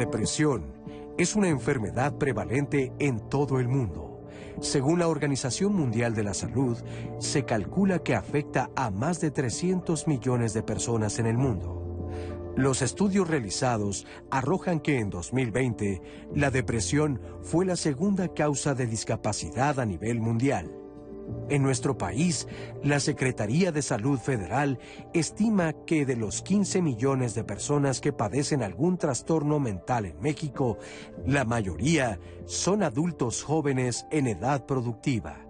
Depresión es una enfermedad prevalente en todo el mundo. Según la Organización Mundial de la Salud, se calcula que afecta a más de 300 millones de personas en el mundo. Los estudios realizados arrojan que en 2020 la depresión fue la segunda causa de discapacidad a nivel mundial. En nuestro país, la Secretaría de Salud Federal estima que de los 15 millones de personas que padecen algún trastorno mental en México, la mayoría son adultos jóvenes en edad productiva.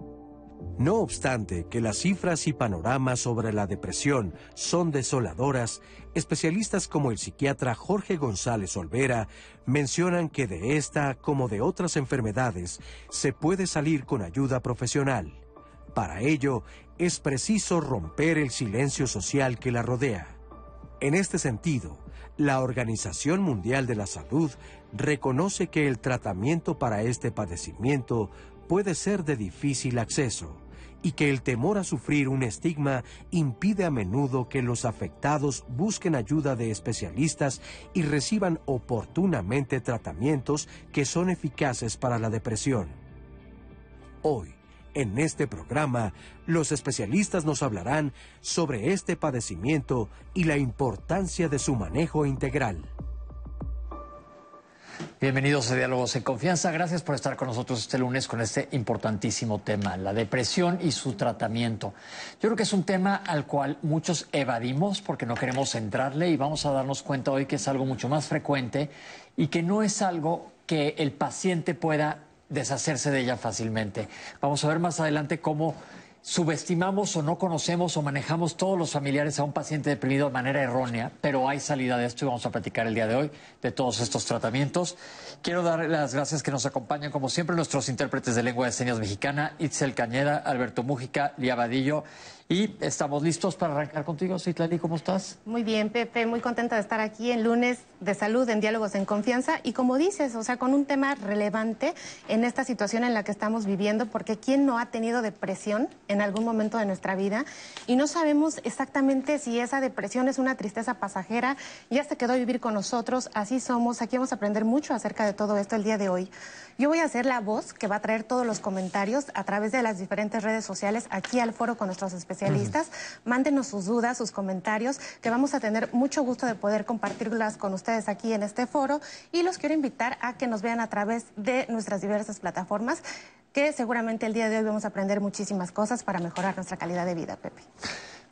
No obstante que las cifras y panoramas sobre la depresión son desoladoras, especialistas como el psiquiatra Jorge González Olvera mencionan que de esta como de otras enfermedades se puede salir con ayuda profesional. Para ello, es preciso romper el silencio social que la rodea. En este sentido, la Organización Mundial de la Salud reconoce que el tratamiento para este padecimiento puede ser de difícil acceso y que el temor a sufrir un estigma impide a menudo que los afectados busquen ayuda de especialistas y reciban oportunamente tratamientos que son eficaces para la depresión. Hoy, en este programa, los especialistas nos hablarán sobre este padecimiento y la importancia de su manejo integral. Bienvenidos a Diálogos en Confianza. Gracias por estar con nosotros este lunes con este importantísimo tema, la depresión y su tratamiento. Yo creo que es un tema al cual muchos evadimos porque no queremos entrarle y vamos a darnos cuenta hoy que es algo mucho más frecuente y que no es algo que el paciente pueda deshacerse de ella fácilmente. Vamos a ver más adelante cómo subestimamos o no conocemos o manejamos todos los familiares a un paciente deprimido de manera errónea, pero hay salida de esto y vamos a platicar el día de hoy de todos estos tratamientos. Quiero dar las gracias que nos acompañan, como siempre, nuestros intérpretes de lengua de señas mexicana, Itzel Cañeda, Alberto Mújica, Lía Vadillo y estamos listos para arrancar contigo, Citlali, ¿cómo estás? Muy bien, Pepe, muy contenta de estar aquí en lunes de salud, en Diálogos en Confianza. Y como dices, o sea, con un tema relevante en esta situación en la que estamos viviendo, porque ¿quién no ha tenido depresión en algún momento de nuestra vida? Y no sabemos exactamente si esa depresión es una tristeza pasajera, ya se quedó a vivir con nosotros, así somos. Aquí vamos a aprender mucho acerca de todo esto el día de hoy. Yo voy a ser la voz que va a traer todos los comentarios a través de las diferentes redes sociales aquí al foro con nuestros especialistas. Mándenos sus dudas, sus comentarios, que vamos a tener mucho gusto de poder compartirlas con ustedes aquí en este foro. Y los quiero invitar a que nos vean a través de nuestras diversas plataformas que seguramente el día de hoy vamos a aprender muchísimas cosas para mejorar nuestra calidad de vida, Pepe.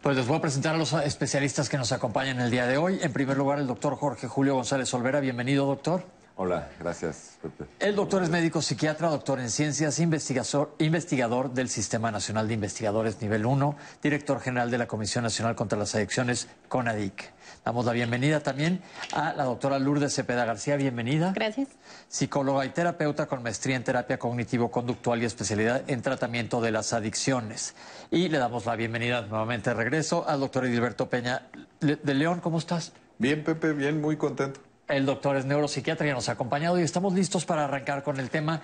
Pues les voy a presentar a los especialistas que nos acompañan el día de hoy. En primer lugar, el doctor Jorge Julio González Olvera. Bienvenido, doctor. Hola, gracias, Pepe. El doctor es médico psiquiatra, doctor en ciencias, investigador, investigador del Sistema Nacional de Investigadores Nivel 1, director general de la Comisión Nacional contra las Adicciones, CONADIC. Damos la bienvenida también a la doctora Lourdes Cepeda García, bienvenida. Gracias. Psicóloga y terapeuta con maestría en terapia cognitivo-conductual y especialidad en tratamiento de las adicciones. Y le damos la bienvenida nuevamente de regreso al doctor Edilberto Peña de León, ¿cómo estás? Bien, Pepe, bien, muy contento. El doctor es neuropsiquiatra y nos ha acompañado y estamos listos para arrancar con el tema.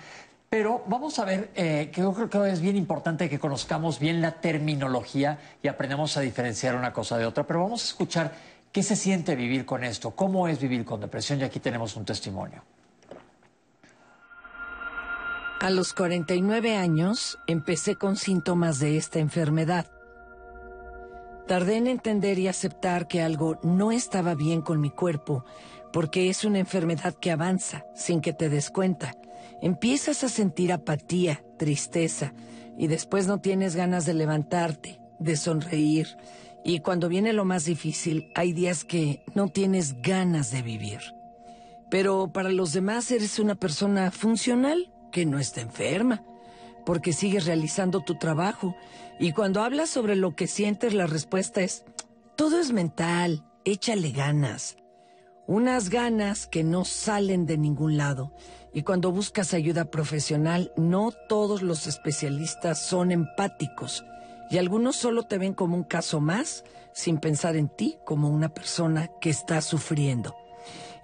Pero vamos a ver, eh, que yo creo que es bien importante que conozcamos bien la terminología y aprendamos a diferenciar una cosa de otra. Pero vamos a escuchar qué se siente vivir con esto, cómo es vivir con depresión y aquí tenemos un testimonio. A los 49 años empecé con síntomas de esta enfermedad. Tardé en entender y aceptar que algo no estaba bien con mi cuerpo porque es una enfermedad que avanza sin que te des cuenta. Empiezas a sentir apatía, tristeza, y después no tienes ganas de levantarte, de sonreír, y cuando viene lo más difícil, hay días que no tienes ganas de vivir. Pero para los demás eres una persona funcional que no está enferma, porque sigues realizando tu trabajo, y cuando hablas sobre lo que sientes, la respuesta es, todo es mental, échale ganas unas ganas que no salen de ningún lado. Y cuando buscas ayuda profesional, no todos los especialistas son empáticos y algunos solo te ven como un caso más sin pensar en ti como una persona que está sufriendo.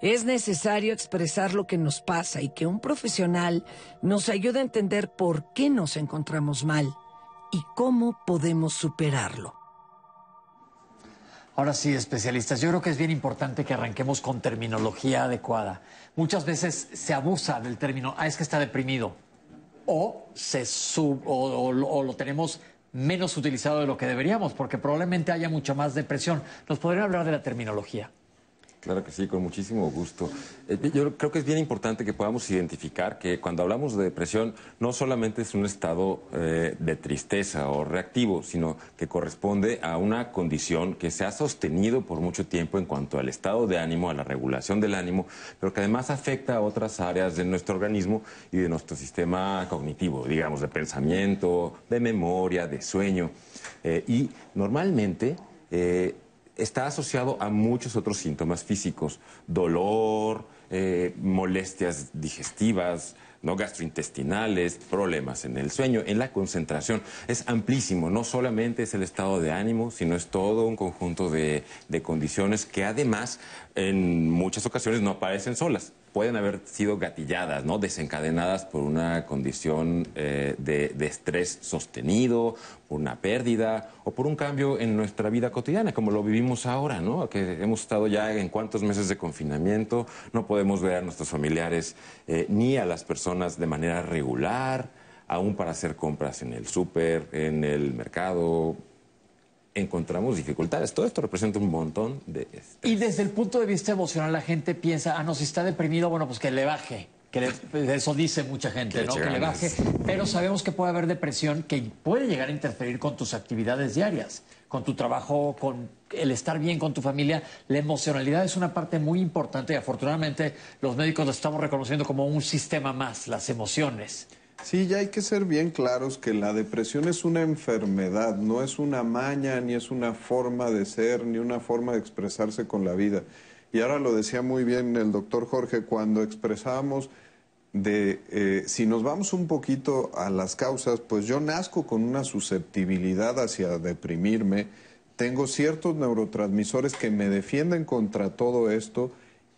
Es necesario expresar lo que nos pasa y que un profesional nos ayude a entender por qué nos encontramos mal y cómo podemos superarlo. Ahora sí, especialistas, yo creo que es bien importante que arranquemos con terminología adecuada. Muchas veces se abusa del término, ah, es que está deprimido, o, se o, lo tenemos menos utilizado de lo que deberíamos, porque probablemente haya mucha más depresión. ¿Nos podrían hablar de la terminología? Claro que sí, con muchísimo gusto. Eh, yo creo que es bien importante que podamos identificar que cuando hablamos de depresión no solamente es un estado eh, de tristeza o reactivo, sino que corresponde a una condición que se ha sostenido por mucho tiempo en cuanto al estado de ánimo, a la regulación del ánimo, pero que además afecta a otras áreas de nuestro organismo y de nuestro sistema cognitivo, digamos, de pensamiento, de memoria, de sueño. Eh, y normalmente está asociado a muchos otros síntomas físicos, dolor, eh, molestias digestivas, ¿no? gastrointestinales, problemas en el sueño, en la concentración. Es amplísimo, no solamente es el estado de ánimo, sino es todo un conjunto de, de condiciones que además en muchas ocasiones no aparecen solas pueden haber sido gatilladas, ¿no? desencadenadas por una condición eh, de, estrés sostenido, por una pérdida o por un cambio en nuestra vida cotidiana, como lo vivimos ahora, ¿no? que hemos estado ya en cuántos meses de confinamiento, no podemos ver a nuestros familiares eh, ni a las personas de manera regular, aún para hacer compras en el súper, en el mercado, encontramos dificultades. Todo esto representa un montón de... Y desde el punto de vista emocional la gente piensa, ah, no, si está deprimido, bueno, pues que le baje. Que eso dice mucha gente, ¿no? Que le baje. Pero sabemos que puede haber depresión que puede llegar a interferir con tus actividades diarias, con tu trabajo, con el estar bien con tu familia. La emocionalidad es una parte muy importante y afortunadamente los médicos lo estamos reconociendo como un sistema más, las emociones. Sí, ya hay que ser bien claros que la depresión es una enfermedad, no es una maña, ni es una forma de ser, ni una forma de expresarse con la vida. Y ahora lo decía muy bien el doctor Jorge cuando expresábamos de eh, si nos vamos un poquito a las causas, pues yo nazco con una susceptibilidad hacia deprimirme, tengo ciertos neurotransmisores que me defienden contra todo esto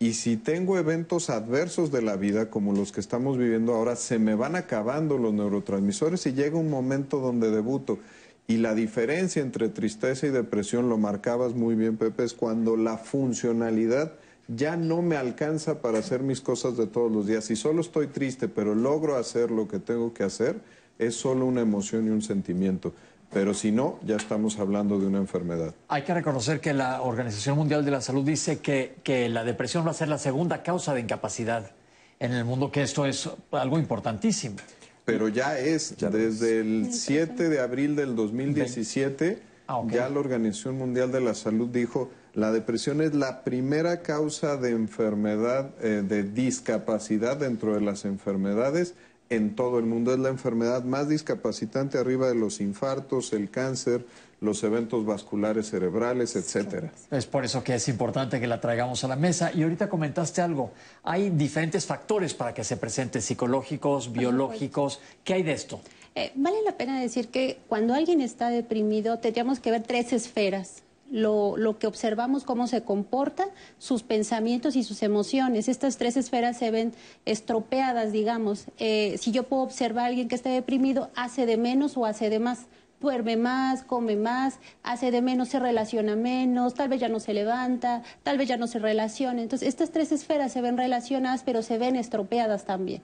y si tengo eventos adversos de la vida, como los que estamos viviendo ahora, se me van acabando los neurotransmisores y llega un momento donde debuto. Y la diferencia entre tristeza y depresión, lo marcabas muy bien, Pepe, es cuando la funcionalidad ya no me alcanza para hacer mis cosas de todos los días. Si solo estoy triste, pero logro hacer lo que tengo que hacer, es solo una emoción y un sentimiento. Pero si no, ya estamos hablando de una enfermedad. Hay que reconocer que la Organización Mundial de la Salud dice que, que la depresión va a ser la segunda causa de incapacidad en el mundo, que esto es algo importantísimo. Pero ya es, desde el 7 de abril del 2017, ah, ya la Organización Mundial de la Salud dijo, la depresión es la primera causa de enfermedad, eh, de discapacidad dentro de las enfermedades en todo el mundo. Es la enfermedad más discapacitante arriba de los infartos, el cáncer, los eventos vasculares cerebrales, etcétera. Es por eso que es importante que la traigamos a la mesa. Y ahorita comentaste algo. Hay diferentes factores para que se presente, psicológicos, biológicos. ¿Qué hay de esto? Eh, vale la pena decir que cuando alguien está deprimido, tendríamos que ver tres esferas lo, que observamos, cómo se comporta, sus pensamientos y sus emociones. Estas tres esferas se ven estropeadas, digamos. Eh, si yo puedo observar a alguien que está deprimido, hace de menos o hace de más duerme más, come más, hace de menos, se relaciona menos, tal vez ya no se levanta, tal vez ya no se relaciona. Entonces, estas tres esferas se ven relacionadas, pero se ven estropeadas también.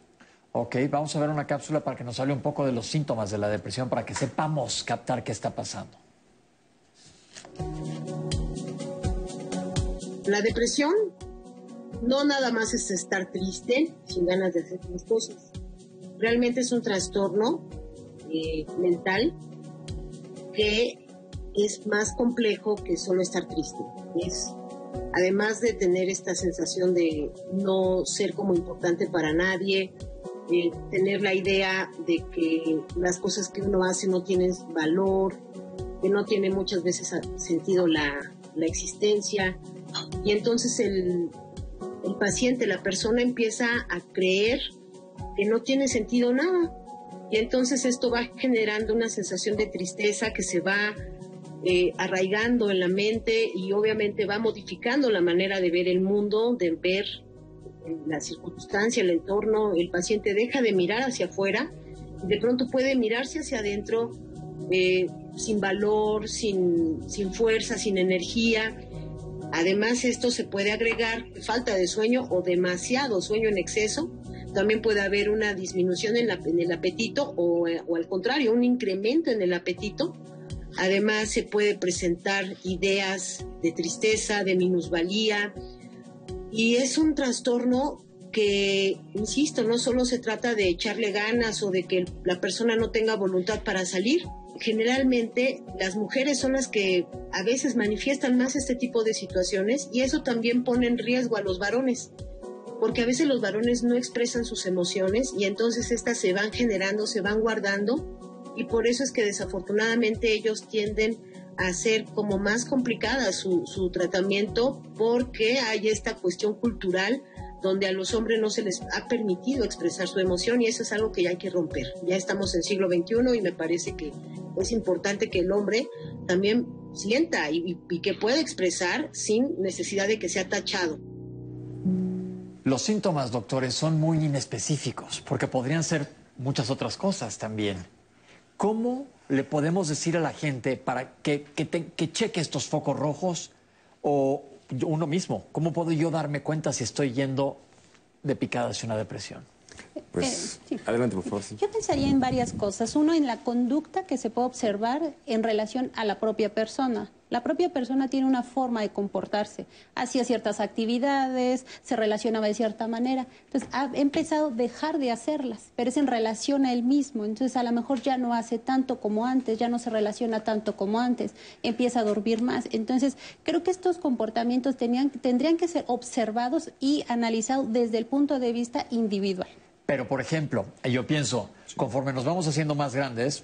Ok, vamos a ver una cápsula para que nos hable un poco de los síntomas de la depresión, para que sepamos captar qué está pasando. La depresión no nada más es estar triste, sin ganas de hacer las cosas. Realmente es un trastorno eh, mental que es más complejo que solo estar triste. Es, además de tener esta sensación de no ser como importante para nadie, eh, tener la idea de que las cosas que uno hace no tienen valor, que no tiene muchas veces sentido la, existencia. Y entonces el, el paciente, la persona empieza a creer que no tiene sentido nada. Y entonces esto va generando una sensación de tristeza que se va eh, arraigando en la mente y obviamente va modificando la manera de ver el mundo, de ver la circunstancia, el entorno. El paciente deja de mirar hacia afuera y de pronto puede mirarse hacia adentro, eh, sin valor, sin, sin fuerza, sin energía. Además, esto se puede agregar falta de sueño o demasiado sueño en exceso. También puede haber una disminución en, el apetito o, o al contrario, un incremento en el apetito. Además, se puede presentar ideas de tristeza, de minusvalía, y es un trastorno que, insisto, no solo se trata de echarle ganas o de que la persona no tenga voluntad para salir. Generalmente las mujeres son las que a veces manifiestan más este tipo de situaciones y eso también pone en riesgo a los varones, porque a veces los varones no expresan sus emociones y entonces estas se van generando, se van guardando y por eso es que desafortunadamente ellos tienden a hacer como más complicada su, su tratamiento porque hay esta cuestión cultural donde a los hombres no se les ha permitido expresar su emoción y eso es algo que ya hay que romper. Ya estamos en siglo XXI y me parece que es importante que el hombre también sienta y, que pueda expresar sin necesidad de que sea tachado. Los síntomas, doctores, son muy inespecíficos porque podrían ser muchas otras cosas también. ¿Cómo le podemos decir a la gente para que, que, que cheque estos focos rojos o uno mismo. ¿Cómo puedo yo darme cuenta si estoy yendo de picada hacia una depresión? Pues eh, adelante, por favor. Yo pensaría en varias cosas. Uno, en la conducta que se puede observar en relación a la propia persona. La propia persona tiene una forma de comportarse, hacía ciertas actividades, se relacionaba de cierta manera. Entonces ha empezado a dejar de hacerlas, pero es en relación a él mismo. Entonces a lo mejor ya no hace tanto como antes, ya no se relaciona tanto como antes, empieza a dormir más. Entonces creo que estos comportamientos tenían, tendrían que ser observados y analizados desde el punto de vista individual. Pero, por ejemplo, yo pienso, conforme nos vamos haciendo más grandes,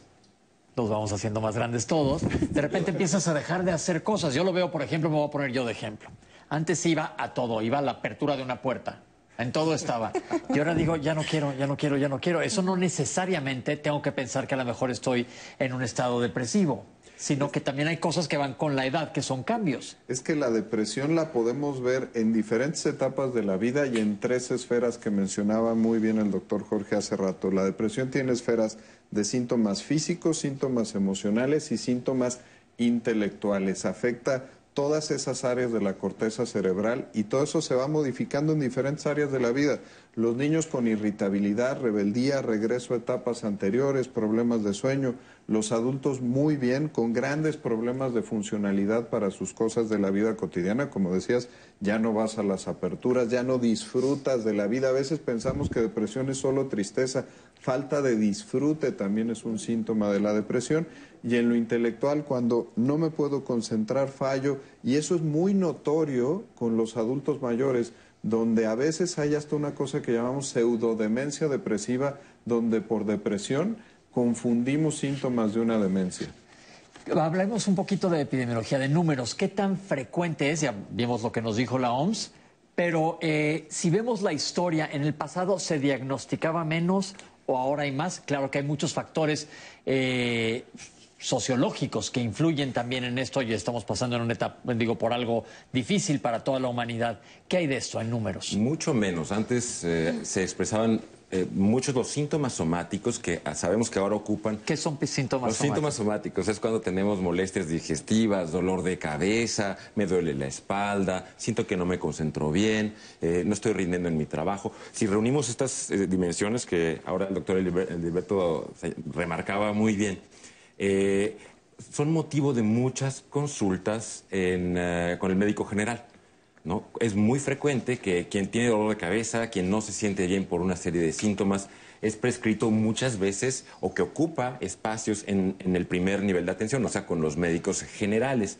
nos vamos haciendo más grandes todos, de repente empiezas a dejar de hacer cosas. Yo lo veo, por ejemplo, me voy a poner yo de ejemplo. Antes iba a todo, iba a la apertura de una puerta. En todo estaba. Y ahora digo, ya no quiero, ya no quiero, ya no quiero. Eso no necesariamente tengo que pensar que a lo mejor estoy en un estado depresivo sino que también hay cosas que van con la edad, que son cambios. Es que la depresión la podemos ver en diferentes etapas de la vida y en tres esferas que mencionaba muy bien el doctor Jorge hace rato. La depresión tiene esferas de síntomas físicos, síntomas emocionales y síntomas intelectuales. Afecta todas esas áreas de la corteza cerebral y todo eso se va modificando en diferentes áreas de la vida. Los niños con irritabilidad, rebeldía, regreso a etapas anteriores, problemas de sueño, los adultos muy bien, con grandes problemas de funcionalidad para sus cosas de la vida cotidiana, como decías, ya no vas a las aperturas, ya no disfrutas de la vida. A veces pensamos que depresión es solo tristeza, falta de disfrute también es un síntoma de la depresión. Y en lo intelectual, cuando no me puedo concentrar, fallo, y eso es muy notorio con los adultos mayores, donde a veces hay hasta una cosa que llamamos pseudodemencia depresiva, donde por depresión confundimos síntomas de una demencia. Hablemos un poquito de epidemiología, de números. ¿Qué tan frecuente es? Ya vimos lo que nos dijo la OMS, pero eh, si vemos la historia, en el pasado se diagnosticaba menos o ahora hay más. Claro que hay muchos factores eh, sociológicos que influyen también en esto y estamos pasando en una etapa, digo, por algo difícil para toda la humanidad. ¿Qué hay de esto en números? Mucho menos. Antes eh, se expresaban eh, muchos los síntomas somáticos que ah, sabemos que ahora ocupan. ¿Qué son síntomas los síntomas somáticos es cuando tenemos molestias digestivas, dolor de cabeza, me duele la espalda, siento que no me concentro bien, eh, no estoy rindiendo en mi trabajo. Si reunimos estas eh, dimensiones que ahora el doctor Eliberto remarcaba muy bien, son motivo de muchas consultas con el médico general. ¿No? Es muy frecuente que quien tiene dolor de cabeza, quien no se siente bien por una serie de síntomas, es prescrito muchas veces o que ocupa espacios en, el primer nivel de atención, o sea, con los médicos generales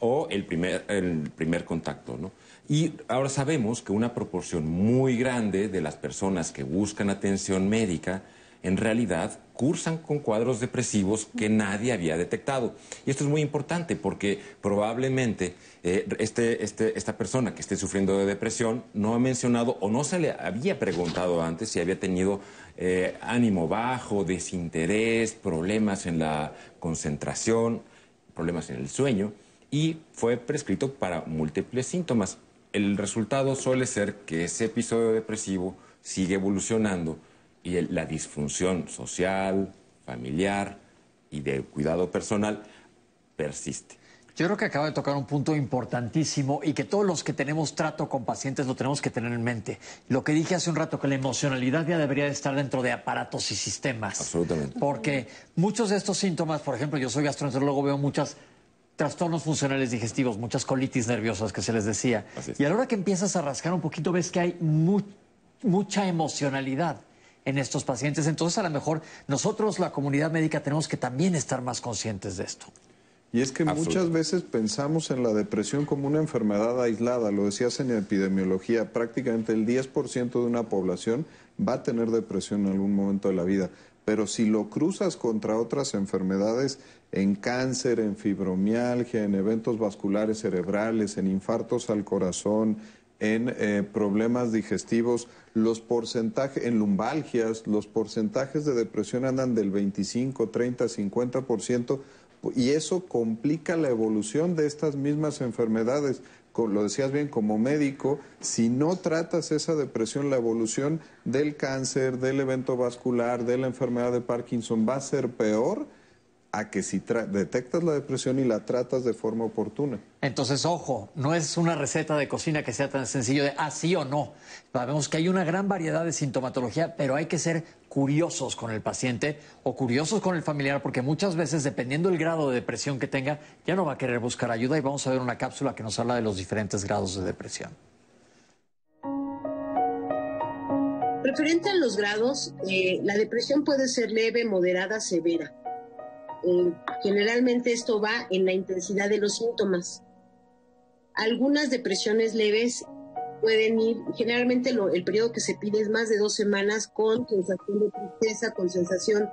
o el primer, el primer contacto. ¿no? Y ahora sabemos que una proporción muy grande de las personas que buscan atención médica en realidad cursan con cuadros depresivos que nadie había detectado. Y esto es muy importante porque probablemente eh, este, este, esta persona que esté sufriendo de depresión no ha mencionado o no se le había preguntado antes si había tenido eh, ánimo bajo, desinterés, problemas en la concentración, problemas en el sueño y fue prescrito para múltiples síntomas. El resultado suele ser que ese episodio depresivo sigue evolucionando y la disfunción social, familiar y de cuidado personal persiste. Yo creo que acaba de tocar un punto importantísimo y que todos los que tenemos trato con pacientes lo tenemos que tener en mente. Lo que dije hace un rato, que la emocionalidad ya debería de estar dentro de aparatos y sistemas. Absolutamente. Porque muchos de estos síntomas, por ejemplo, yo soy gastroenterólogo, veo muchos trastornos funcionales digestivos, muchas colitis nerviosas que se les decía. Y a la hora que empiezas a rascar un poquito ves que hay mu- mucha emocionalidad en estos pacientes. Entonces, a lo mejor nosotros, la comunidad médica, tenemos que también estar más conscientes de esto. Y es que muchas veces pensamos en la depresión como una enfermedad aislada, lo decías en epidemiología, prácticamente el 10% de una población va a tener depresión en algún momento de la vida, pero si lo cruzas contra otras enfermedades, en cáncer, en fibromialgia, en eventos vasculares cerebrales, en infartos al corazón, en eh, problemas digestivos, los porcentajes, en lumbalgias, los porcentajes de depresión andan del 25, 30, 50%, y eso complica la evolución de estas mismas enfermedades. Lo decías bien, como médico, si no tratas esa depresión, la evolución del cáncer, del evento vascular, de la enfermedad de Parkinson va a ser peor a que si detectas la depresión y la tratas de forma oportuna. Entonces, ojo, no es una receta de cocina que sea tan sencillo de ah, sí o no. Sabemos que hay una gran variedad de sintomatología, pero hay que ser curiosos con el paciente o curiosos con el familiar, porque muchas veces, dependiendo del grado de depresión que tenga, ya no va a querer buscar ayuda y vamos a ver una cápsula que nos habla de los diferentes grados de depresión. Referente a los grados, eh, la depresión puede ser leve, moderada, severa. Eh, generalmente esto va en la intensidad de los síntomas. Algunas depresiones leves pueden ir, generalmente el periodo que se pide es más de dos semanas con sensación de tristeza, con sensación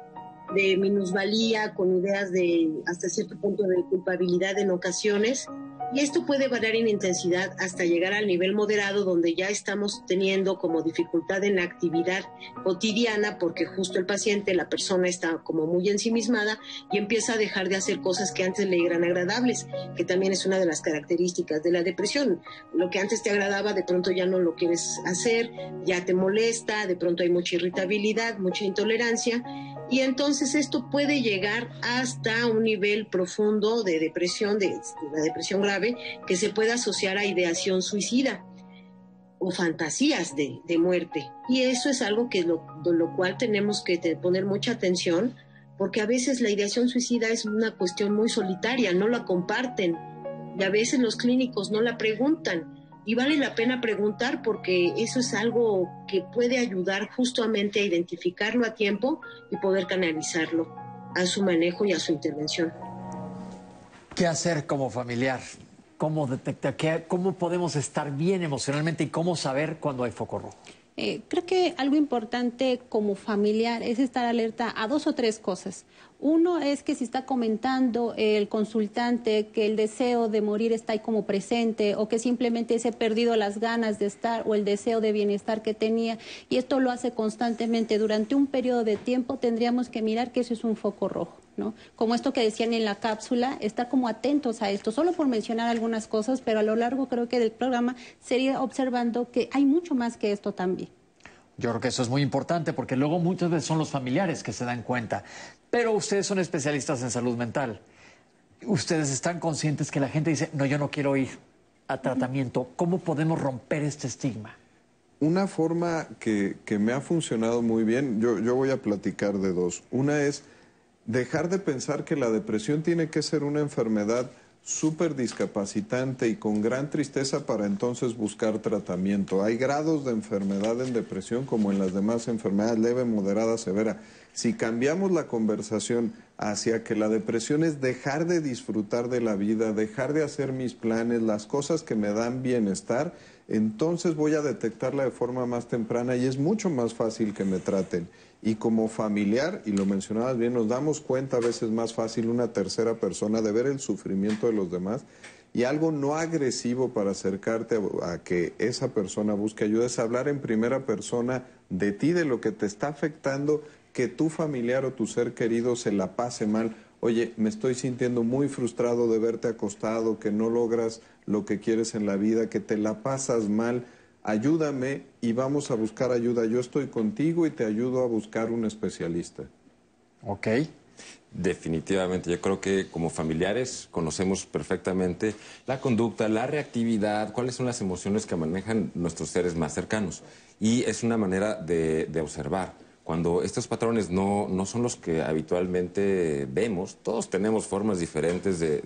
de minusvalía, con ideas de hasta cierto punto de culpabilidad en ocasiones. Y esto puede variar en intensidad hasta llegar al nivel moderado donde ya estamos teniendo como dificultad en la actividad cotidiana porque justo el paciente, la persona está como muy ensimismada y empieza a dejar de hacer cosas que antes le eran agradables, que también es una de las características de la depresión. Lo que antes te agradaba de pronto ya no lo quieres hacer, ya te molesta, de pronto hay mucha irritabilidad, mucha intolerancia y entonces esto puede llegar hasta un nivel profundo de depresión, de, la depresión grave, que se puede asociar a ideación suicida o fantasías de, de muerte. Y eso es algo que lo, de lo cual tenemos que poner mucha atención, porque a veces la ideación suicida es una cuestión muy solitaria, no la comparten, y a veces los clínicos no la preguntan. Y vale la pena preguntar porque eso es algo que puede ayudar justamente a identificarlo a tiempo y poder canalizarlo a su manejo y a su intervención. ¿Qué hacer como familiar? ¿Cómo detectar? qué- ¿Cómo podemos estar bien emocionalmente y cómo saber cuando hay foco rojo? Eh, creo que algo importante como familiar es estar alerta a dos o tres cosas. Uno es que si está comentando el consultante que el deseo de morir está ahí como presente o que simplemente se ha perdido las ganas de estar o el deseo de bienestar que tenía y esto lo hace constantemente durante un periodo de tiempo, tendríamos que mirar que eso es un foco rojo. ¿no? Como esto que decían en la cápsula, estar como atentos a esto, solo por mencionar algunas cosas, pero a lo largo creo que del programa sería observando que hay mucho más que esto también. Yo creo que eso es muy importante porque luego muchas veces son los familiares que se dan cuenta. Pero ustedes son especialistas en salud mental. Ustedes están conscientes que la gente dice, no, yo no quiero ir a tratamiento. ¿Cómo podemos romper este estigma? Una forma que, que me ha funcionado muy bien, yo, yo voy a platicar de dos. Una es dejar de pensar que la depresión tiene que ser una enfermedad súper discapacitante y con gran tristeza para entonces buscar tratamiento. Hay grados de enfermedad en depresión como en las demás enfermedades, leve, moderada, severa. Si cambiamos la conversación hacia que la depresión es dejar de disfrutar de la vida, dejar de hacer mis planes, las cosas que me dan bienestar, entonces voy a detectarla de forma más temprana y es mucho más fácil que me traten. Y como familiar, y lo mencionabas bien, nos damos cuenta a veces más fácil una tercera persona de ver el sufrimiento de los demás y algo no agresivo para acercarte a, que esa persona busque ayuda es hablar en primera persona de ti, de lo que te está afectando, que tu familiar o tu ser querido se la pase mal. Oye, me estoy sintiendo muy frustrado de verte acostado, que no logras lo que quieres en la vida, que te la pasas mal ayúdame y vamos a buscar ayuda. Yo estoy contigo y te ayudo a buscar un especialista. Ok. Definitivamente, yo creo que como familiares conocemos perfectamente la conducta, la reactividad, cuáles son las emociones que manejan nuestros seres más cercanos. Y es una manera de, observar. Cuando estos patrones no, no, son los que habitualmente vemos, todos tenemos formas diferentes de,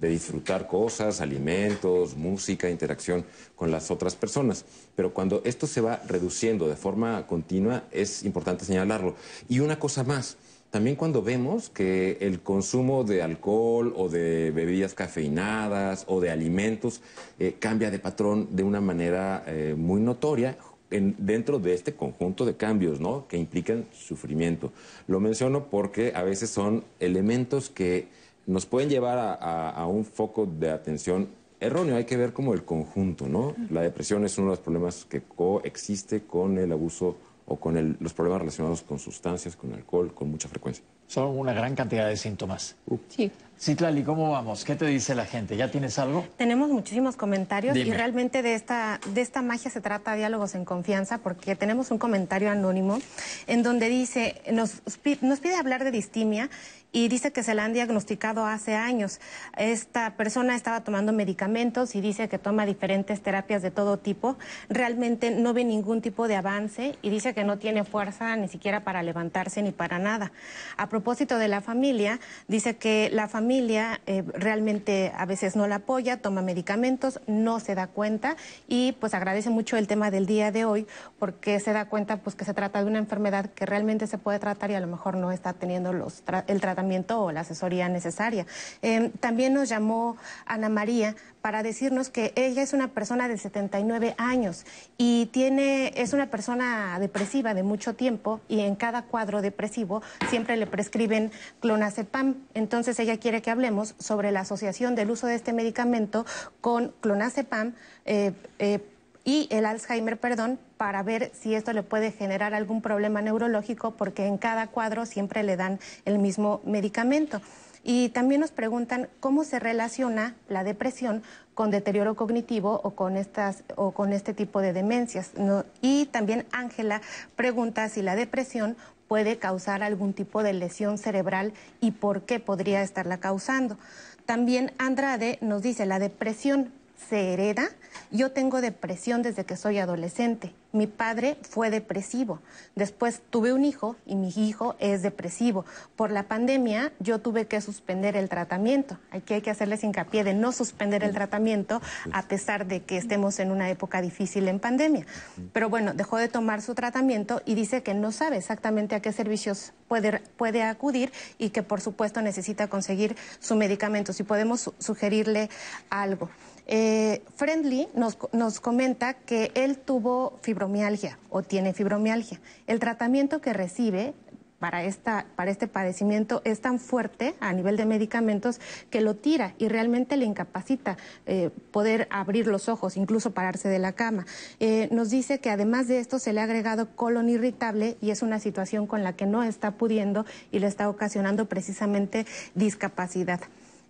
de disfrutar cosas, alimentos, música, interacción con las otras personas. Pero cuando esto se va reduciendo de forma continua, es importante señalarlo. Y una cosa más, también cuando vemos que el consumo de alcohol o de bebidas cafeinadas o de alimentos eh, cambia de patrón de una manera eh, muy notoria dentro de este conjunto de cambios ¿no? que implican sufrimiento. Lo menciono porque a veces son elementos que nos pueden llevar a, a un foco de atención erróneo. Hay que ver como el conjunto. ¿no? La depresión es uno de los problemas que coexiste con el abuso o con los problemas relacionados con sustancias, con alcohol, con mucha frecuencia. Son una gran cantidad de síntomas. Sí. Citlali, ¿cómo vamos? ¿Qué te dice la gente? ¿Ya tienes algo? Tenemos muchísimos comentarios y realmente de esta, de esta magia se trata Diálogos en Confianza porque tenemos un comentario anónimo en donde dice, nos, nos pide hablar de distimia y dice que se la han diagnosticado hace años. Esta persona estaba tomando medicamentos y dice que toma diferentes terapias de todo tipo. Realmente no ve ningún tipo de avance y dice que no tiene fuerza ni siquiera para levantarse ni para nada. A propósito de la familia, dice que la familia eh, realmente a veces no la apoya, toma medicamentos, no se da cuenta y pues agradece mucho el tema del día de hoy porque se da cuenta pues que se trata de una enfermedad que realmente se puede tratar y a lo mejor no está teniendo los el tratamiento o la asesoría necesaria. Em, también nos llamó Ana María para decirnos que ella es una persona de 79 años y tiene, es una persona depresiva de mucho tiempo y en cada cuadro depresivo siempre le prescriben clonazepam. Entonces ella quiere que hablemos sobre la asociación del uso de este medicamento con clonazepam. Eh, eh, y el Alzheimer, perdón, para ver si esto le puede generar algún problema neurológico, porque en cada cuadro siempre le dan el mismo medicamento. Y también nos preguntan cómo se relaciona la depresión con deterioro cognitivo o con, estas, o con este tipo de demencias. Y también Ángela pregunta si la depresión puede causar algún tipo de lesión cerebral y por qué podría estarla causando. También Andrade nos dice, la depresión se hereda. Yo tengo depresión desde que soy adolescente. Mi padre fue depresivo. Después tuve un hijo y mi hijo es depresivo. Por la pandemia yo tuve que suspender el tratamiento. Aquí hay que hacerles hincapié de no suspender el tratamiento a pesar de que estemos en una época difícil en pandemia. Pero bueno, dejó de tomar su tratamiento y dice que no sabe exactamente a qué servicios puede, puede acudir y que por supuesto necesita conseguir su medicamento. Si podemos sugerirle algo. Eh, Friendly nos, nos comenta que él tuvo fibromialgia o tiene fibromialgia. El tratamiento que recibe para, esta, para este padecimiento es tan fuerte a nivel de medicamentos que lo tira y realmente le incapacita eh, poder abrir los ojos, incluso pararse de la cama. Eh, nos dice que además de esto se le ha agregado colon irritable y es una situación con la que no está pudiendo y le está ocasionando precisamente discapacidad.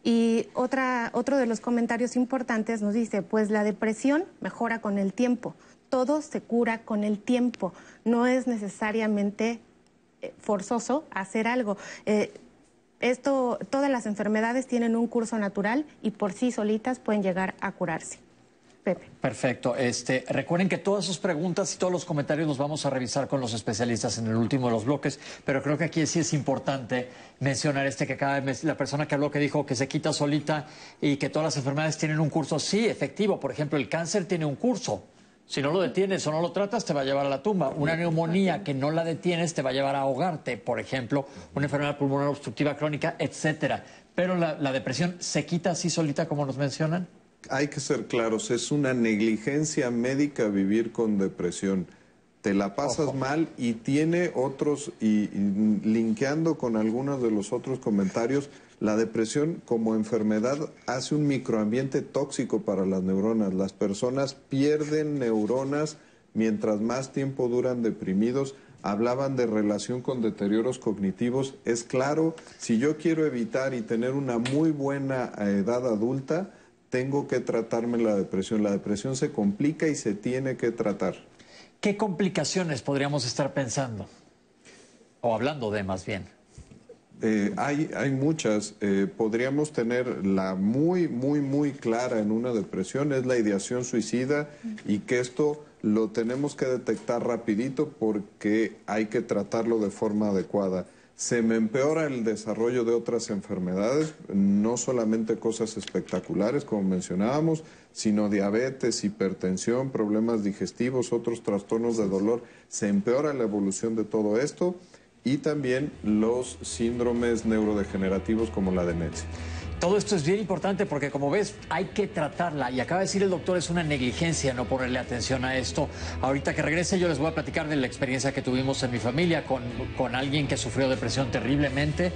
Y otra, otro de los comentarios importantes nos dice, pues la depresión mejora con el tiempo, todo se cura con el tiempo, no es necesariamente eh, forzoso hacer algo. Eh, esto, todas las enfermedades tienen un curso natural y por sí solitas pueden llegar a curarse. Perfecto. Este, recuerden que todas sus preguntas y todos los comentarios los vamos a revisar con los especialistas en el último de los bloques, pero creo que aquí sí es importante mencionar este que cada vez la persona que habló que dijo que se quita solita y que todas las enfermedades tienen un curso, sí, efectivo. Por ejemplo, el cáncer tiene un curso. Si no lo detienes o no lo tratas, te va a llevar a la tumba. Una neumonía que no la detienes te va a llevar a ahogarte, por ejemplo, una enfermedad pulmonar obstructiva crónica, etcétera. Pero la, la depresión se quita así solita como nos mencionan hay que ser claros, es una negligencia médica vivir con depresión. Te la pasas mal y tiene otros, y, linkeando con algunos de los otros comentarios, la depresión como enfermedad hace un microambiente tóxico para las neuronas. Las personas pierden neuronas mientras más tiempo duran deprimidos. Hablaban de relación con deterioros cognitivos. Es claro, si yo quiero evitar y tener una muy buena edad adulta, tengo que tratarme la depresión. La depresión se complica y se tiene que tratar. ¿Qué complicaciones podríamos estar pensando? O hablando de más bien. Eh, hay, hay muchas. Eh, podríamos tener la muy, muy, muy clara en una depresión, es la ideación suicida y que esto lo tenemos que detectar rapidito porque hay que tratarlo de forma adecuada. Se me empeora el desarrollo de otras enfermedades, no solamente cosas espectaculares, como mencionábamos, sino diabetes, hipertensión, problemas digestivos, otros trastornos de dolor. Se empeora la evolución de todo esto y también los síndromes neurodegenerativos como la demencia. Todo esto es bien importante porque como ves hay que tratarla y acaba de decir el doctor es una negligencia no ponerle atención a esto. Ahorita que regrese yo les voy a platicar de la experiencia que tuvimos en mi familia con, con alguien que sufrió depresión terriblemente.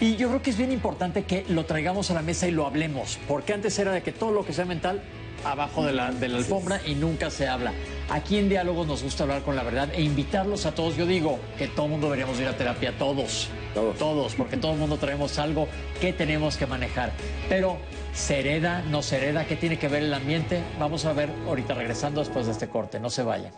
Y yo creo que es bien importante que lo traigamos a la mesa y lo hablemos, porque antes era de que todo lo que sea mental abajo de la, de la alfombra y nunca se habla. Aquí en Diálogos nos gusta hablar con la verdad e invitarlos a todos. Yo digo que todo el mundo deberíamos ir a terapia, todos, todos, todos porque todo el mundo traemos algo que tenemos que manejar. Pero, ¿se hereda, no se hereda? ¿Qué tiene que ver el ambiente? Vamos a ver ahorita regresando después de este corte. No se vayan.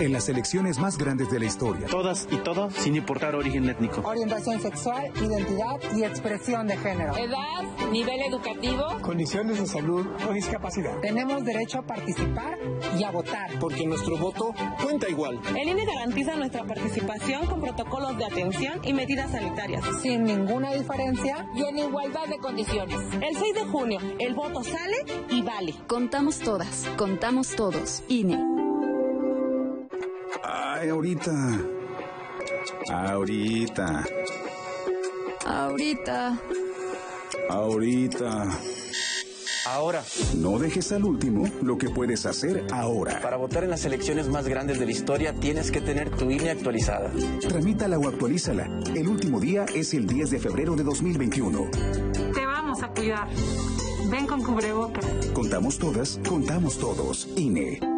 En las elecciones más grandes de la historia. Todas y todos, sin importar origen étnico. Orientación sexual, identidad y expresión de género. Edad, nivel educativo. Condiciones de salud o discapacidad. Tenemos derecho a participar y a votar. Porque nuestro voto cuenta igual. El INE garantiza nuestra participación con protocolos de atención y medidas sanitarias. Sin ninguna diferencia y en igualdad de condiciones. El 6 de junio, el voto sale y vale. Contamos todas, contamos todos. INE. Ay, ahorita. Ahorita. Ahorita. Ahorita. Ahora. No dejes al último lo que puedes hacer ahora. Para votar en las elecciones más grandes de la historia tienes que tener tu INE actualizada. Tramítala o actualízala. El último día es el 10 de febrero de 2021. Te vamos a cuidar. Ven con cubrebocas. Contamos todas, contamos todos. INE.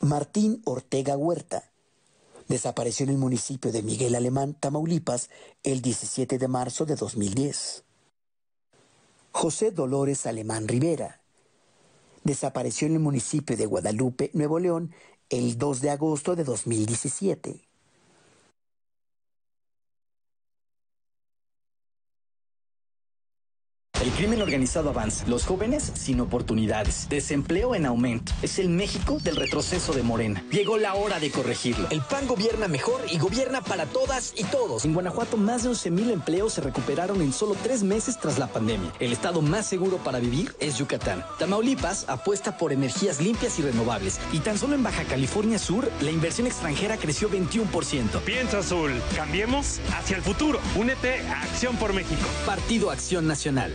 Martín Ortega Huerta desapareció en el municipio de Miguel Alemán, Tamaulipas, el 17 de marzo de 2010. José Dolores Alemán Rivera desapareció en el municipio de Guadalupe, Nuevo León, el 2 de agosto de 2017. El crimen organizado avanza, los jóvenes sin oportunidades, desempleo en aumento. Es el México del retroceso de Morena. Llegó la hora de corregirlo. El PAN gobierna mejor y gobierna para todas y todos. En Guanajuato más de 11.000 empleos se recuperaron en solo tres meses tras la pandemia. El estado más seguro para vivir es Yucatán. Tamaulipas apuesta por energías limpias y renovables. Y tan solo en Baja California Sur, la inversión extranjera creció 21%. Piensa azul. Cambiemos hacia el futuro. Únete a Acción por México. Partido Acción Nacional.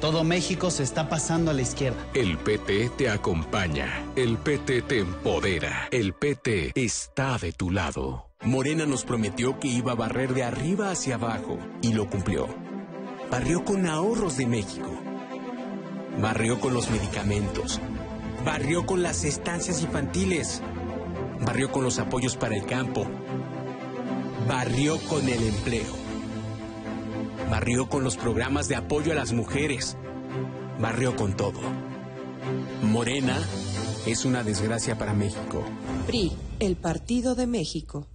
Todo México se está pasando a la izquierda. El PT te acompaña. El PT te empodera. El PT está de tu lado. Morena nos prometió que iba a barrer de arriba hacia abajo y lo cumplió. Barrió con ahorros de México. Barrió con los medicamentos. Barrió con las estancias infantiles. Barrió con los apoyos para el campo. Barrió con el empleo. Barrió con los programas de apoyo a las mujeres. Barrió con todo. Morena es una desgracia para México. PRI, el Partido de México.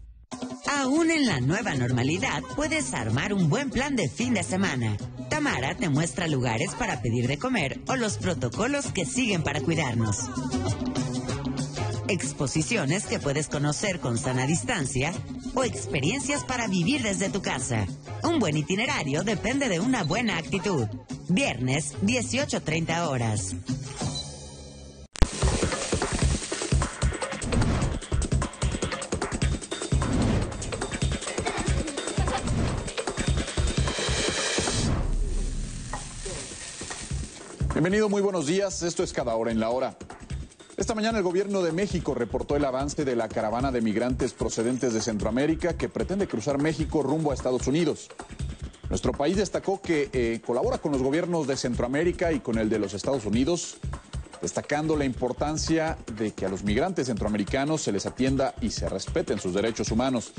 Aún en la nueva normalidad, puedes armar un buen plan de fin de semana. Tamara te muestra lugares para pedir de comer o los protocolos que siguen para cuidarnos. Exposiciones que puedes conocer con sana distancia o experiencias para vivir desde tu casa. Un buen itinerario depende de una buena actitud. Viernes, 18.30 horas. Bienvenido, muy buenos días. Esto es Cada Hora en la Hora. Esta mañana el gobierno de México reportó el avance de la caravana de migrantes procedentes de Centroamérica que pretende cruzar México rumbo a Estados Unidos. Nuestro país destacó que eh, colabora con los gobiernos de Centroamérica y con el de los Estados Unidos, destacando la importancia de que a los migrantes centroamericanos se les atienda y se respeten sus derechos humanos.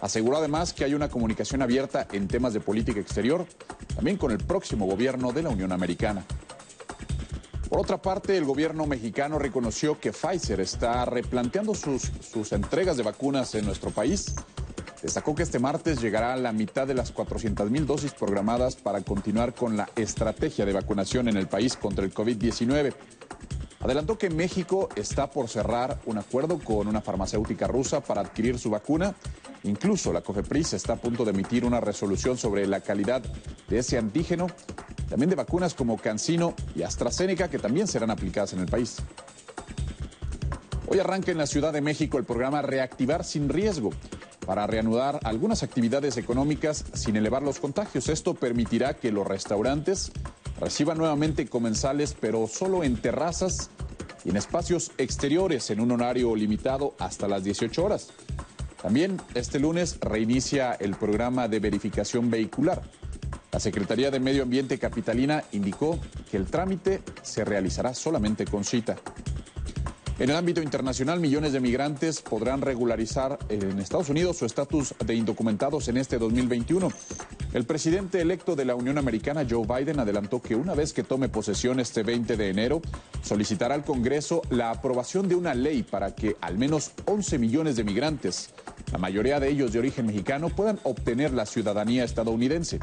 Aseguró además que hay una comunicación abierta en temas de política exterior, también con el próximo gobierno de la Unión Americana. Por otra parte, el gobierno mexicano reconoció que Pfizer está replanteando sus, sus entregas de vacunas en nuestro país. Destacó que este martes llegará a la mitad de las 400 mil dosis programadas para continuar con la estrategia de vacunación en el país contra el COVID-19. Adelantó que México está por cerrar un acuerdo con una farmacéutica rusa para adquirir su vacuna. Incluso la COFEPRIS está a punto de emitir una resolución sobre la calidad de ese antígeno también de vacunas como Cancino y AstraZeneca que también serán aplicadas en el país. Hoy arranca en la Ciudad de México el programa Reactivar sin riesgo para reanudar algunas actividades económicas sin elevar los contagios. Esto permitirá que los restaurantes reciban nuevamente comensales, pero solo en terrazas y en espacios exteriores en un horario limitado hasta las 18 horas. También este lunes reinicia el programa de verificación vehicular la Secretaría de Medio Ambiente Capitalina indicó que el trámite se realizará solamente con cita. En el ámbito internacional, millones de migrantes podrán regularizar en Estados Unidos su estatus de indocumentados en este 2021. El presidente electo de la Unión Americana, Joe Biden, adelantó que una vez que tome posesión este 20 de enero, solicitará al Congreso la aprobación de una ley para que al menos 11 millones de migrantes, la mayoría de ellos de origen mexicano, puedan obtener la ciudadanía estadounidense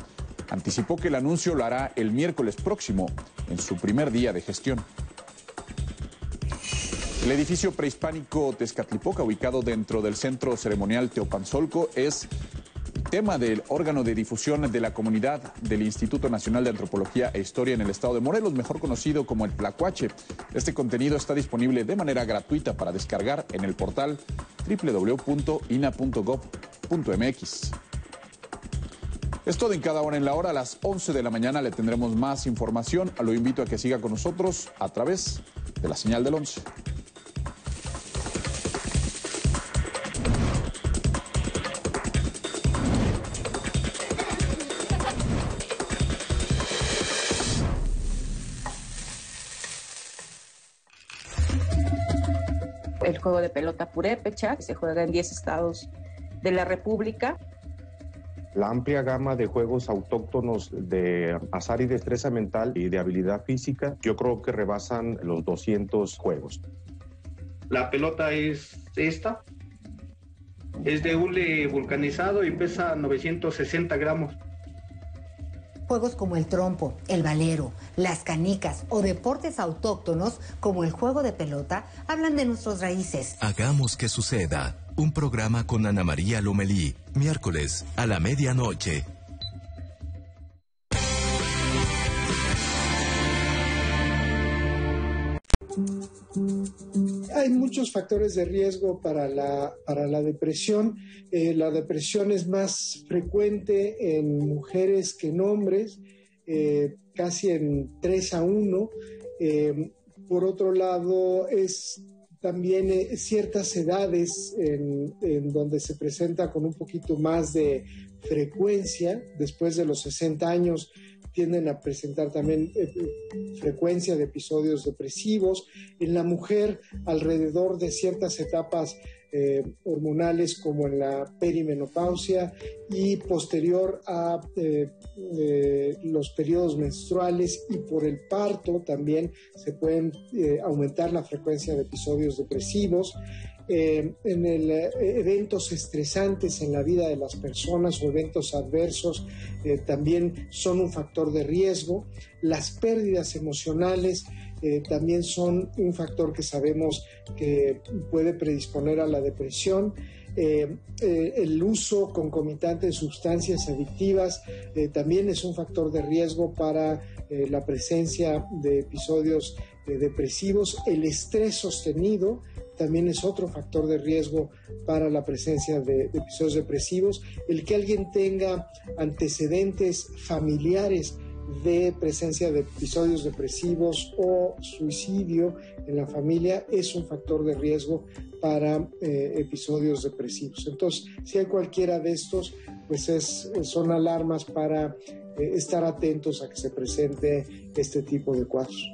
anticipó que el anuncio lo hará el miércoles próximo, en su primer día de gestión. El edificio prehispánico Tezcatlipoca, ubicado dentro del centro ceremonial Teopanzolco, es tema del órgano de difusión de la comunidad del Instituto Nacional de Antropología e Historia en el estado de Morelos, mejor conocido como el Tlacuache. Este contenido está disponible de manera gratuita para descargar en el portal www.ina.gov.mx. Es todo en cada hora en la hora. A las 11 de la mañana le tendremos más información. Lo invito a que siga con nosotros a través de la señal del 11. El juego de pelota purépecha, que se juega en 10 estados de la República la amplia gama de juegos autóctonos de azar y destreza mental y de habilidad física, yo creo que rebasan los 200 juegos. La pelota es esta, es de hule vulcanizado y pesa 960 gramos. Juegos como el trompo, el valero, las canicas o deportes autóctonos como el juego de pelota hablan de nuestras raíces. Hagamos que suceda. Un programa con Ana María Lomelí, miércoles a la medianoche. Hay muchos factores de riesgo para la, para la depresión. Eh, la depresión es más frecuente en mujeres que en hombres, eh, casi en 3 a 1. Eh, por otro lado, es también ciertas edades en, en, donde se presenta con un poquito más de frecuencia, después de los 60 años, tienden a presentar también eh, frecuencia de episodios depresivos. En la mujer, alrededor de ciertas etapas eh, hormonales como en la perimenopausia y posterior a eh, los periodos menstruales y por el parto también se pueden aumentar la frecuencia de episodios depresivos. Eh, en el, eh, eventos estresantes en la vida de las personas o eventos adversos eh, también son un factor de riesgo. Las pérdidas emocionales también son un factor que sabemos que puede predisponer a la depresión. El uso concomitante de sustancias adictivas también es un factor de riesgo para la presencia de episodios depresivos. El estrés sostenido también es otro factor de riesgo para la presencia de, episodios depresivos. El que alguien tenga antecedentes familiares de presencia de episodios depresivos o suicidio en la familia es un factor de riesgo para eh, episodios depresivos. Entonces, si hay cualquiera de estos, pues es, son alarmas para eh, estar atentos a que se presente este tipo de cuadros.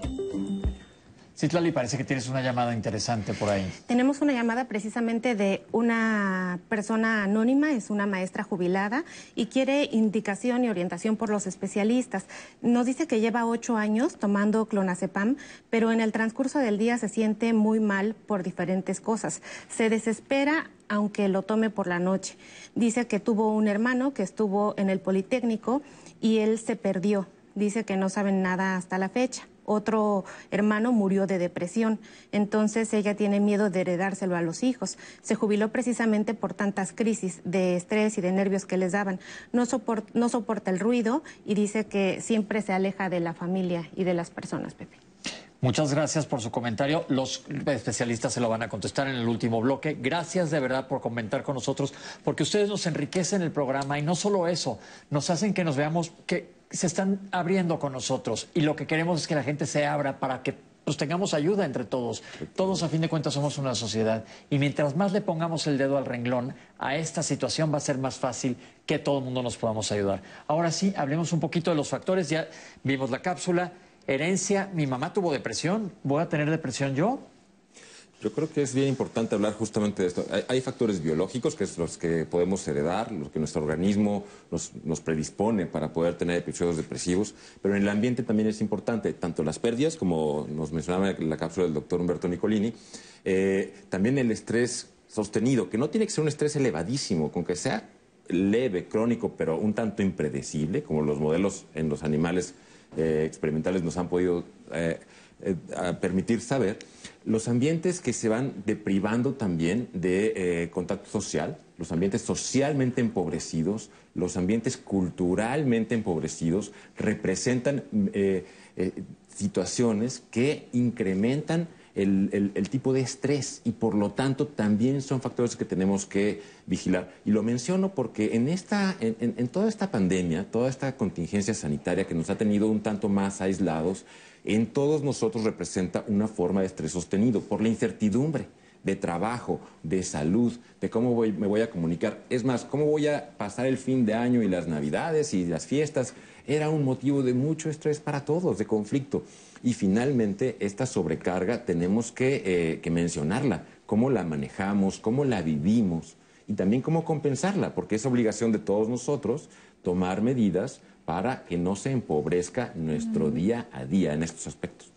Citlali, parece que tienes una llamada interesante por ahí. Tenemos una llamada precisamente de una persona anónima, es una maestra jubilada y quiere indicación y orientación por los especialistas. Nos dice que lleva ocho años tomando clonazepam, pero en el transcurso del día se siente muy mal por diferentes cosas. Se desespera aunque lo tome por la noche. Dice que tuvo un hermano que estuvo en el Politécnico y él se perdió. Dice que no saben nada hasta la fecha otro hermano murió de depresión. Entonces ella tiene miedo de heredárselo a los hijos. Se jubiló precisamente por tantas crisis de estrés y de nervios que les daban. No, soporta, no soporta el ruido y dice que siempre se aleja de la familia y de las personas, Pepe. Muchas gracias por su comentario. Los especialistas se lo van a contestar en el último bloque. Gracias de verdad por comentar con nosotros, porque ustedes nos enriquecen el programa y no solo eso, nos hacen que nos veamos que se están abriendo con nosotros y lo que queremos es que la gente se abra para que pues, tengamos ayuda entre todos. Todos, a fin de cuentas, somos una sociedad. Y mientras más le pongamos el dedo al renglón a esta situación, va a ser más fácil que todo el mundo nos podamos ayudar. Ahora sí, hablemos un poquito de los factores. Ya vimos la cápsula. Herencia, mi mamá tuvo depresión. ¿Voy a tener depresión yo? Yo creo que es bien importante hablar justamente de esto. Hay, factores biológicos, que es los que podemos heredar, los que nuestro organismo nos, predispone para poder tener episodios depresivos, pero en el ambiente también es importante, tanto las pérdidas, como nos mencionaba en la cápsula del doctor Humberto Nicolini, eh, también el estrés sostenido, que no tiene que ser un estrés elevadísimo, con que sea leve, crónico, pero un tanto impredecible, como los modelos en los animales eh, experimentales nos han podido eh, permitir saber los ambientes que se van deprivando también de eh, contacto social, los ambientes socialmente empobrecidos, los ambientes culturalmente empobrecidos, representan eh, eh, situaciones que incrementan el, tipo de estrés y por lo tanto también son factores que tenemos que vigilar. Y lo menciono porque en, esta, en toda esta pandemia, toda esta contingencia sanitaria que nos ha tenido un tanto más aislados, en todos nosotros representa una forma de estrés sostenido por la incertidumbre de trabajo, de salud, de cómo me voy a comunicar. Es más, cómo voy a pasar el fin de año y las navidades y las fiestas. Era un motivo de mucho estrés para todos, de conflicto. Y finalmente, esta sobrecarga tenemos que, eh, que mencionarla, cómo la manejamos, cómo la vivimos y también cómo compensarla, porque es obligación de todos nosotros tomar medidas para que no se empobrezca nuestro día a día en estos aspectos.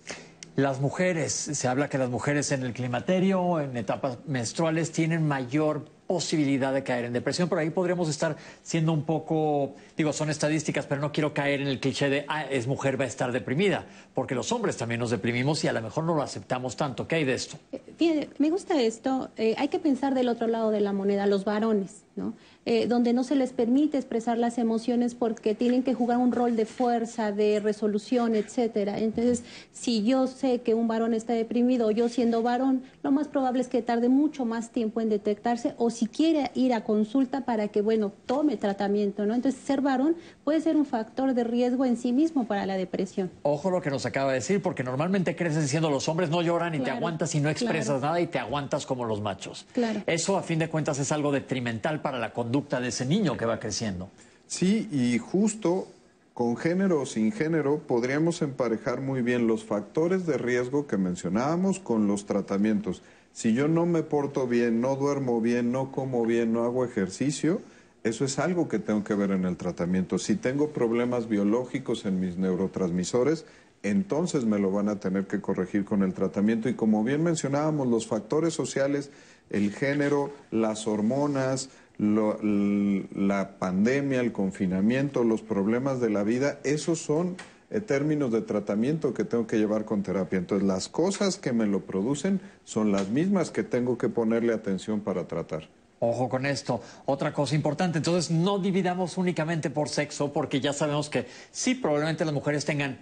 Las mujeres, se habla que las mujeres en el climaterio, en etapas menstruales, tienen mayor posibilidad de caer en depresión. Por ahí podríamos estar siendo un poco, digo, son estadísticas, pero no quiero caer en el cliché de, ah, es mujer, va a estar deprimida, porque los hombres también nos deprimimos y a lo mejor no lo aceptamos tanto. ¿Qué hay de esto? Fíjate, me gusta esto. Eh, hay que pensar del otro lado de la moneda, los varones, ¿no? Eh, donde no se les permite expresar las emociones porque tienen que jugar un rol de fuerza, de resolución, etcétera. Entonces, si yo sé que un varón está deprimido o yo siendo varón, lo más probable es que tarde mucho más tiempo en detectarse o si quiere ir a consulta para que, bueno, tome tratamiento, ¿no? Entonces, ser varón puede ser un factor de riesgo en sí mismo para la depresión. Ojo lo que nos acaba de decir, porque normalmente creces diciendo los hombres no lloran y te aguantas y no expresas nada y te aguantas como los machos. Claro. Eso, a fin de cuentas, es algo detrimental para la conducta conducta de ese niño que va creciendo. Sí, y justo con género o sin género podríamos emparejar muy bien los factores de riesgo que mencionábamos con los tratamientos. Si yo no me porto bien, no duermo bien, no como bien, no hago ejercicio, eso es algo que tengo que ver en el tratamiento. Si tengo problemas biológicos en mis neurotransmisores, entonces me lo van a tener que corregir con el tratamiento. Y como bien mencionábamos, los factores sociales, el género, las hormonas, la pandemia, el confinamiento, los problemas de la vida, esos son en términos de tratamiento que tengo que llevar con terapia. Entonces, las cosas que me lo producen son las mismas que tengo que ponerle atención para tratar. Ojo con esto. Otra cosa importante, entonces no dividamos únicamente por sexo, porque ya sabemos que sí, probablemente las mujeres tengan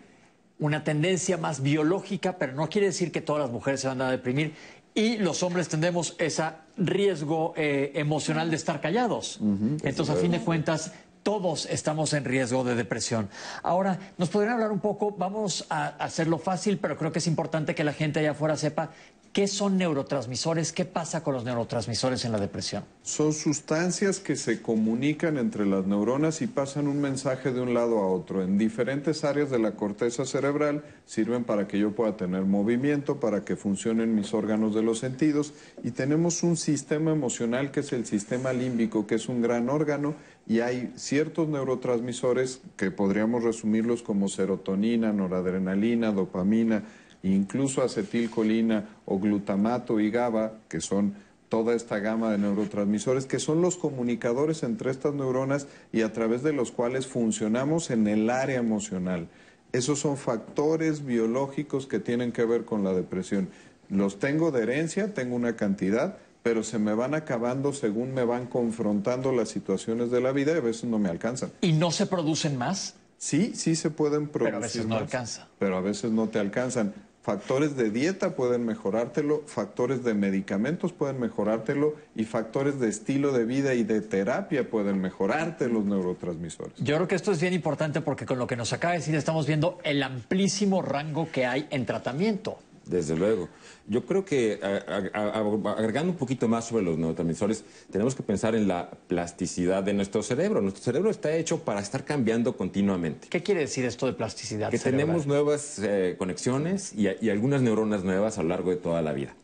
una tendencia más biológica, pero no quiere decir que todas las mujeres se van a deprimir y los hombres tendremos ese riesgo eh, emocional de estar callados. Entonces, a fin de cuentas, todos estamos en riesgo de depresión. Ahora, ¿nos podrían hablar un poco? Vamos a hacerlo fácil, pero creo que es importante que la gente allá afuera sepa ¿Qué son neurotransmisores? ¿Qué pasa con los neurotransmisores en la depresión? Son sustancias que se comunican entre las neuronas y pasan un mensaje de un lado a otro. En diferentes áreas de la corteza cerebral sirven para que yo pueda tener movimiento, para que funcionen mis órganos de los sentidos y tenemos un sistema emocional que es el sistema límbico, que es un gran órgano y hay ciertos neurotransmisores que podríamos resumirlos como serotonina, noradrenalina, dopamina, incluso acetilcolina o glutamato y GABA, que son toda esta gama de neurotransmisores, que son los comunicadores entre estas neuronas y a través de los cuales funcionamos en el área emocional. Esos son factores biológicos que tienen que ver con la depresión. Los tengo de herencia, tengo una cantidad, pero se me van acabando según me van confrontando las situaciones de la vida y a veces no me alcanzan. ¿Y no se producen más? Sí, sí se pueden producir. Pero a veces no alcanza. Pero a veces no te alcanzan. Factores de dieta pueden mejorártelo, factores de medicamentos pueden mejorártelo y factores de estilo de vida y de terapia pueden mejorarte los neurotransmisores. Yo creo que esto es bien importante porque con lo que nos acaba de decir estamos viendo el amplísimo rango que hay en tratamiento. Desde luego. Yo creo que agregando un poquito más sobre los neurotransmisores, tenemos que pensar en la plasticidad de nuestro cerebro. Nuestro cerebro está hecho para estar cambiando continuamente. ¿Qué quiere decir esto de plasticidad? Que tenemos nuevas eh, conexiones y, y algunas neuronas nuevas a lo largo de toda la vida.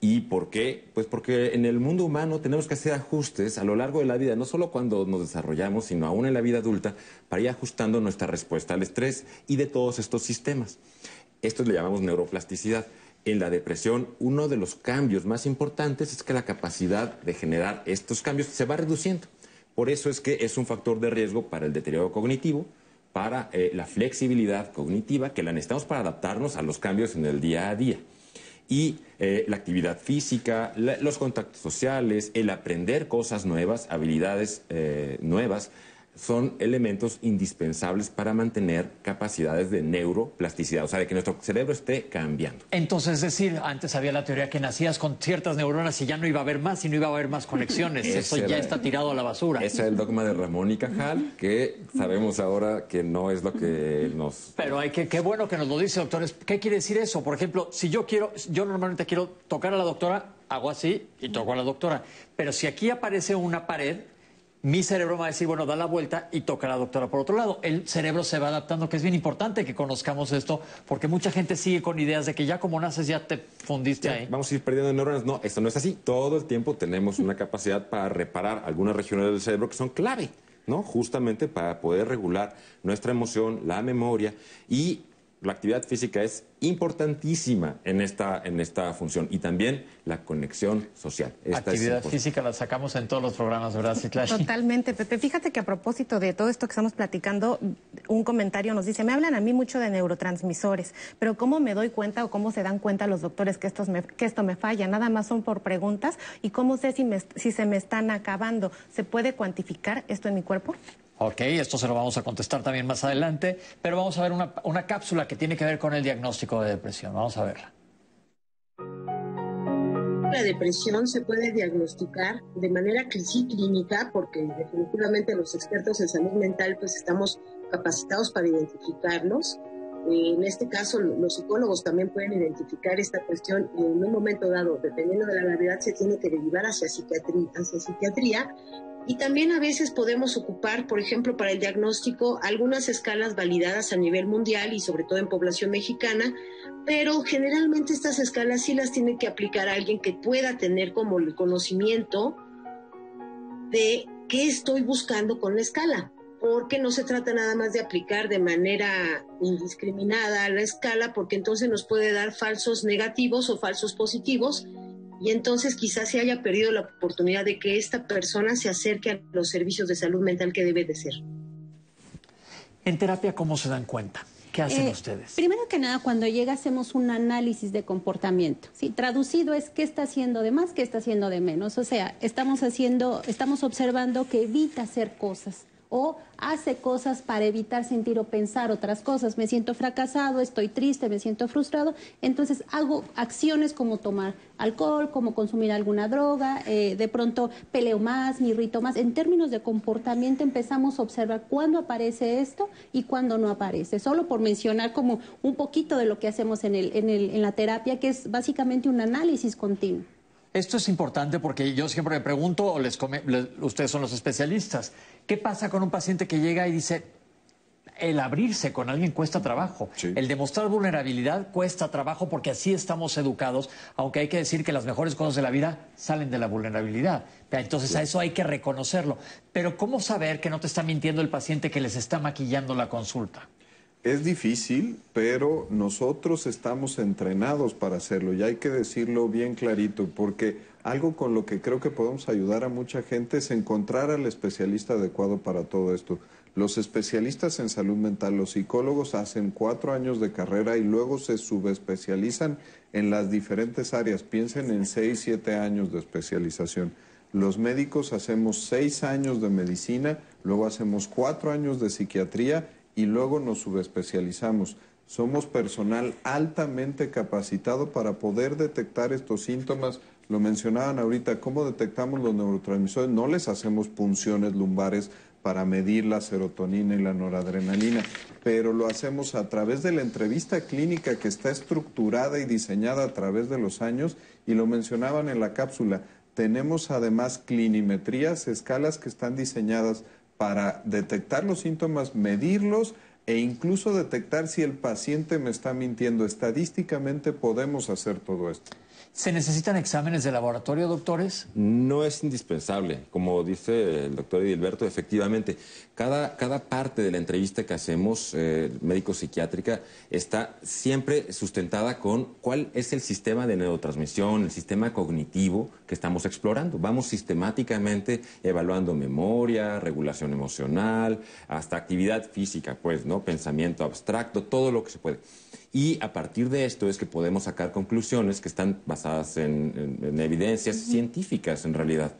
¿Y por qué? Pues porque en el mundo humano tenemos que hacer ajustes a lo largo de la vida, no solo cuando nos desarrollamos, sino aún en la vida adulta, para ir ajustando nuestra respuesta al estrés y de todos estos sistemas. Esto le llamamos neuroplasticidad. En la depresión, uno de los cambios más importantes es que la capacidad de generar estos cambios se va reduciendo. Por eso es que es un factor de riesgo para el deterioro cognitivo, para eh, la flexibilidad cognitiva, que la necesitamos para adaptarnos a los cambios en el día a día. Y eh, la actividad física, los contactos sociales, el aprender cosas nuevas, habilidades eh, nuevas, son elementos indispensables para mantener capacidades de neuroplasticidad, o sea, de que nuestro cerebro esté cambiando. Entonces, es decir, antes había la teoría que nacías con ciertas neuronas y ya no iba a haber más y no iba a haber más conexiones. Eso ya está tirado a la basura. Ese es el dogma de Ramón y Cajal, que sabemos ahora que no es lo que nos... Pero hay que, qué bueno que nos lo dice, doctores. ¿Qué quiere decir eso? Por ejemplo, si yo quiero, yo normalmente quiero tocar a la doctora, hago así y toco a la doctora. Pero si aquí aparece una pared, mi cerebro va a decir, bueno, da la vuelta y toca a la doctora por otro lado. El cerebro se va adaptando, que es bien importante que conozcamos esto, porque mucha gente sigue con ideas de que ya como naces ya te fundiste ahí. Vamos a ir perdiendo neuronas. No, esto no es así. Todo el tiempo tenemos una capacidad para reparar algunas regiones del cerebro que son clave. ¿no? Justamente para poder regular nuestra emoción, la memoria y la actividad física es importantísima en esta, en esta función y también la conexión social. actividad física la sacamos en todos los programas, ¿verdad, Citlali? Totalmente, Pepe. Fíjate que a propósito de todo esto que estamos platicando, un comentario nos dice, me hablan a mí mucho de neurotransmisores, pero ¿cómo me doy cuenta o cómo se dan cuenta los doctores que, estos que esto me falla? Nada más son por preguntas y cómo sé si, si se me están acabando. ¿Se puede cuantificar esto en mi cuerpo? Ok, esto se lo vamos a contestar también más adelante, pero vamos a ver una, una cápsula que tiene que ver con el diagnóstico de depresión. Vamos a verla. La depresión se puede diagnosticar de manera clínica porque definitivamente los expertos en salud mental pues estamos capacitados para identificarlos. En este caso, los psicólogos también pueden identificar esta cuestión y en un momento dado, dependiendo de la gravedad, se tiene que derivar hacia hacia psiquiatría y también a veces podemos ocupar, por ejemplo, para el diagnóstico algunas escalas validadas a nivel mundial y sobre todo en población mexicana, pero generalmente estas escalas sí las tiene que aplicar alguien que pueda tener como el conocimiento de qué estoy buscando con la escala, porque no se trata nada más de aplicar de manera indiscriminada la escala, porque entonces nos puede dar falsos negativos o falsos positivos y entonces quizás se haya perdido la oportunidad de que esta persona se acerque a los servicios de salud mental que debe de ser. En terapia, ¿cómo se dan cuenta? ¿Qué hacen Eh, ustedes? Primero que nada, cuando llega hacemos un análisis de comportamiento. ¿sí? Traducido es qué está haciendo de más, qué está haciendo de menos. O sea, estamos haciendo, estamos observando que evita hacer cosas o hace cosas para evitar sentir o pensar otras cosas. Me siento fracasado, estoy triste, me siento frustrado. Entonces hago acciones como tomar alcohol, como consumir alguna droga, eh, de pronto peleo más, me irrito más. En términos de comportamiento empezamos a observar cuándo aparece esto y cuándo no aparece. Solo por mencionar como un poquito de lo que hacemos en, el, en, el, en la terapia, que es básicamente un análisis continuo. Esto es importante porque yo siempre me pregunto, o les come- ustedes son los especialistas, ¿qué pasa con un paciente que llega y dice, el abrirse con alguien cuesta trabajo, el demostrar vulnerabilidad cuesta trabajo porque así estamos educados, aunque hay que decir que las mejores cosas de la vida salen de la vulnerabilidad. Entonces a eso hay que reconocerlo. Pero ¿cómo saber que no te está mintiendo el paciente que les está maquillando la consulta? Es difícil, pero nosotros estamos entrenados para hacerlo y hay que decirlo bien clarito, porque algo con lo que creo que podemos ayudar a mucha gente es encontrar al especialista adecuado para todo esto. Los especialistas en salud mental, los psicólogos hacen cuatro años de carrera y luego se subespecializan en las diferentes áreas. Piensen en seis, siete años de especialización. Los médicos hacemos seis años de medicina, luego hacemos cuatro años de psiquiatría y luego nos subespecializamos. Somos personal altamente capacitado para poder detectar estos síntomas. Lo mencionaban ahorita, ¿cómo detectamos los neurotransmisores? No les hacemos punciones lumbares para medir la serotonina y la noradrenalina, pero lo hacemos a través de la entrevista clínica que está estructurada y diseñada a través de los años y lo mencionaban en la cápsula. Tenemos además clinimetrías, escalas que están diseñadas para detectar los síntomas, medirlos e incluso detectar si el paciente me está mintiendo. Estadísticamente podemos hacer todo esto. ¿Se necesitan exámenes de laboratorio, doctores? No es indispensable. Como dice el doctor Edilberto, efectivamente, cada, cada parte de la entrevista que hacemos, eh, médico-psiquiátrica, está siempre sustentada con cuál es el sistema de neurotransmisión, el sistema cognitivo que estamos explorando. Vamos sistemáticamente evaluando memoria, regulación emocional, hasta actividad física, pues, ¿no? Pensamiento abstracto, todo lo que se puede. Y a partir de esto es que podemos sacar conclusiones que están basadas en, en- en evidencias científicas en realidad.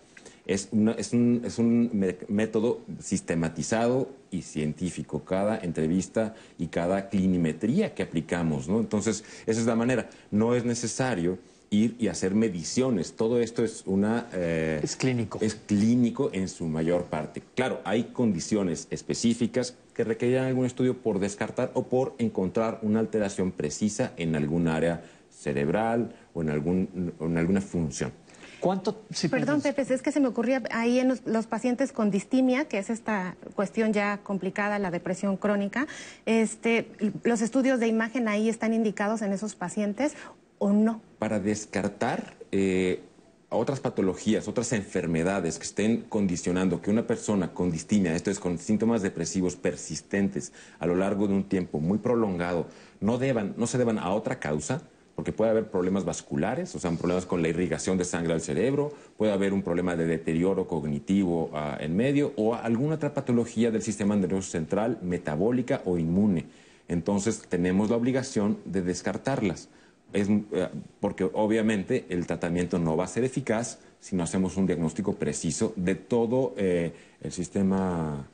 Es, una- es un, es un método sistematizado y científico, cada entrevista y cada clinimetría que aplicamos, ¿no? Entonces, esa es la manera. No es necesario ir y hacer mediciones. Todo esto es una... eh, es clínico. Es clínico en su mayor parte. Claro, hay condiciones específicas que requerirán algún estudio por descartar o por encontrar una alteración precisa en algún área cerebral o en, algún, o en alguna función. ¿Cuánto? Perdón, Pepe, es que se me ocurría ahí en los, los pacientes con distimia, que es esta cuestión ya complicada, la depresión crónica, este, ¿los estudios de imagen ahí están indicados en esos pacientes o no? Para descartar eh, otras patologías, otras enfermedades que estén condicionando que una persona con distimia, esto es con síntomas depresivos persistentes a lo largo de un tiempo muy prolongado, no, deban, no se deban a otra causa, porque puede haber problemas vasculares, o sea, problemas con la irrigación de sangre al cerebro, puede haber un problema de deterioro cognitivo ah, en medio o alguna otra patología del sistema nervioso central, metabólica o inmune. Entonces tenemos la obligación de descartarlas. Es, eh, porque obviamente el tratamiento no va a ser eficaz si no hacemos un diagnóstico preciso de todo eh, el sistema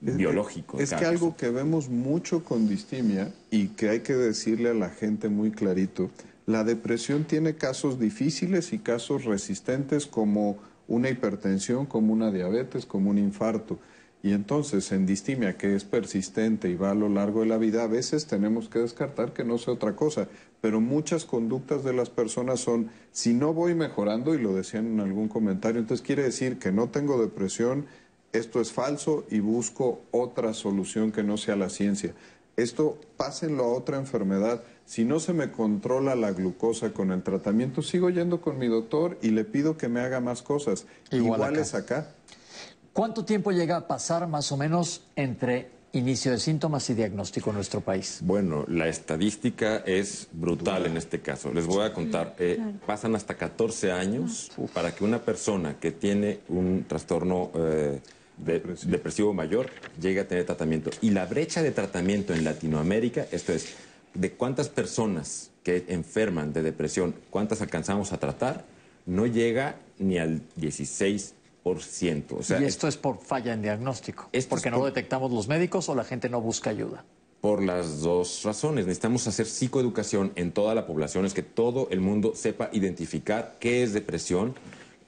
biológico. de Es que algo que vemos mucho con distimia y que hay que decirle a la gente muy clarito, la depresión tiene casos difíciles y casos resistentes como una hipertensión, como una diabetes, como un infarto. Y entonces en distimia, que es persistente y va a lo largo de la vida, a veces tenemos que descartar que no sea otra cosa. Pero muchas conductas de las personas son, si no voy mejorando, y lo decían en algún comentario, entonces quiere decir que no tengo depresión, esto es falso y busco otra solución que no sea la ciencia. Esto pásenlo a otra enfermedad. Si no se me controla la glucosa con el tratamiento, sigo yendo con mi doctor y le pido que me haga más cosas. Igual acá. Iguales acá. ¿Cuánto tiempo llega a pasar más o menos entre inicio de síntomas y diagnóstico en nuestro país? Bueno, la estadística es brutal en este caso. Les voy a contar, eh, pasan hasta 14 años para que una persona que tiene un trastorno eh, de- depresivo mayor llegue a tener tratamiento. Y la brecha de tratamiento en Latinoamérica, esto es, de cuántas personas que enferman de depresión, cuántas alcanzamos a tratar, no llega ni al 16%. O sea, y esto es por falla en diagnóstico. ¿Es porque no detectamos los médicos o la gente no busca ayuda? Por las dos razones. Necesitamos hacer psicoeducación en toda la población, es que todo el mundo sepa identificar qué es depresión,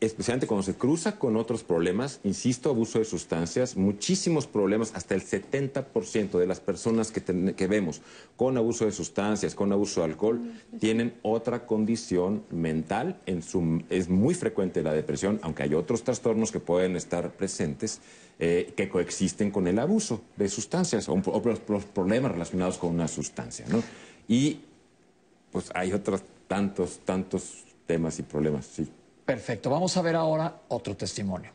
especialmente cuando se cruza con otros problemas, insisto, abuso de sustancias, muchísimos problemas, hasta el 70% de las personas que, ten- que vemos con abuso de sustancias, con abuso de alcohol, tienen otra condición mental. En su, es muy frecuente la depresión, aunque hay otros trastornos que pueden estar presentes eh, que coexisten con el abuso de sustancias o, o los, los problemas relacionados con una sustancia. ¿no? Y pues hay otros tantos, tantos temas y problemas, sí. Perfecto. Vamos a ver ahora otro testimonio.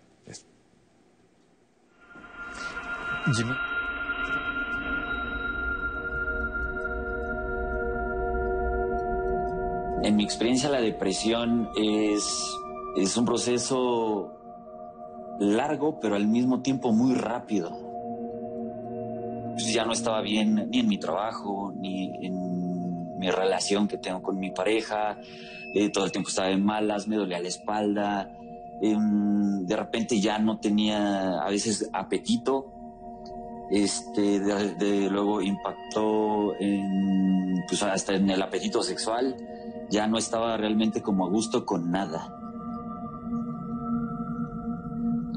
Jimmy. En mi experiencia, la depresión es, es un proceso largo, pero al mismo tiempo muy rápido. Pues ya no estaba bien ni en mi trabajo, ni en mi relación que tengo con mi pareja. Eh, todo el tiempo estaba de malas, me dolía la espalda. Em, de repente ya no tenía a veces apetito. Este, de, luego impactó en, pues hasta en el apetito sexual. Ya no estaba realmente como a gusto con nada.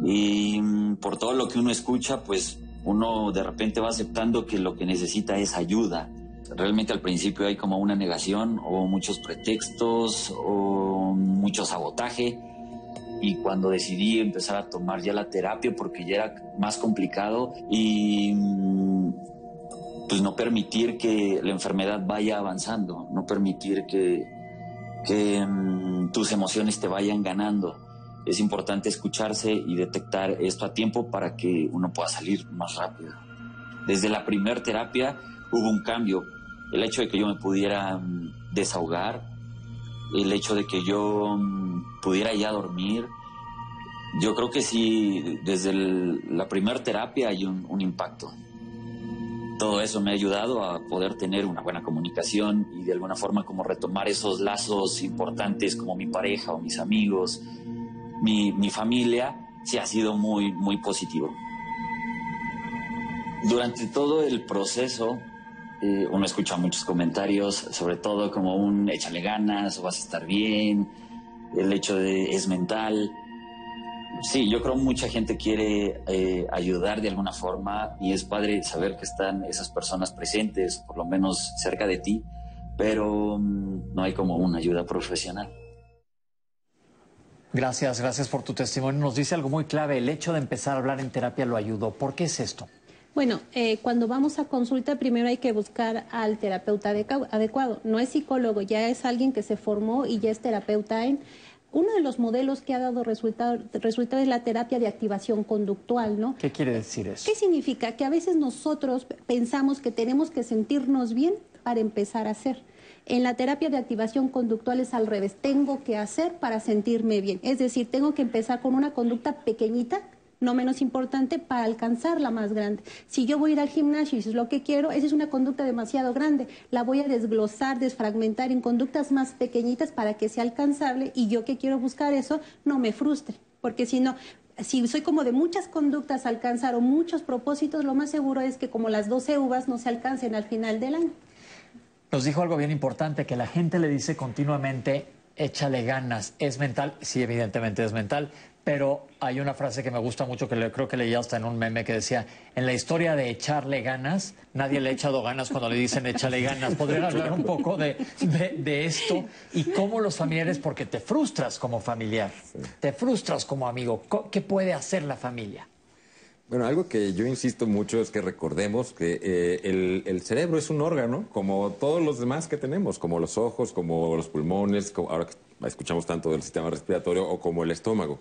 Y mm, por todo lo que uno escucha, pues uno de repente va aceptando que lo que necesita es ayuda. Realmente al principio hay como una negación o muchos pretextos o mucho sabotaje. Y cuando decidí empezar a tomar ya la terapia porque ya era más complicado y mm, pues no permitir que la enfermedad vaya avanzando, no permitir que, mm, tus emociones te vayan ganando. Es importante escucharse y detectar esto a tiempo para que uno pueda salir más rápido. Desde la primer terapia hubo un cambio. El hecho de que yo me pudiera mm, desahogar, el hecho de que yo mm, pudiera ya dormir, yo creo que sí, desde la primera terapia hay un, impacto. Todo eso me ha ayudado a poder tener una buena comunicación y de alguna forma como retomar esos lazos importantes como mi pareja o mis amigos, mi, mi familia, sí ha sido muy, muy positivo. Durante todo el proceso, eh, uno escucha muchos comentarios, sobre todo como un échale ganas, vas a estar bien, el hecho de es mental. Sí, yo creo mucha gente quiere eh, ayudar de alguna forma y es padre saber que están esas personas presentes, por lo menos cerca de ti, pero mm, no hay como una ayuda profesional. Gracias, gracias por tu testimonio. Nos dice algo muy clave. El hecho de empezar a hablar en terapia lo ayudó. ¿Por qué es esto? Bueno, eh, cuando vamos a consulta, primero hay que buscar al terapeuta adecu- adecuado. No es psicólogo, ya es alguien que se formó y ya es terapeuta en. Uno de los modelos que ha dado resultado, resultado es la terapia de activación conductual, ¿no? ¿Qué quiere decir eso? ¿Qué significa? Que a veces nosotros pensamos que tenemos que sentirnos bien para empezar a hacer. En la terapia de activación conductual es al revés, tengo que hacer para sentirme bien. Es decir, tengo que empezar con una conducta pequeñita, no menos importante, para alcanzar la más grande. Si yo voy a ir al gimnasio y eso es lo que quiero, esa es una conducta demasiado grande. La voy a desglosar, desfragmentar en conductas más pequeñitas para que sea alcanzable y yo que quiero buscar eso no me frustre. Porque si no, si soy como de muchas conductas alcanzar o muchos propósitos, lo más seguro es que como las 12 uvas no se alcancen al final del año. Nos dijo algo bien importante, que la gente le dice continuamente, échale ganas, es mental, sí, evidentemente es mental, pero hay una frase que me gusta mucho, que le- creo que leí hasta en un meme que decía, en la historia de echarle ganas, nadie le ha echado ganas cuando le dicen échale ganas. ¿Podrían hablar un poco de, de- de esto y cómo los familiares, porque te frustras como familiar, te frustras como amigo, ¿qué puede hacer la familia? Bueno, algo que yo insisto mucho es que recordemos que eh, el, el cerebro es un órgano como todos los demás que tenemos, como los ojos, como los pulmones, como ahora que escuchamos tanto del sistema respiratorio o como el estómago.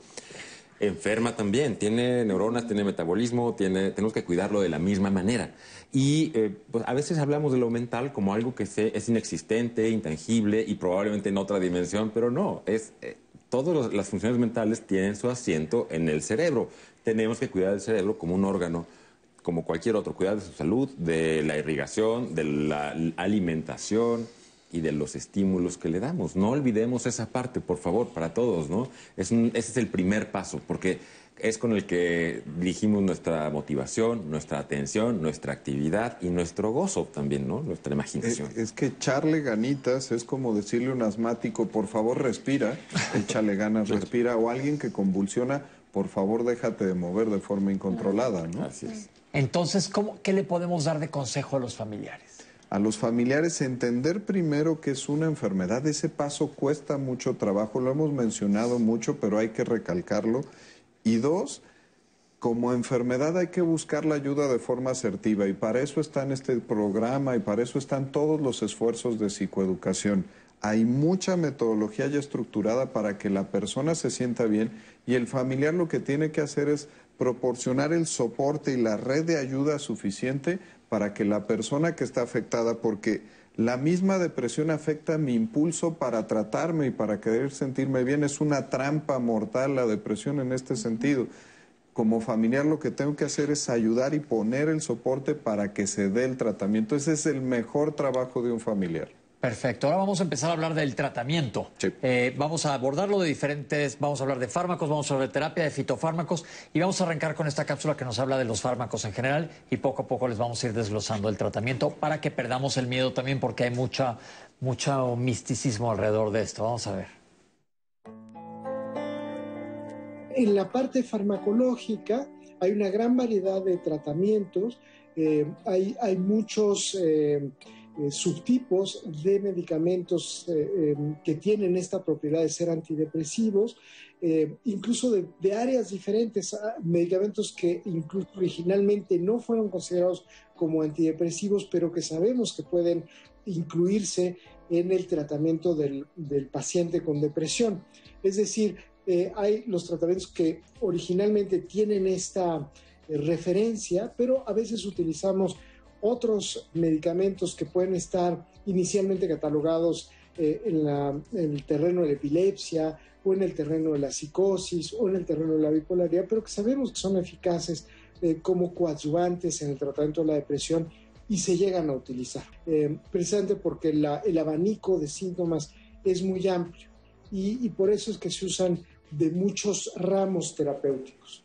Enferma también, tiene neuronas, tiene metabolismo, tiene, tenemos que cuidarlo de la misma manera. Y eh, pues, a veces hablamos de lo mental como algo que es inexistente, intangible y probablemente en otra dimensión, pero no, es, eh, todas las funciones mentales tienen su asiento en el cerebro. tenemos que cuidar del cerebro como un órgano como cualquier otro, cuidar de su salud, de la irrigación, de la alimentación y de los estímulos que le damos. No olvidemos esa parte, por favor, para todos, ¿no? Es ese es el primer paso, porque es con el que dirigimos nuestra motivación, nuestra atención, nuestra actividad y nuestro gozo también, ¿no? Nuestra imaginación. Es, es, que echarle ganitas es como decirle a un asmático, por favor respira, échale ganas, respira, o alguien que convulsiona, por favor déjate de mover de forma incontrolada, ¿no? Así es. Entonces, ¿cómo, ¿qué le podemos dar de consejo a los familiares? A los familiares entender primero que es una enfermedad, ese paso cuesta mucho trabajo, lo hemos mencionado mucho, pero hay que recalcarlo y dos, como enfermedad hay que buscar la ayuda de forma asertiva y para eso está en este programa y para eso están todos los esfuerzos de psicoeducación. Hay mucha metodología ya estructurada para que la persona se sienta bien y el familiar lo que tiene que hacer es proporcionar el soporte y la red de ayuda suficiente para que la persona que está afectada, porque la misma depresión afecta mi impulso para tratarme y para querer sentirme bien. Es una trampa mortal la depresión en este sentido. Como familiar lo que tengo que hacer es ayudar y poner el soporte para que se dé el tratamiento. Ese es el mejor trabajo de un familiar. Perfecto. Ahora vamos a empezar a hablar del tratamiento. Eh, vamos a abordarlo de diferentes, vamos a hablar de fármacos, vamos a hablar de terapia, de fitofármacos y vamos a arrancar con esta cápsula que nos habla de los fármacos en general y poco a poco les vamos a ir desglosando el tratamiento para que perdamos el miedo también porque hay mucha, mucho misticismo alrededor de esto. Vamos a ver. En la parte farmacológica hay una gran variedad de tratamientos, eh, hay, hay, muchos... Eh, eh, subtipos de medicamentos eh, em, que tienen esta propiedad de ser antidepresivos, eh, incluso de, áreas diferentes, ah, medicamentos que incluso originalmente no fueron considerados como antidepresivos, pero que sabemos que pueden incluirse en el tratamiento del, del paciente con depresión. Es decir, hay los tratamientos que originalmente tienen esta referencia, pero a veces utilizamos otros medicamentos que pueden estar inicialmente catalogados eh, en, el terreno de la epilepsia o en el terreno de la psicosis o en el terreno de la bipolaridad, pero que sabemos que son eficaces eh, como coadyuvantes en el tratamiento de la depresión y se llegan a utilizar, eh, precisamente porque el abanico de síntomas es muy amplio y, y por eso es que se usan de muchos ramos terapéuticos.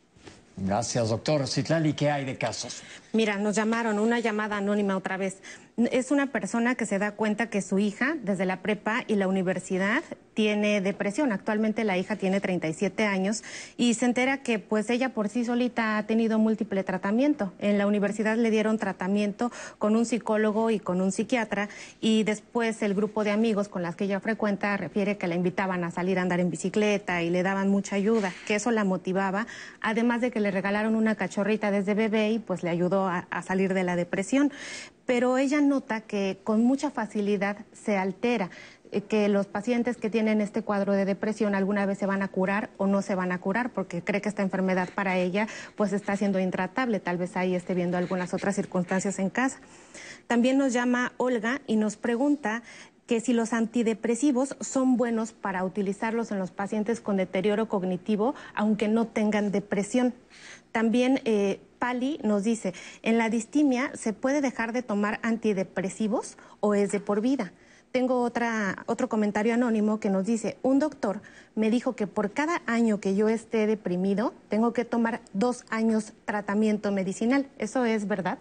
Gracias, doctor. Citlali, ¿qué hay de casos? Mira, nos llamaron, una llamada anónima otra vez. Es una persona que se da cuenta que su hija, desde la prepa y la universidad, tiene depresión. Actualmente la hija tiene 37 años y se entera que pues ella por sí solita ha tenido múltiple tratamiento. En la universidad le dieron tratamiento con un psicólogo y con un psiquiatra y después el grupo de amigos con las que ella frecuenta refiere que la invitaban a salir a andar en bicicleta y le daban mucha ayuda, que eso la motivaba, además de que le regalaron una cachorrita desde bebé y pues le ayudó a, a salir de la depresión pero ella nota que con mucha facilidad se altera eh, que los pacientes que tienen este cuadro de depresión alguna vez se van a curar o no se van a curar porque cree que esta enfermedad para ella pues está siendo intratable, tal vez ahí esté viendo algunas otras circunstancias en casa. También nos llama Olga y nos pregunta que si los antidepresivos son buenos para utilizarlos en los pacientes con deterioro cognitivo, aunque no tengan depresión. También eh, Pali nos dice, en la distimia se puede dejar de tomar antidepresivos o es de por vida. Tengo otra, otro comentario anónimo que nos dice, un doctor me dijo que por cada año que yo esté deprimido, tengo que tomar dos años tratamiento medicinal. ¿Eso es verdad?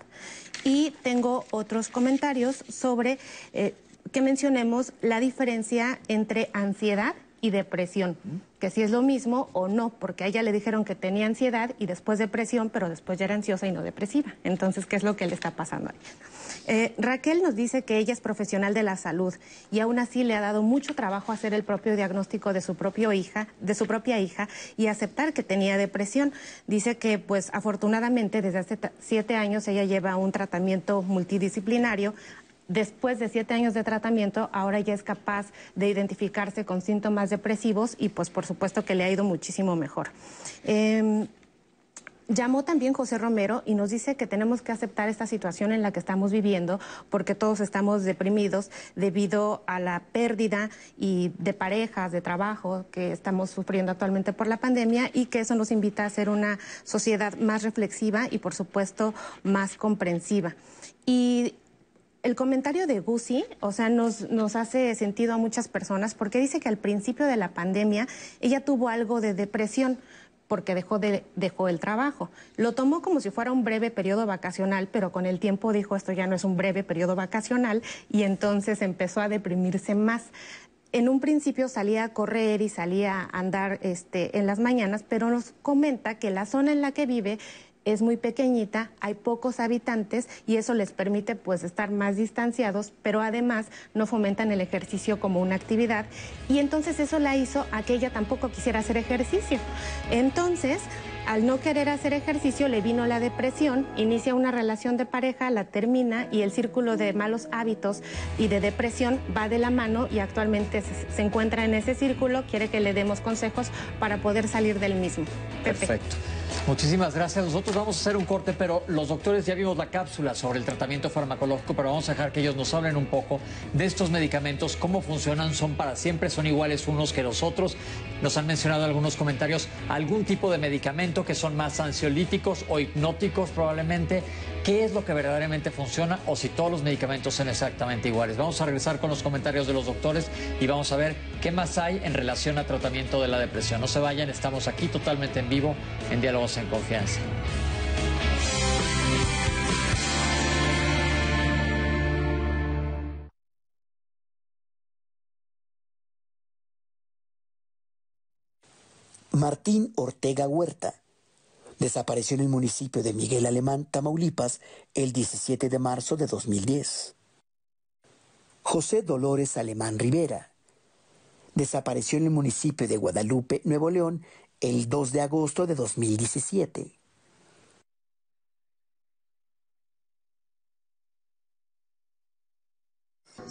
Y tengo otros comentarios sobre eh, que mencionemos la diferencia entre ansiedad y depresión, que si es lo mismo o no, porque a ella le dijeron que tenía ansiedad y después depresión, pero después ya era ansiosa y no depresiva. Entonces, ¿qué es lo que le está pasando a ella? Eh, Raquel nos dice que ella es profesional de la salud y aún así le ha dado mucho trabajo hacer el propio diagnóstico de su propio hija, de su propia hija y aceptar que tenía depresión. Dice que, pues, afortunadamente desde hace siete años ella lleva un tratamiento multidisciplinario después de siete años de tratamiento, ahora ya es capaz de identificarse con síntomas depresivos y pues por supuesto que le ha ido muchísimo mejor. Em, Llamó también José Romero y nos dice que tenemos que aceptar esta situación en la que estamos viviendo porque todos estamos deprimidos debido a la pérdida y de parejas, de trabajo que estamos sufriendo actualmente por la pandemia y que eso nos invita a ser una sociedad más reflexiva y por supuesto más comprensiva. Y el comentario de Gusi, o sea, nos, nos hace sentido a muchas personas porque dice que al principio de la pandemia ella tuvo algo de depresión porque dejó, de, dejó el trabajo. Lo tomó como si fuera un breve periodo vacacional, pero con el tiempo dijo esto ya no es un breve periodo vacacional y entonces empezó a deprimirse más. En un principio salía a correr y salía a andar este, en las mañanas, pero nos comenta que la zona en la que vive es muy pequeñita, hay pocos habitantes y eso les permite pues estar más distanciados, pero además no fomentan el ejercicio como una actividad y entonces eso la hizo a que ella tampoco quisiera hacer ejercicio. Entonces, al no querer hacer ejercicio le vino la depresión, inicia una relación de pareja, la termina y el círculo de malos hábitos y de depresión va de la mano y actualmente se, encuentra en ese círculo, quiere que le demos consejos para poder salir del mismo. Perfecto. Muchísimas gracias. Nosotros vamos a hacer un corte, pero los doctores ya vimos la cápsula sobre el tratamiento farmacológico, pero vamos a dejar que ellos nos hablen un poco de estos medicamentos, cómo funcionan, son para siempre, son iguales unos que los otros. Nos han mencionado algunos comentarios, algún tipo de medicamento que son más ansiolíticos o hipnóticos probablemente. ¿Qué es lo que verdaderamente funciona o si todos los medicamentos son exactamente iguales? Vamos a regresar con los comentarios de los doctores y vamos a ver qué más hay en relación a tratamiento de la depresión. No se vayan, estamos aquí totalmente en vivo en Diálogos en Confianza. Martín Ortega Huerta desapareció en el municipio de Miguel Alemán, Tamaulipas, el 17 de marzo de 2010. José Dolores Alemán Rivera desapareció en el municipio de Guadalupe, Nuevo León, el 2 de agosto de 2017.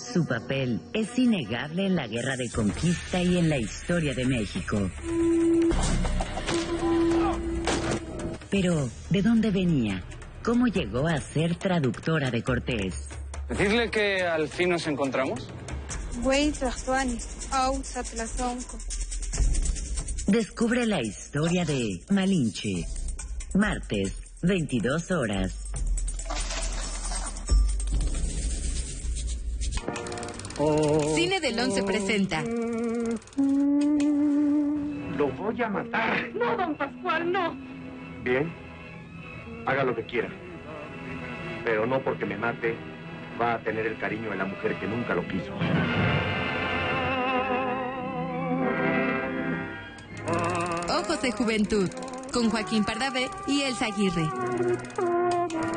Su papel es innegable en la guerra de conquista y en la historia de México. Pero, ¿de dónde venía? ¿Cómo llegó a ser traductora de Cortés? Decirle que al fin nos encontramos. Descubre la historia de Malinche. Martes, 22 horas. Cine del 11 presenta. Lo voy a matar. No, don Pascual, no. Bien, haga lo que quiera. Pero no porque me mate va a tener el cariño de la mujer que nunca lo quiso. Ojos de Juventud, con Joaquín Pardavé y Elsa Aguirre.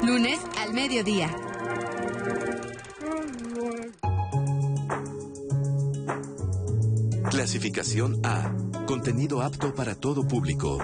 Lunes al mediodía. Clasificación A. Contenido apto para todo público.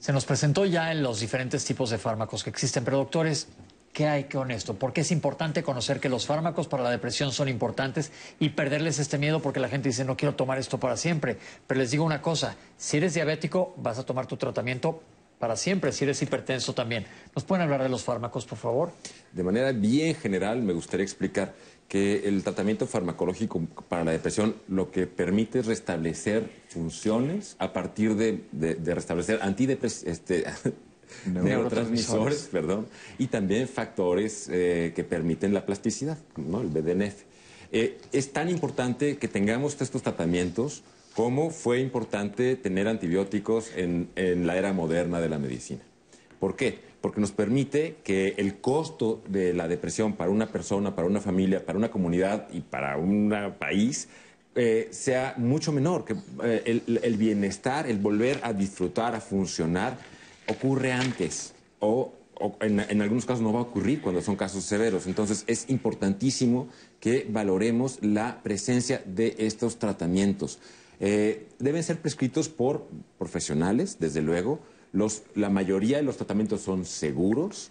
Se nos presentó ya en los diferentes tipos de fármacos que existen, pero doctores, ¿qué hay con esto? Porque es importante conocer que los fármacos para la depresión son importantes y perderles este miedo porque la gente dice no quiero tomar esto para siempre. Pero les digo una cosa, si eres diabético vas a tomar tu tratamiento para siempre, si eres hipertenso también. ¿Nos pueden hablar de los fármacos, por favor? De manera bien general, me gustaría explicar que el tratamiento farmacológico para la depresión lo que permite es restablecer funciones a partir de, restablecer antidepres este, neurotransmisores, perdón, y también factores eh, que permiten la plasticidad, ¿no? el BDNF. Eh, es tan importante que tengamos estos tratamientos como fue importante tener antibióticos en, en la era moderna de la medicina. ¿Por qué? Porque nos permite que el costo de la depresión para una persona, para una familia, para una comunidad y para un país eh, sea mucho menor, que eh, el, el bienestar, el volver a disfrutar, a funcionar, ocurre antes o, en algunos casos no va a ocurrir cuando son casos severos. Entonces es importantísimo que valoremos la presencia de estos tratamientos. Eh, deben ser prescritos por profesionales, desde luego. Los, la mayoría de los tratamientos son seguros,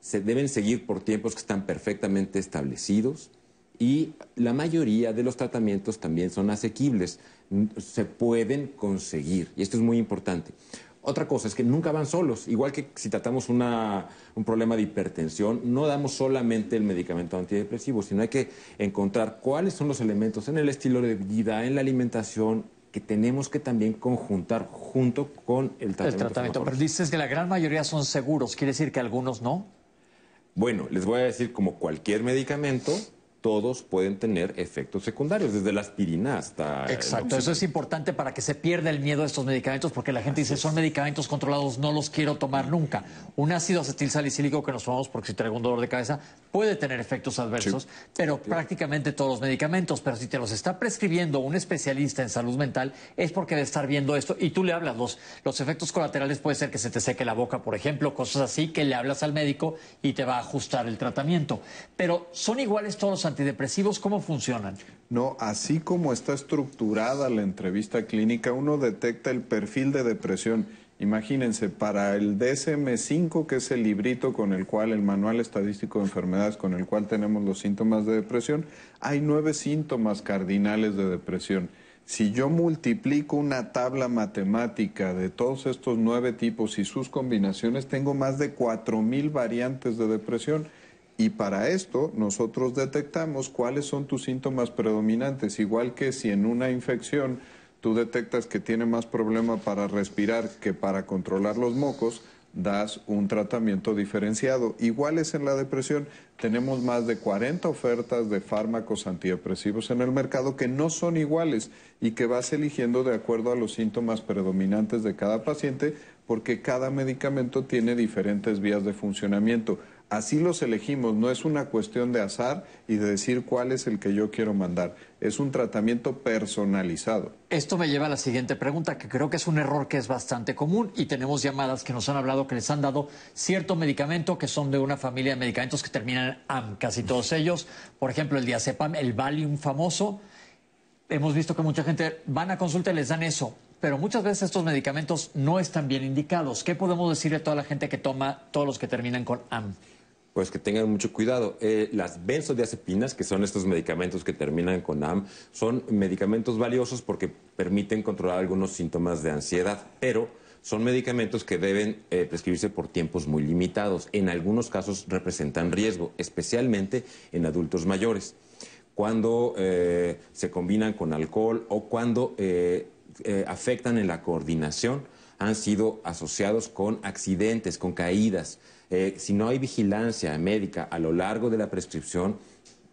se deben seguir por tiempos que están perfectamente establecidos y la mayoría de los tratamientos también son asequibles, se pueden conseguir y esto es muy importante. Otra cosa es que nunca van solos, igual que si tratamos una, un problema de hipertensión, no damos solamente el medicamento antidepresivo, sino hay que encontrar cuáles son los elementos en el estilo de vida, en la alimentación, que tenemos que también conjuntar junto con el tratamiento. El tratamiento, pero dices que la gran mayoría son seguros, ¿quiere decir que algunos no? Bueno, les voy a decir, como cualquier medicamento, todos pueden tener efectos secundarios, desde la aspirina hasta... Exacto, eso es importante para que se pierda el miedo a estos medicamentos, porque la gente dice, son medicamentos controlados, no los quiero tomar nunca. Un ácido acetil salicílico que nos tomamos porque si traigo un dolor de cabeza puede tener efectos adversos, pero prácticamente todos los medicamentos, pero si te los está prescribiendo un especialista en salud mental, es porque debe estar viendo esto y tú le hablas. Los, los efectos colaterales puede ser que se te seque la boca, por ejemplo, cosas así, que le hablas al médico y te va a ajustar el tratamiento. Pero son iguales todos los antidepresivos, ¿cómo funcionan? No, así como está estructurada la entrevista clínica, uno detecta el perfil de depresión. Imagínense, para el DSM-5, que es el librito con el cual, el manual estadístico de enfermedades con el cual tenemos los síntomas de depresión, hay nueve síntomas cardinales de depresión. Si yo multiplico una tabla matemática de todos estos nueve tipos y sus combinaciones, tengo más de cuatro mil variantes de depresión. Y para esto nosotros detectamos cuáles son tus síntomas predominantes, igual que si en una infección tú detectas que tiene más problema para respirar que para controlar los mocos, das un tratamiento diferenciado. Igual es en la depresión, tenemos más de 40 ofertas de fármacos antidepresivos en el mercado que no son iguales y que vas eligiendo de acuerdo a los síntomas predominantes de cada paciente porque cada medicamento tiene diferentes vías de funcionamiento. Así los elegimos, no es una cuestión de azar y de decir cuál es el que yo quiero mandar, es un tratamiento personalizado. Esto me lleva a la siguiente pregunta, que creo que es un error que es bastante común y tenemos llamadas que nos han hablado que les han dado cierto medicamento que son de una familia de medicamentos que terminan AM, casi todos ellos, por ejemplo el diazepam, el Valium famoso. Hemos visto que mucha gente van a consulta y les dan eso, pero muchas veces estos medicamentos no están bien indicados. ¿Qué podemos decirle a toda la gente que toma todos los que terminan con AM? Pues que tengan mucho cuidado. Eh, las benzodiazepinas, que son estos medicamentos que terminan con AM, son medicamentos valiosos porque permiten controlar algunos síntomas de ansiedad, pero son medicamentos que deben eh, prescribirse por tiempos muy limitados. En algunos casos representan riesgo, especialmente en adultos mayores. Cuando eh, se combinan con alcohol o cuando afectan en la coordinación, han sido asociados con accidentes, con caídas. Eh, si no hay vigilancia médica a lo largo de la prescripción,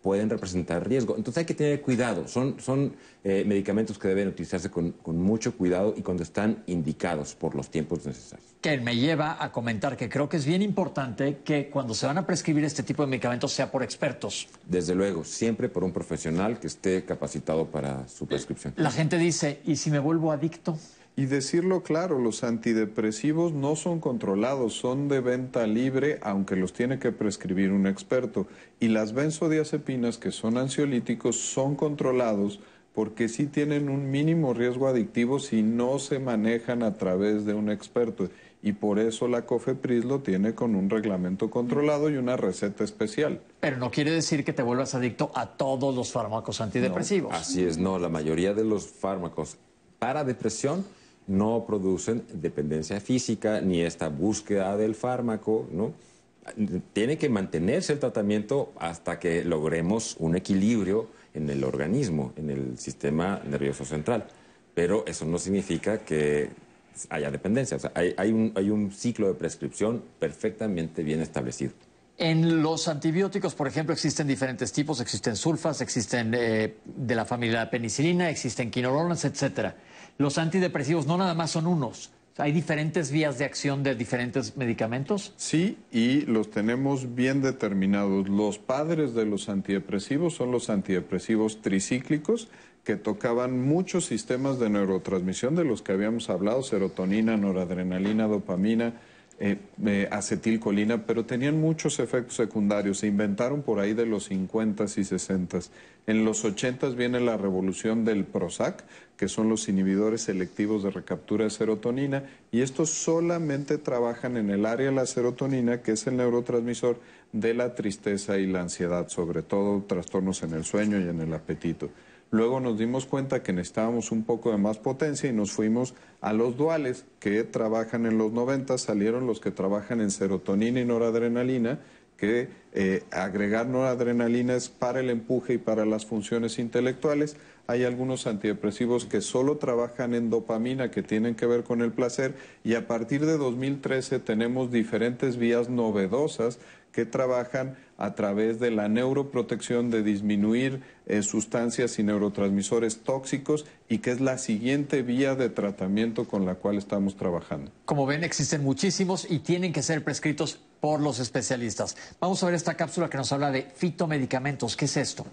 pueden representar riesgo. Entonces hay que tener cuidado. Son, son eh, medicamentos que deben utilizarse con, con, mucho cuidado y cuando están indicados por los tiempos necesarios. Que me lleva a comentar que creo que es bien importante que cuando se van a prescribir este tipo de medicamentos sea por expertos. Desde luego, siempre por un profesional que esté capacitado para su prescripción. La gente dice, ¿y si me vuelvo adicto? Y decirlo claro, los antidepresivos no son controlados, son de venta libre, aunque los tiene que prescribir un experto. Y las benzodiazepinas, que son ansiolíticos, son controlados porque sí tienen un mínimo riesgo adictivo si no se manejan a través de un experto. Y por eso la COFEPRIS lo tiene con un reglamento controlado y una receta especial. Pero no quiere decir que te vuelvas adicto a todos los fármacos antidepresivos. así es, no. La mayoría de los fármacos para depresión no producen dependencia física ni esta búsqueda del fármaco, ¿no? Tiene que mantenerse el tratamiento hasta que logremos un equilibrio en el organismo, en el sistema nervioso central. Pero eso no significa que haya dependencia. hay, un, ciclo de prescripción perfectamente bien establecido. En los antibióticos, por ejemplo, existen diferentes tipos, existen sulfas, existen eh, de la familia penicilina, existen quinolonas, etcétera los antidepresivos no nada más son unos. ¿Hay diferentes vías de acción de diferentes medicamentos? Sí, y los tenemos bien determinados. Los padres de los antidepresivos son los antidepresivos tricíclicos que tocaban muchos sistemas de neurotransmisión de los que habíamos hablado, serotonina, noradrenalina, dopamina, eh, acetilcolina, pero tenían muchos efectos secundarios. Se inventaron por ahí de los 50s y 60s. En los 80s viene la revolución del Prozac, que son los inhibidores selectivos de recaptura de serotonina, y estos solamente trabajan en el área de la serotonina, que es el neurotransmisor de la tristeza y la ansiedad, sobre todo trastornos en el sueño y en el apetito. Luego nos dimos cuenta que necesitábamos un poco de más potencia y nos fuimos a los duales que trabajan en los 90, salieron los que trabajan en serotonina y noradrenalina, que eh, agregar noradrenalina es para el empuje y para las funciones intelectuales. Hay algunos antidepresivos que solo trabajan en dopamina, que tienen que ver con el placer, y a partir de 2013 tenemos diferentes vías novedosas que trabajan a través de la neuroprotección de disminuir eh, sustancias y neurotransmisores tóxicos y que es la siguiente vía de tratamiento con la cual estamos trabajando. Como ven, existen muchísimos y tienen que ser prescritos por los especialistas. Vamos a ver esta cápsula que nos habla de fitomedicamentos. ¿Qué es esto?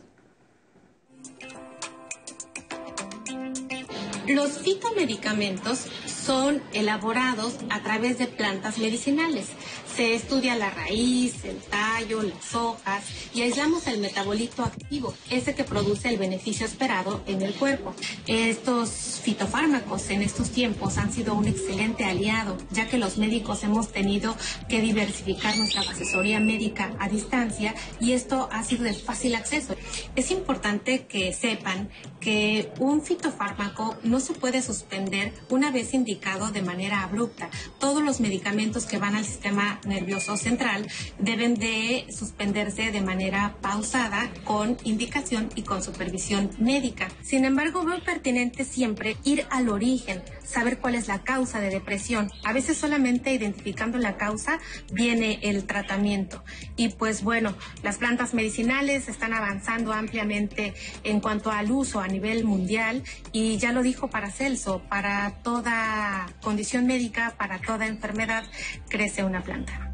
Los fitomedicamentos son elaborados a través de plantas medicinales. Se estudia la raíz, el tallo, las hojas y aislamos el metabolito activo, ese que produce el beneficio esperado en el cuerpo. Estos fitofármacos en estos tiempos han sido un excelente aliado, ya que los médicos hemos tenido que diversificar nuestra asesoría médica a distancia y esto ha sido de fácil acceso. Es importante que sepan que un fitofármaco no se puede suspender una vez indicado de manera abrupta. Todos los medicamentos que van al sistema nervioso central deben de suspenderse de manera pausada con indicación y con supervisión médica. Sin embargo, veo pertinente siempre ir al origen, saber cuál es la causa de depresión. A veces solamente identificando la causa viene el tratamiento. Y pues bueno, las plantas medicinales están avanzando ampliamente en cuanto al uso a nivel mundial y ya lo dijo Paracelso, para toda condición médica, para toda enfermedad, crece una planta.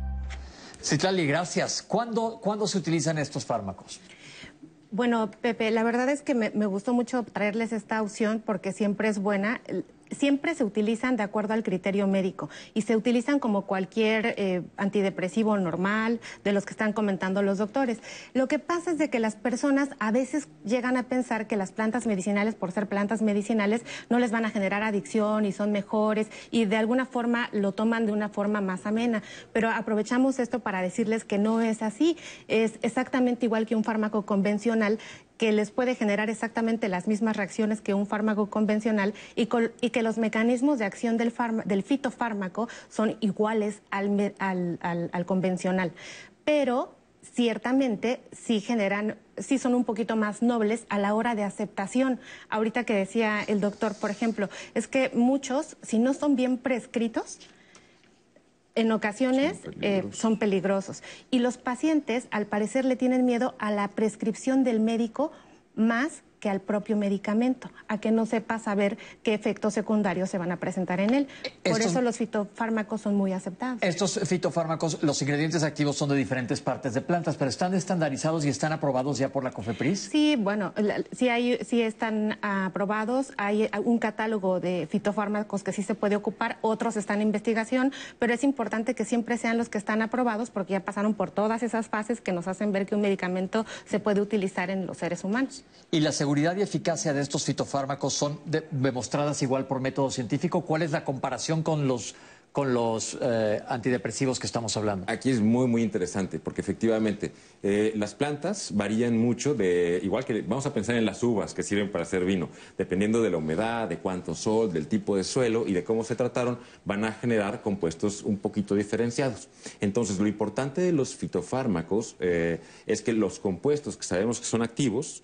Citlali, gracias. ¿Cuándo, ¿Cuándo se utilizan estos fármacos? Bueno, Pepe, la verdad es que me, me, gustó mucho traerles esta opción porque siempre es buena siempre se utilizan de acuerdo al criterio médico y se utilizan como cualquier eh, antidepresivo normal de los que están comentando los doctores. Lo que pasa es de que las personas a veces llegan a pensar que las plantas medicinales, por ser plantas medicinales, no les van a generar adicción y son mejores y de alguna forma lo toman de una forma más amena. Pero aprovechamos esto para decirles que no es así. Es exactamente igual que un fármaco convencional que les puede generar exactamente las mismas reacciones que un fármaco convencional y, que los mecanismos de acción del, del fitofármaco son iguales al, al, convencional. Pero ciertamente sí generan, sí son un poquito más nobles a la hora de aceptación. Ahorita que decía el doctor, por ejemplo, es que muchos, si no son bien prescritos, en ocasiones eh, son peligrosos. Y los pacientes, al parecer, le tienen miedo a la prescripción del médico más que al propio medicamento, a que no sepa saber qué efectos secundarios se van a presentar en él. Por eso los fitofármacos son muy aceptados. Estos fitofármacos, los ingredientes activos son de diferentes partes de plantas, pero están estandarizados y están aprobados ya por la COFEPRIS. Sí, bueno, sí, hay, sí están aprobados. Hay un catálogo de fitofármacos que sí se puede ocupar, otros están en investigación, pero es importante que siempre sean los que están aprobados porque ya pasaron por todas esas fases que nos hacen ver que un medicamento se puede utilizar en los seres humanos. Y la seguridad y eficacia de estos fitofármacos son demostradas igual por método científico. ¿Cuál es la comparación con los con los eh, antidepresivos que estamos hablando? Aquí es muy, muy interesante, porque efectivamente eh, las plantas varían mucho de, igual que vamos a pensar en las uvas que sirven para hacer vino, dependiendo de la humedad, de cuánto sol, del tipo de suelo y de cómo se trataron, van a generar compuestos un poquito diferenciados. Entonces, lo importante de los fitofármacos eh, es que los compuestos que sabemos que son activos,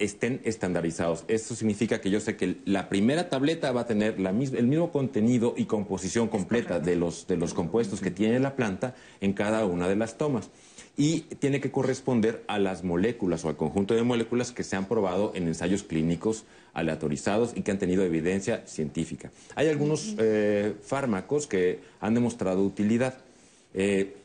estén estandarizados. Esto significa que yo sé que la primera tableta va a tener el mismo contenido y composición completa de los, de los compuestos que tiene la planta en cada una de las tomas. Y tiene que corresponder a las moléculas o al conjunto de moléculas que se han probado en ensayos clínicos aleatorizados y que han tenido evidencia científica. Hay algunos eh, fármacos que han demostrado utilidad. Eh,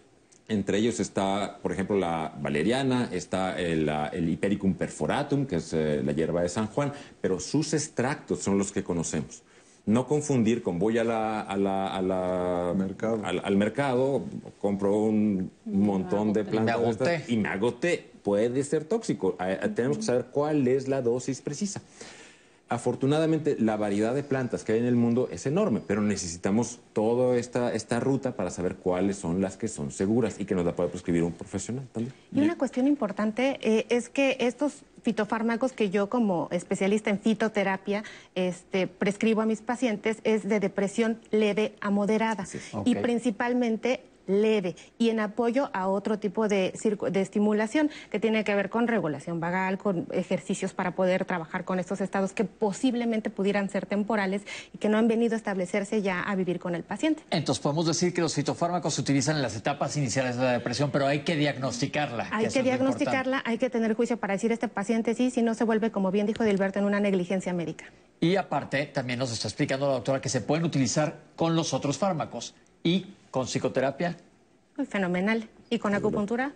entre ellos está, por ejemplo, la valeriana, está el, Hipericum perforatum, que es eh, la hierba de San Juan, pero sus extractos son los que conocemos. No confundir con voy a la, a la, a la- Mercado. Al, al mercado, compro un montón de plantas Me estas y me agoté. Puede ser tóxico. Tenemos que saber cuál es la dosis precisa. Afortunadamente, la variedad de plantas que hay en el mundo es enorme, pero necesitamos toda esta, esta ruta para saber cuáles son las que son seguras y que nos la puede prescribir un profesional también. Y una cuestión importante eh, es que estos fitofármacos que yo como especialista en fitoterapia este, prescribo a mis pacientes es de depresión leve a moderada y Ok. principalmente leve y en apoyo a otro tipo de, de estimulación que tiene que ver con regulación vagal, con ejercicios para poder trabajar con estos estados que posiblemente pudieran ser temporales y que no han venido a establecerse ya a vivir con el paciente. Entonces podemos decir que los fitofármacos se utilizan en las etapas iniciales de la depresión, pero hay que diagnosticarla. Hay que lo diagnosticarla, hay que tener juicio para decir este paciente sí, si no se vuelve, como bien dijo Dilberto, en una negligencia médica. Y aparte, también nos está explicando la doctora que se pueden utilizar con los otros fármacos y con psicoterapia. Fenomenal. Y con acupuntura,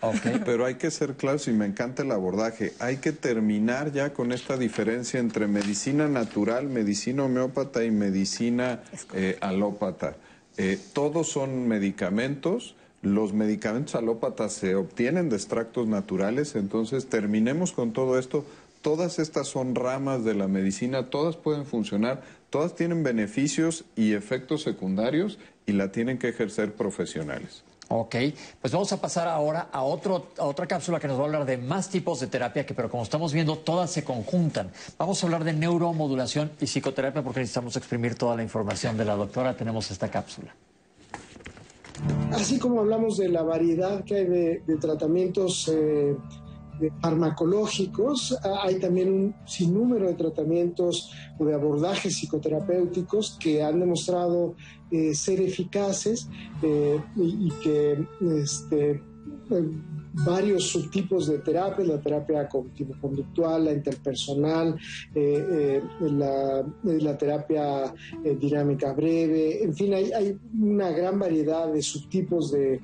Pero hay que ser claros y me encanta el abordaje. Hay que terminar ya con esta diferencia entre medicina natural, medicina homeópata y medicina eh, alópata. Eh, todos son medicamentos. Los medicamentos alópatas se obtienen de extractos naturales, entonces terminemos con todo esto. Todas estas son ramas de la medicina, todas pueden funcionar, todas tienen beneficios y efectos secundarios y la tienen que ejercer profesionales. Ok, pues vamos a pasar ahora a, otro, a otra cápsula que nos va a hablar de más tipos de terapia, que pero como estamos viendo, todas se conjuntan. Vamos a hablar de neuromodulación y psicoterapia porque necesitamos exprimir toda la información de la doctora. Tenemos esta cápsula. Así como hablamos de la variedad que hay de, de tratamientos eh, farmacológicos, ah, hay también un sinnúmero de tratamientos o de abordajes psicoterapéuticos que han demostrado eh, ser eficaces eh, y, que este, eh, varios subtipos de terapia, la terapia cognitivo-conductual, la interpersonal, la, terapia dinámica breve, en fin, hay una gran variedad de subtipos de,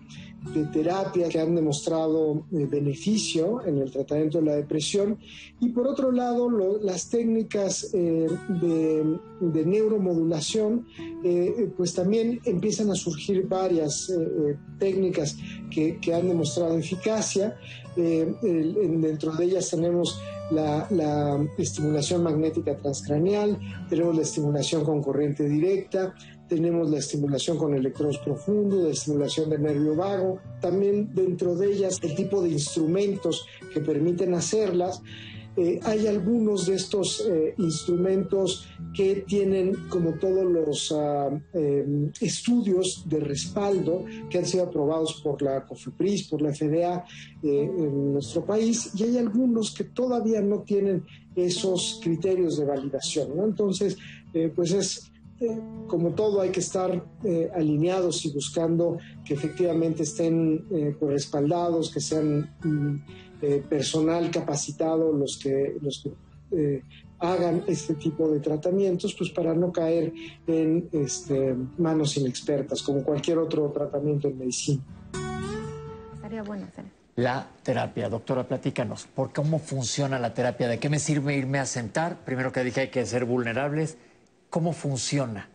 de terapia que han demostrado eh, beneficio en el tratamiento de la depresión. Y por otro lado las técnicas eh, de, neuromodulación eh, pues también empiezan a surgir varias técnicas que, han demostrado eficacia. Dentro de ellas tenemos la, la estimulación magnética transcraneal tenemos la estimulación con corriente directa tenemos la estimulación con electrodos profundos, la estimulación del nervio vago, también dentro de ellas el tipo de instrumentos que permiten hacerlas. Eh, hay algunos de estos eh, instrumentos que tienen como todos los ah, eh, estudios de respaldo que han sido aprobados por la COFEPRIS, por la FDA eh, en nuestro país, y hay algunos que todavía no tienen esos criterios de validación. Entonces, pues es eh, como todo hay que estar eh, alineados y buscando que efectivamente estén eh, pues, respaldados, que sean mm, eh, personal capacitado los que, los que eh, hagan este tipo de tratamientos, pues para no caer en este, manos inexpertas, como cualquier otro tratamiento en medicina. estaría bueno hacer. La terapia, doctora, platícanos, ¿por cómo funciona la terapia? ¿De qué me sirve irme a sentar? Primero que dije hay que ser vulnerables. ¿Cómo funciona?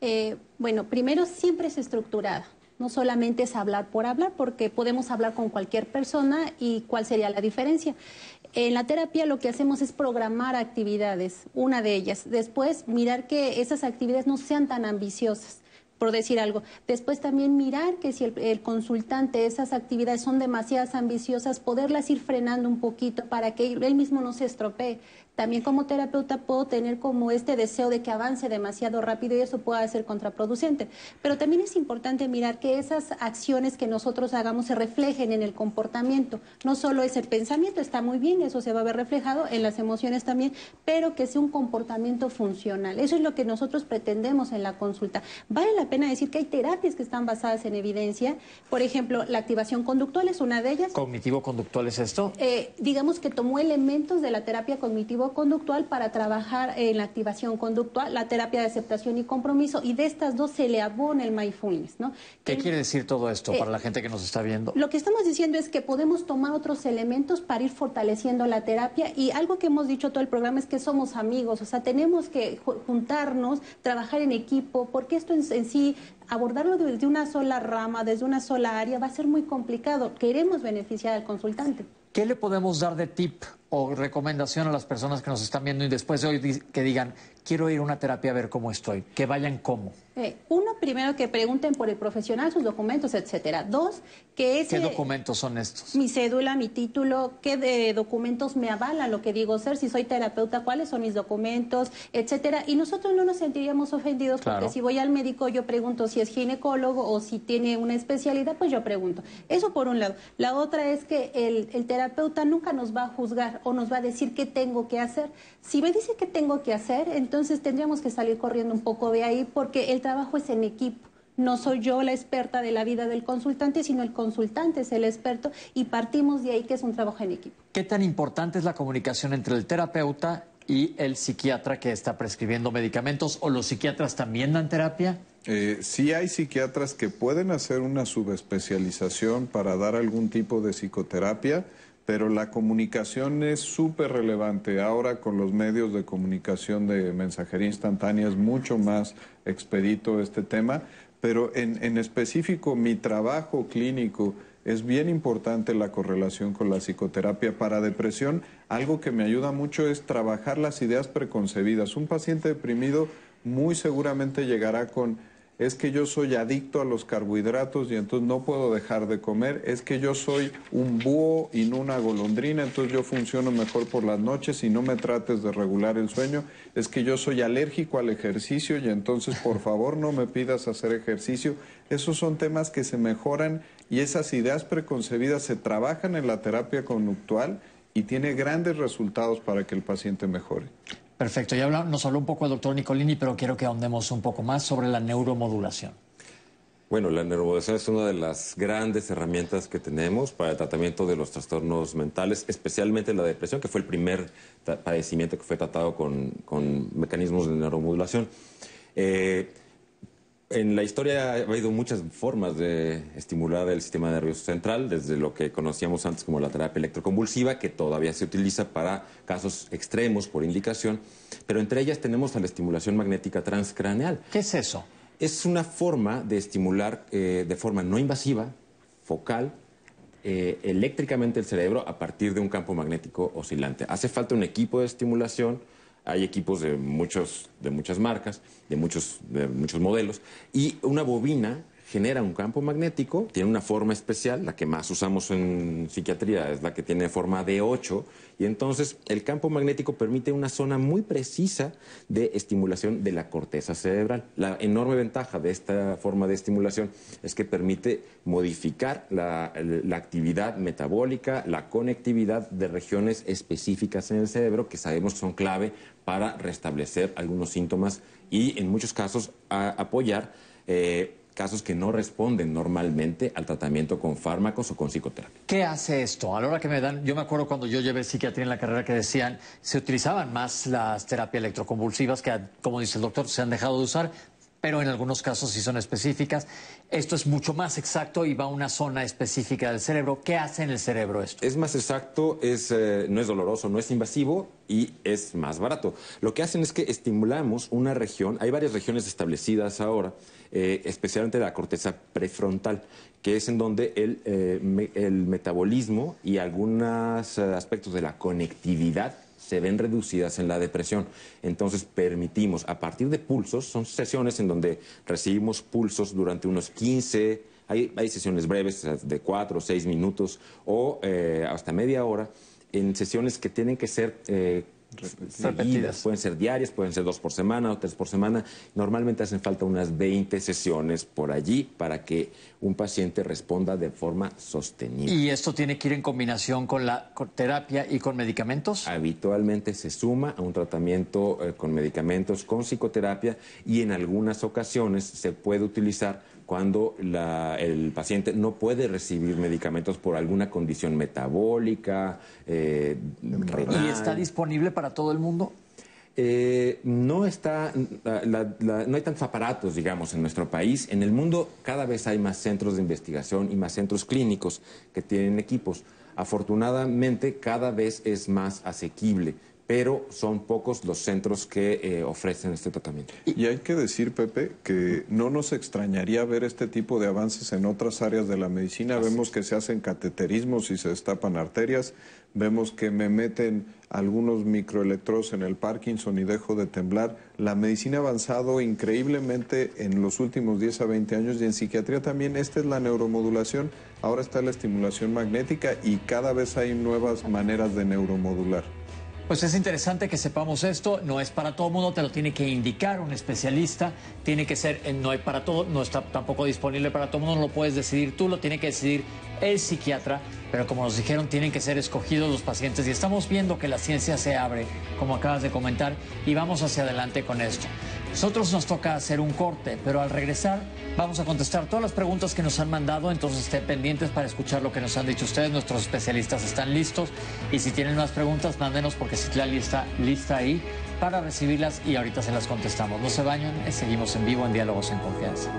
Eh, bueno, primero siempre es estructurada. No solamente es hablar por hablar, porque podemos hablar con cualquier persona y cuál sería la diferencia. En la terapia lo que hacemos es programar actividades, una de ellas. Después, mirar que esas actividades no sean tan ambiciosas por decir algo. Después también mirar que si el, el consultante esas actividades son demasiadas ambiciosas, poderlas ir frenando un poquito para que él mismo no se estropee. También como terapeuta puedo tener como este deseo de que avance demasiado rápido y eso pueda ser contraproducente. Pero también es importante mirar que esas acciones que nosotros hagamos se reflejen en el comportamiento. No solo ese pensamiento está muy bien, eso se va a ver reflejado en las emociones también, pero que sea un comportamiento funcional. Eso es lo que nosotros pretendemos en la consulta. Vale la pena decir que hay terapias que están basadas en evidencia. Por ejemplo, la activación conductual es una de ellas. ¿Cognitivo-conductual es esto? Eh, digamos que tomó elementos de la terapia cognitivo cognitivo-conductual para trabajar en la activación conductual, la terapia de aceptación y compromiso, y de estas dos se le abona el mindfulness, ¿no? ¿Qué quiere decir todo esto Eh, para la gente que nos está viendo? Lo que estamos diciendo es que podemos tomar otros elementos para ir fortaleciendo la terapia y algo que hemos dicho todo el programa es que somos amigos, o sea, tenemos que ju- juntarnos, trabajar en equipo, porque esto en, en sí, abordarlo desde una sola rama, desde una sola área, va a ser muy complicado. Queremos beneficiar al consultante. ¿Qué le podemos dar de tip o recomendación a las personas que nos están viendo y después de hoy que digan, quiero ir a una terapia a ver cómo estoy? Que vayan cómo. Eh, uno, primero que pregunten por el profesional, sus documentos, etcétera. Dos, que ese... ¿Qué documentos son estos? Mi cédula, mi título, qué de documentos me avalan lo que digo ser, si soy terapeuta, cuáles son mis documentos, etcétera. Y nosotros no nos sentiríamos ofendidos Claro. porque si voy al médico yo pregunto si es ginecólogo o si tiene una especialidad, pues yo pregunto. Eso por un lado. La otra es que el, el terapeuta nunca nos va a juzgar o nos va a decir qué tengo que hacer. Si me dice qué tengo que hacer, entonces tendríamos que salir corriendo un poco de ahí porque el trabajo es en equipo. No soy yo la experta de la vida del consultante, sino el consultante es el experto y partimos de ahí que es un trabajo en equipo. ¿Qué tan importante es la comunicación entre el terapeuta y el psiquiatra que está prescribiendo medicamentos o los psiquiatras también dan terapia? Eh, sí hay psiquiatras que pueden hacer una subespecialización para dar algún tipo de psicoterapia, pero la comunicación es súper relevante. Ahora con los medios de comunicación de mensajería instantánea es mucho más expedito este tema, pero en, en específico mi trabajo clínico es bien importante la correlación con la psicoterapia. Para depresión, algo que me ayuda mucho es trabajar las ideas preconcebidas. Un paciente deprimido muy seguramente llegará con es que yo soy adicto a los carbohidratos y entonces no puedo dejar de comer, es que yo soy un búho y no una golondrina, entonces yo funciono mejor por las noches y no me trates de regular el sueño, es que yo soy alérgico al ejercicio y entonces por favor no me pidas hacer ejercicio. Esos son temas que se mejoran y esas ideas preconcebidas se trabajan en la terapia conductual y tiene grandes resultados para que el paciente mejore. Perfecto, ya nos habló un poco el doctor Nicolini, pero quiero que ahondemos un poco más sobre la neuromodulación. Bueno, la neuromodulación es una de las grandes herramientas que tenemos para el tratamiento de los trastornos mentales, especialmente la depresión, que fue el primer padecimiento que fue tratado con, con mecanismos de neuromodulación. Eh, en la historia ha habido muchas formas de estimular el sistema nervioso central, desde lo que conocíamos antes como la terapia electroconvulsiva, que todavía se utiliza para casos extremos por indicación, pero entre ellas tenemos a la estimulación magnética transcraneal. ¿Qué es eso? Es una forma de estimular eh, de forma no invasiva, focal, eh, eléctricamente el cerebro a partir de un campo magnético oscilante. Hace falta un equipo de estimulación, hay equipos de, muchos, de muchas marcas, de muchos, de muchos modelos, y una bobina genera un campo magnético, tiene una forma especial, la que más usamos en psiquiatría es la que tiene forma de 8, y entonces el campo magnético permite una zona muy precisa de estimulación de la corteza cerebral. La enorme ventaja de esta forma de estimulación es que permite modificar la, actividad metabólica, la conectividad de regiones específicas en el cerebro que sabemos que son clave para restablecer algunos síntomas y en muchos casos apoyar eh, casos que no responden normalmente al tratamiento con fármacos o con psicoterapia. ¿Qué hace esto? A la hora que me dan, yo me acuerdo cuando yo llevé psiquiatría en la carrera que decían, se utilizaban más las terapias electroconvulsivas que, como dice el doctor, se han dejado de usar, pero en algunos casos sí son específicas. Esto es mucho más exacto y va a una zona específica del cerebro. ¿Qué hace en el cerebro esto? Es más exacto, es, eh, no es doloroso, no es invasivo y es más barato. Lo que hacen es que estimulamos una región, hay varias regiones establecidas ahora, eh, especialmente la corteza prefrontal, que es en donde el, eh, el metabolismo y algunos eh, aspectos de la conectividad se ven reducidas en la depresión. Entonces permitimos, a partir de pulsos, son sesiones en donde recibimos pulsos durante unos 15, hay, hay sesiones breves de 4 o 6 minutos o hasta media hora, en sesiones que tienen que ser Repetidas. Pueden ser diarias, pueden ser dos por semana o tres por semana. Normalmente hacen falta unas 20 sesiones por allí para que un paciente responda de forma sostenible. ¿Y esto tiene que ir en combinación con la con terapia y con medicamentos? Habitualmente se suma a un tratamiento eh, con medicamentos, con psicoterapia y en algunas ocasiones se puede utilizar cuando el paciente no puede recibir medicamentos por alguna condición metabólica, eh, ¿Y está disponible para todo el mundo? Eh, no está, no hay tantos aparatos, digamos, en nuestro país. En el mundo cada vez hay más centros de investigación y más centros clínicos que tienen equipos. Afortunadamente, cada vez es más asequible pero son pocos los centros que eh, ofrecen este tratamiento. Y hay que decir, Pepe, que no nos extrañaría ver este tipo de avances en otras áreas de la medicina. Vemos que se hacen cateterismos y se destapan arterias, vemos que me meten algunos microelectrodos en el Parkinson y dejo de temblar. La medicina ha avanzado increíblemente en los últimos 10 a 20 años y en psiquiatría también. Esta es la neuromodulación, ahora está la estimulación magnética y cada vez hay nuevas maneras de neuromodular. Pues es interesante que sepamos esto, no es para todo mundo, te lo tiene que indicar un especialista, tiene que ser, eh, no hay para todo, no está tampoco disponible para todo mundo, no lo puedes decidir tú, lo tiene que decidir el psiquiatra, pero como nos dijeron, tienen que ser escogidos los pacientes y estamos viendo que la ciencia se abre, como acabas de comentar, y vamos hacia adelante con esto. Nosotros nos toca hacer un corte, pero al regresar vamos a contestar todas las preguntas que nos han mandado, entonces estén pendientes para escuchar lo que nos han dicho ustedes. Nuestros especialistas están listos y si tienen más preguntas, mándenos porque Citlali está lista ahí para recibirlas y ahorita se las contestamos. No se bañan, seguimos en vivo en Diálogos en Confianza.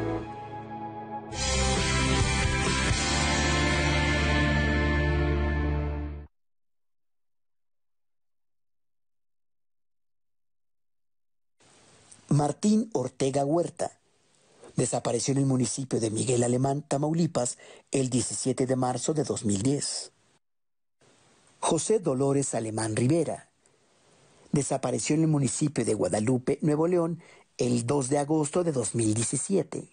Martín Ortega Huerta. Desapareció en el municipio de Miguel Alemán, Tamaulipas, el 17 de marzo de 2010. José Dolores Alemán Rivera. Desapareció en el municipio de Guadalupe, Nuevo León, el 2 de agosto de 2017.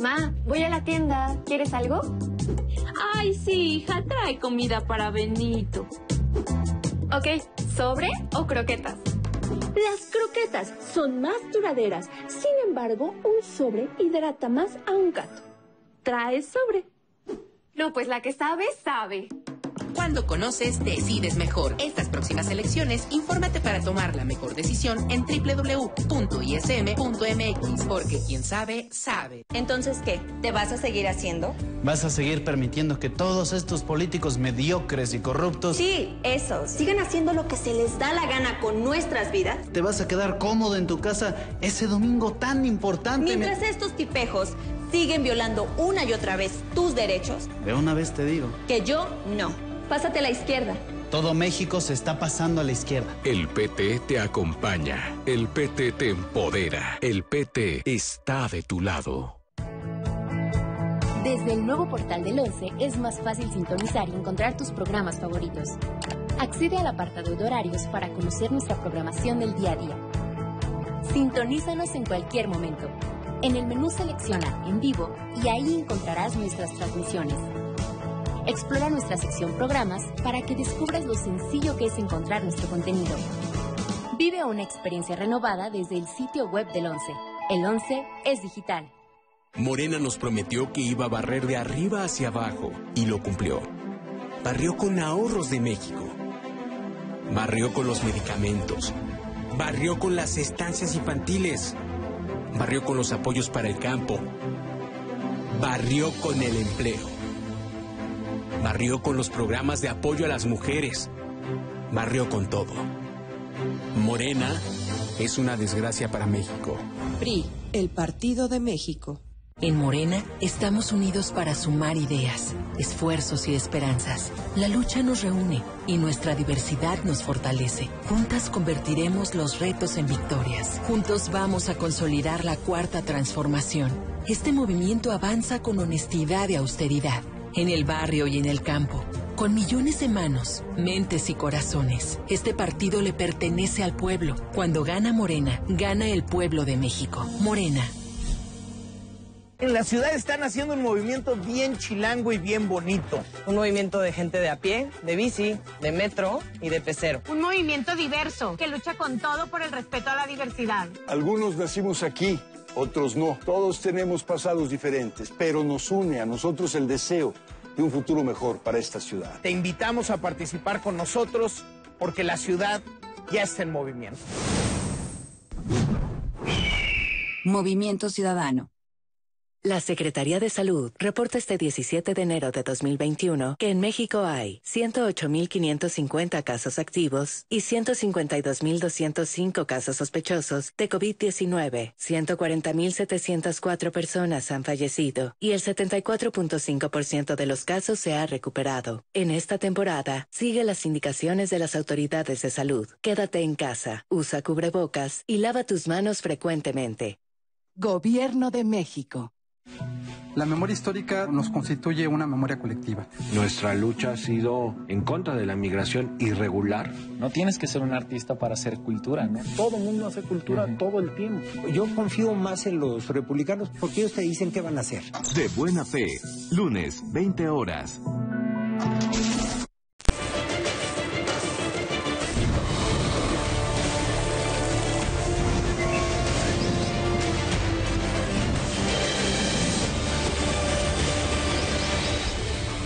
Ma, voy a la tienda. ¿Quieres algo? Ay, sí, hija, trae comida para Benito. Ok, ¿sobre o croquetas? Las croquetas son más duraderas. Sin embargo, un sobre hidrata más a un gato. Trae sobre. No, pues la que sabe, sabe. Cuando conoces, decides mejor. Estas próximas elecciones, infórmate para tomar la mejor decisión en www.ism.mx, porque quien sabe, sabe. Entonces, ¿qué? ¿Te vas a seguir haciendo? ¿Vas a seguir permitiendo que todos estos políticos mediocres y corruptos... Sí, eso. Sigan haciendo lo que se les da la gana con nuestras vidas. ¿Te vas a quedar cómodo en tu casa ese domingo tan importante? Mientras estos tipejos siguen violando una y otra vez tus derechos. De una vez te digo. Que yo no. Pásate a la izquierda. Todo México se está pasando a la izquierda. El PT te acompaña. El PT te empodera. El PT está de tu lado. Desde el nuevo portal del 11 es más fácil sintonizar y encontrar tus programas favoritos. Accede al apartado de horarios para conocer nuestra programación del día a día. Sintonízanos en cualquier momento. En el menú selecciona En vivo y ahí encontrarás nuestras transmisiones. Explora nuestra sección Programas para que descubras lo sencillo que es encontrar nuestro contenido. Vive una experiencia renovada desde el sitio web del 11. El 11 es digital. Morena nos prometió que iba a barrer de arriba hacia abajo y lo cumplió. Barrió con ahorros de México. Barrió con los medicamentos. Barrió con las estancias infantiles. Barrió con los apoyos para el campo. Barrió con el empleo Barrió con los programas de apoyo a las mujeres. Barrió con todo. Morena es una desgracia para México. PRI, el Partido de México. En Morena estamos unidos para sumar ideas, esfuerzos y esperanzas. La lucha nos reúne y nuestra diversidad nos fortalece. Juntas convertiremos los retos en victorias. Juntos vamos a consolidar la cuarta transformación. Este movimiento avanza con honestidad y austeridad en el barrio y en el campo Con millones de manos, mentes y corazones, este partido le pertenece al pueblo. Cuando gana Morena, gana el pueblo de México. Morena. En la ciudad están haciendo un movimiento bien chilango y bien bonito. Un movimiento de gente de a pie, de bici, de metro y de pecero. Un movimiento diverso que lucha con todo por el respeto a la diversidad. Algunos nacimos aquí, otros no. Todos tenemos pasados diferentes, pero nos une a nosotros el deseo de un futuro mejor para esta ciudad. Te invitamos a participar con nosotros porque la ciudad ya está en movimiento. Movimiento Ciudadano. La Secretaría de Salud reporta este 17 de enero de 2021 que en México hay 108.550 casos activos y 152.205 casos sospechosos de COVID-19. 140.704 personas han fallecido y el 74.5% de los casos se ha recuperado. En esta temporada, sigue las indicaciones de las autoridades de salud. Quédate en casa, usa cubrebocas y lava tus manos frecuentemente. Gobierno de México. La memoria histórica nos constituye una memoria colectiva. Nuestra lucha ha sido en contra de la migración irregular. No tienes que ser un artista para hacer cultura, ¿no? Todo el mundo hace cultura todo el tiempo. Yo confío más en los republicanos porque ellos te dicen qué van a hacer. De buena fe, lunes, 20 horas.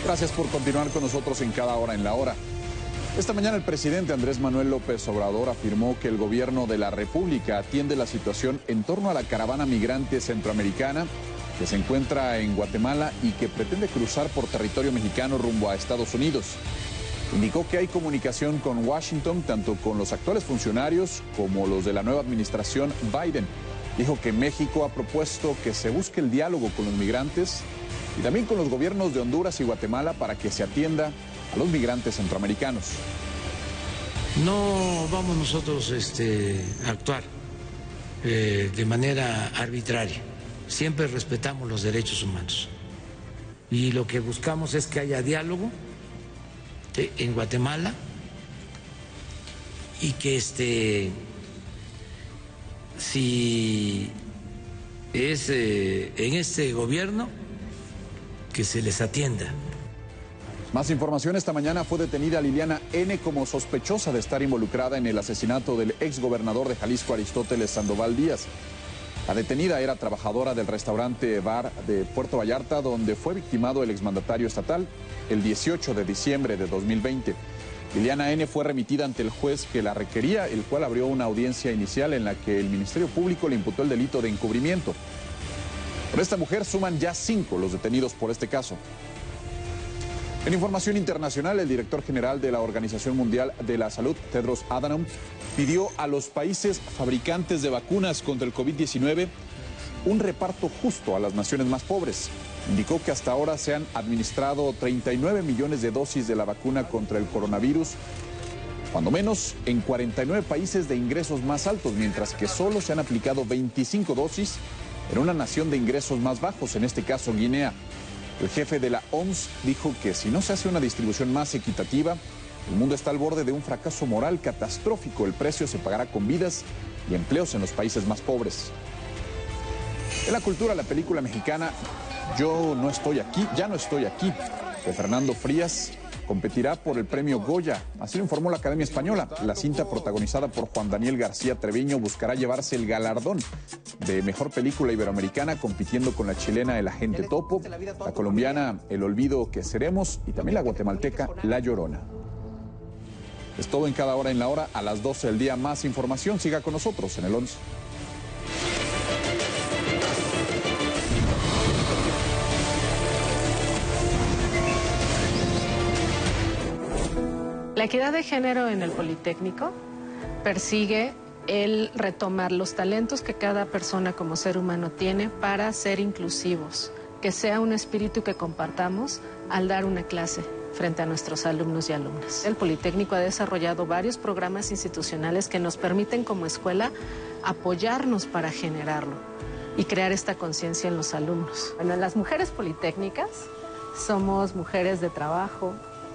Gracias por continuar con nosotros en cada hora en la hora. Esta mañana el presidente Andrés Manuel López Obrador afirmó que el gobierno de la República atiende la situación en torno a la caravana migrante centroamericana que se encuentra en Guatemala y que pretende cruzar por territorio mexicano rumbo a Estados Unidos. Indicó que hay comunicación con Washington, tanto con los actuales funcionarios como los de la nueva administración Biden. Dijo que México ha propuesto que se busque el diálogo con los migrantes y también con los gobiernos de Honduras y Guatemala para que se atienda a los migrantes centroamericanos. No vamos nosotros este, a actuar eh, de manera arbitraria. Siempre respetamos los derechos humanos. Y lo que buscamos es que haya diálogo eh, en Guatemala y que este, si es eh, en este gobierno, que se les atienda. Más información, esta mañana fue detenida Liliana N. como sospechosa de estar involucrada en el asesinato del exgobernador de Jalisco Aristóteles Sandoval Díaz. La detenida era trabajadora del restaurante Bar de Puerto Vallarta, donde fue victimado el exmandatario estatal el 18 de diciembre de 2020. Liliana N. fue remitida ante el juez que la requería, el cual abrió una audiencia inicial en la que el Ministerio Público le imputó el delito de encubrimiento. Por esta mujer suman ya cinco los detenidos por este caso. En información internacional, el director general de la Organización Mundial de la Salud, Tedros Adhanom, pidió a los países fabricantes de vacunas contra el COVID-19 un reparto justo a las naciones más pobres. Indicó que hasta ahora se han administrado 39 millones de dosis de la vacuna contra el coronavirus, cuando menos en 49 países de ingresos más altos, mientras que solo se han aplicado 25 dosis en una nación de ingresos más bajos, en este caso Guinea. El jefe de la OMS dijo que si no se hace una distribución más equitativa, el mundo está al borde de un fracaso moral catastrófico. El precio se pagará con vidas y empleos en los países más pobres. En la cultura, la película mexicana Yo no estoy aquí, ya no estoy aquí, de Fernando Frías, competirá por el premio Goya. Así lo informó la Academia Española. La cinta protagonizada por Juan Daniel García Treviño buscará llevarse el galardón de mejor película iberoamericana compitiendo con la chilena El Agente Topo, la colombiana El Olvido que Seremos y también la guatemalteca La Llorona. Es todo en cada hora en la hora. A las 12 del día más información. Siga con nosotros en el 11. La equidad de género en el Politécnico persigue el retomar los talentos que cada persona como ser humano tiene para ser inclusivos, que sea un espíritu que compartamos al dar una clase frente a nuestros alumnos y alumnas. El Politécnico ha desarrollado varios programas institucionales que nos permiten como escuela apoyarnos para generarlo y crear esta conciencia en los alumnos. Bueno, las mujeres politécnicas somos mujeres de trabajo,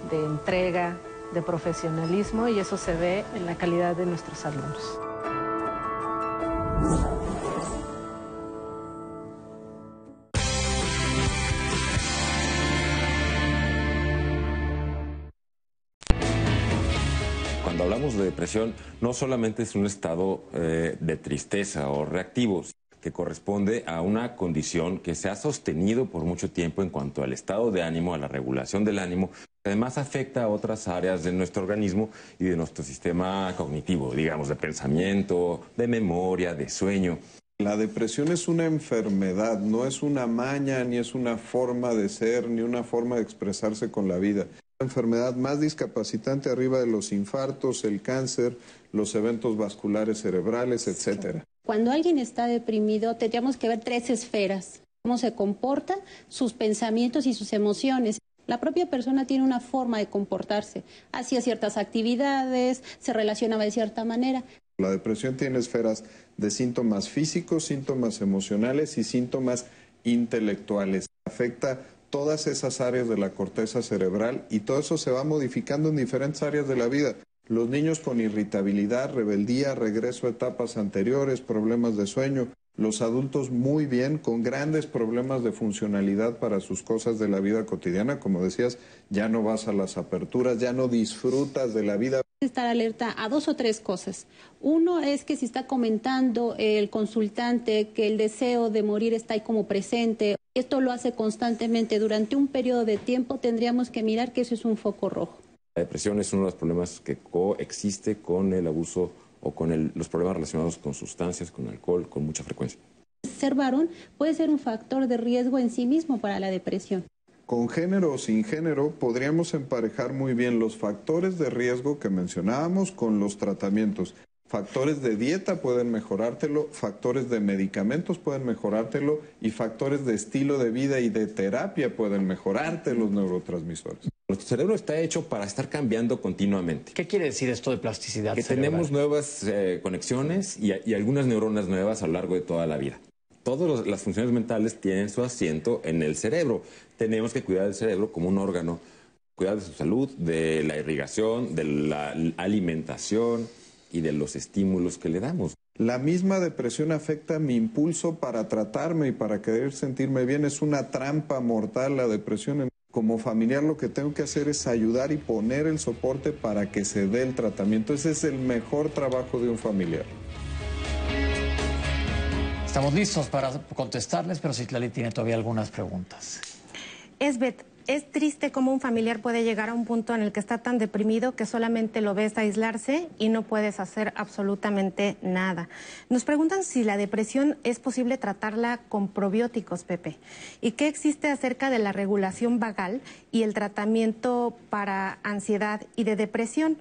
de entrega, de profesionalismo y eso se ve en la calidad de nuestros alumnos. Cuando hablamos de depresión, no solamente es un estado eh, de tristeza o reactivo, que corresponde a una condición que se ha sostenido por mucho tiempo en cuanto al estado de ánimo, a la regulación del ánimo, además afecta a otras áreas de nuestro organismo y de nuestro sistema cognitivo, digamos, de pensamiento, de memoria, de sueño. La depresión es una enfermedad, no es una maña, ni es una forma de ser, ni una forma de expresarse con la vida. La enfermedad más discapacitante arriba de los infartos, el cáncer, los eventos vasculares cerebrales, etcétera. Cuando alguien está deprimido, tendríamos que ver tres esferas. Cómo se comporta, sus pensamientos y sus emociones. La propia persona tiene una forma de comportarse, hacía ciertas actividades, se relacionaba de cierta manera. La depresión tiene esferas de síntomas físicos, síntomas emocionales y síntomas intelectuales. Afecta todas esas áreas de la corteza cerebral y todo eso se va modificando en diferentes áreas de la vida. Los niños con irritabilidad, rebeldía, regreso a etapas anteriores, problemas de sueño. Los adultos muy bien, con grandes problemas de funcionalidad para sus cosas de la vida cotidiana. Como decías, ya no vas a las aperturas, ya no disfrutas de la vida. Estar alerta a dos o tres cosas. Uno es que si está comentando el consultante que el deseo de morir está ahí como presente, esto lo hace constantemente durante un periodo de tiempo, tendríamos que mirar que eso es un foco rojo. La depresión es uno de los problemas que coexiste con el abuso o con los problemas relacionados con sustancias, con alcohol, con mucha frecuencia. Ser varón puede ser un factor de riesgo en sí mismo para la depresión. Con género o sin género podríamos emparejar muy bien los factores de riesgo que mencionábamos con los tratamientos. Factores de dieta pueden mejorártelo, factores de medicamentos pueden mejorártelo y factores de estilo de vida y de terapia pueden mejorarte los neurotransmisores. Nuestro cerebro está hecho para estar cambiando continuamente. ¿Qué quiere decir esto de plasticidad? Que cerebral? tenemos nuevas eh, conexiones y, y, algunas neuronas nuevas a lo largo de toda la vida. Todas las funciones mentales tienen su asiento en el cerebro. Tenemos que cuidar del cerebro como un órgano, cuidar de su salud, de la irrigación, de la alimentación y de los estímulos que le damos. La misma depresión afecta mi impulso para tratarme y para querer sentirme bien. Es una trampa mortal la depresión. Como familiar lo que tengo que hacer es ayudar y poner el soporte para que se dé el tratamiento. Ese es el mejor trabajo de un familiar. Estamos listos para contestarles, pero Citlali tiene todavía algunas preguntas. Esbeth, es triste cómo un familiar puede llegar a un punto en el que está tan deprimido que solamente lo ves aislarse y no puedes hacer absolutamente nada. Nos preguntan si la depresión es posible tratarla con probióticos, Pepe, y qué existe acerca de la regulación vagal y el tratamiento para ansiedad y de depresión.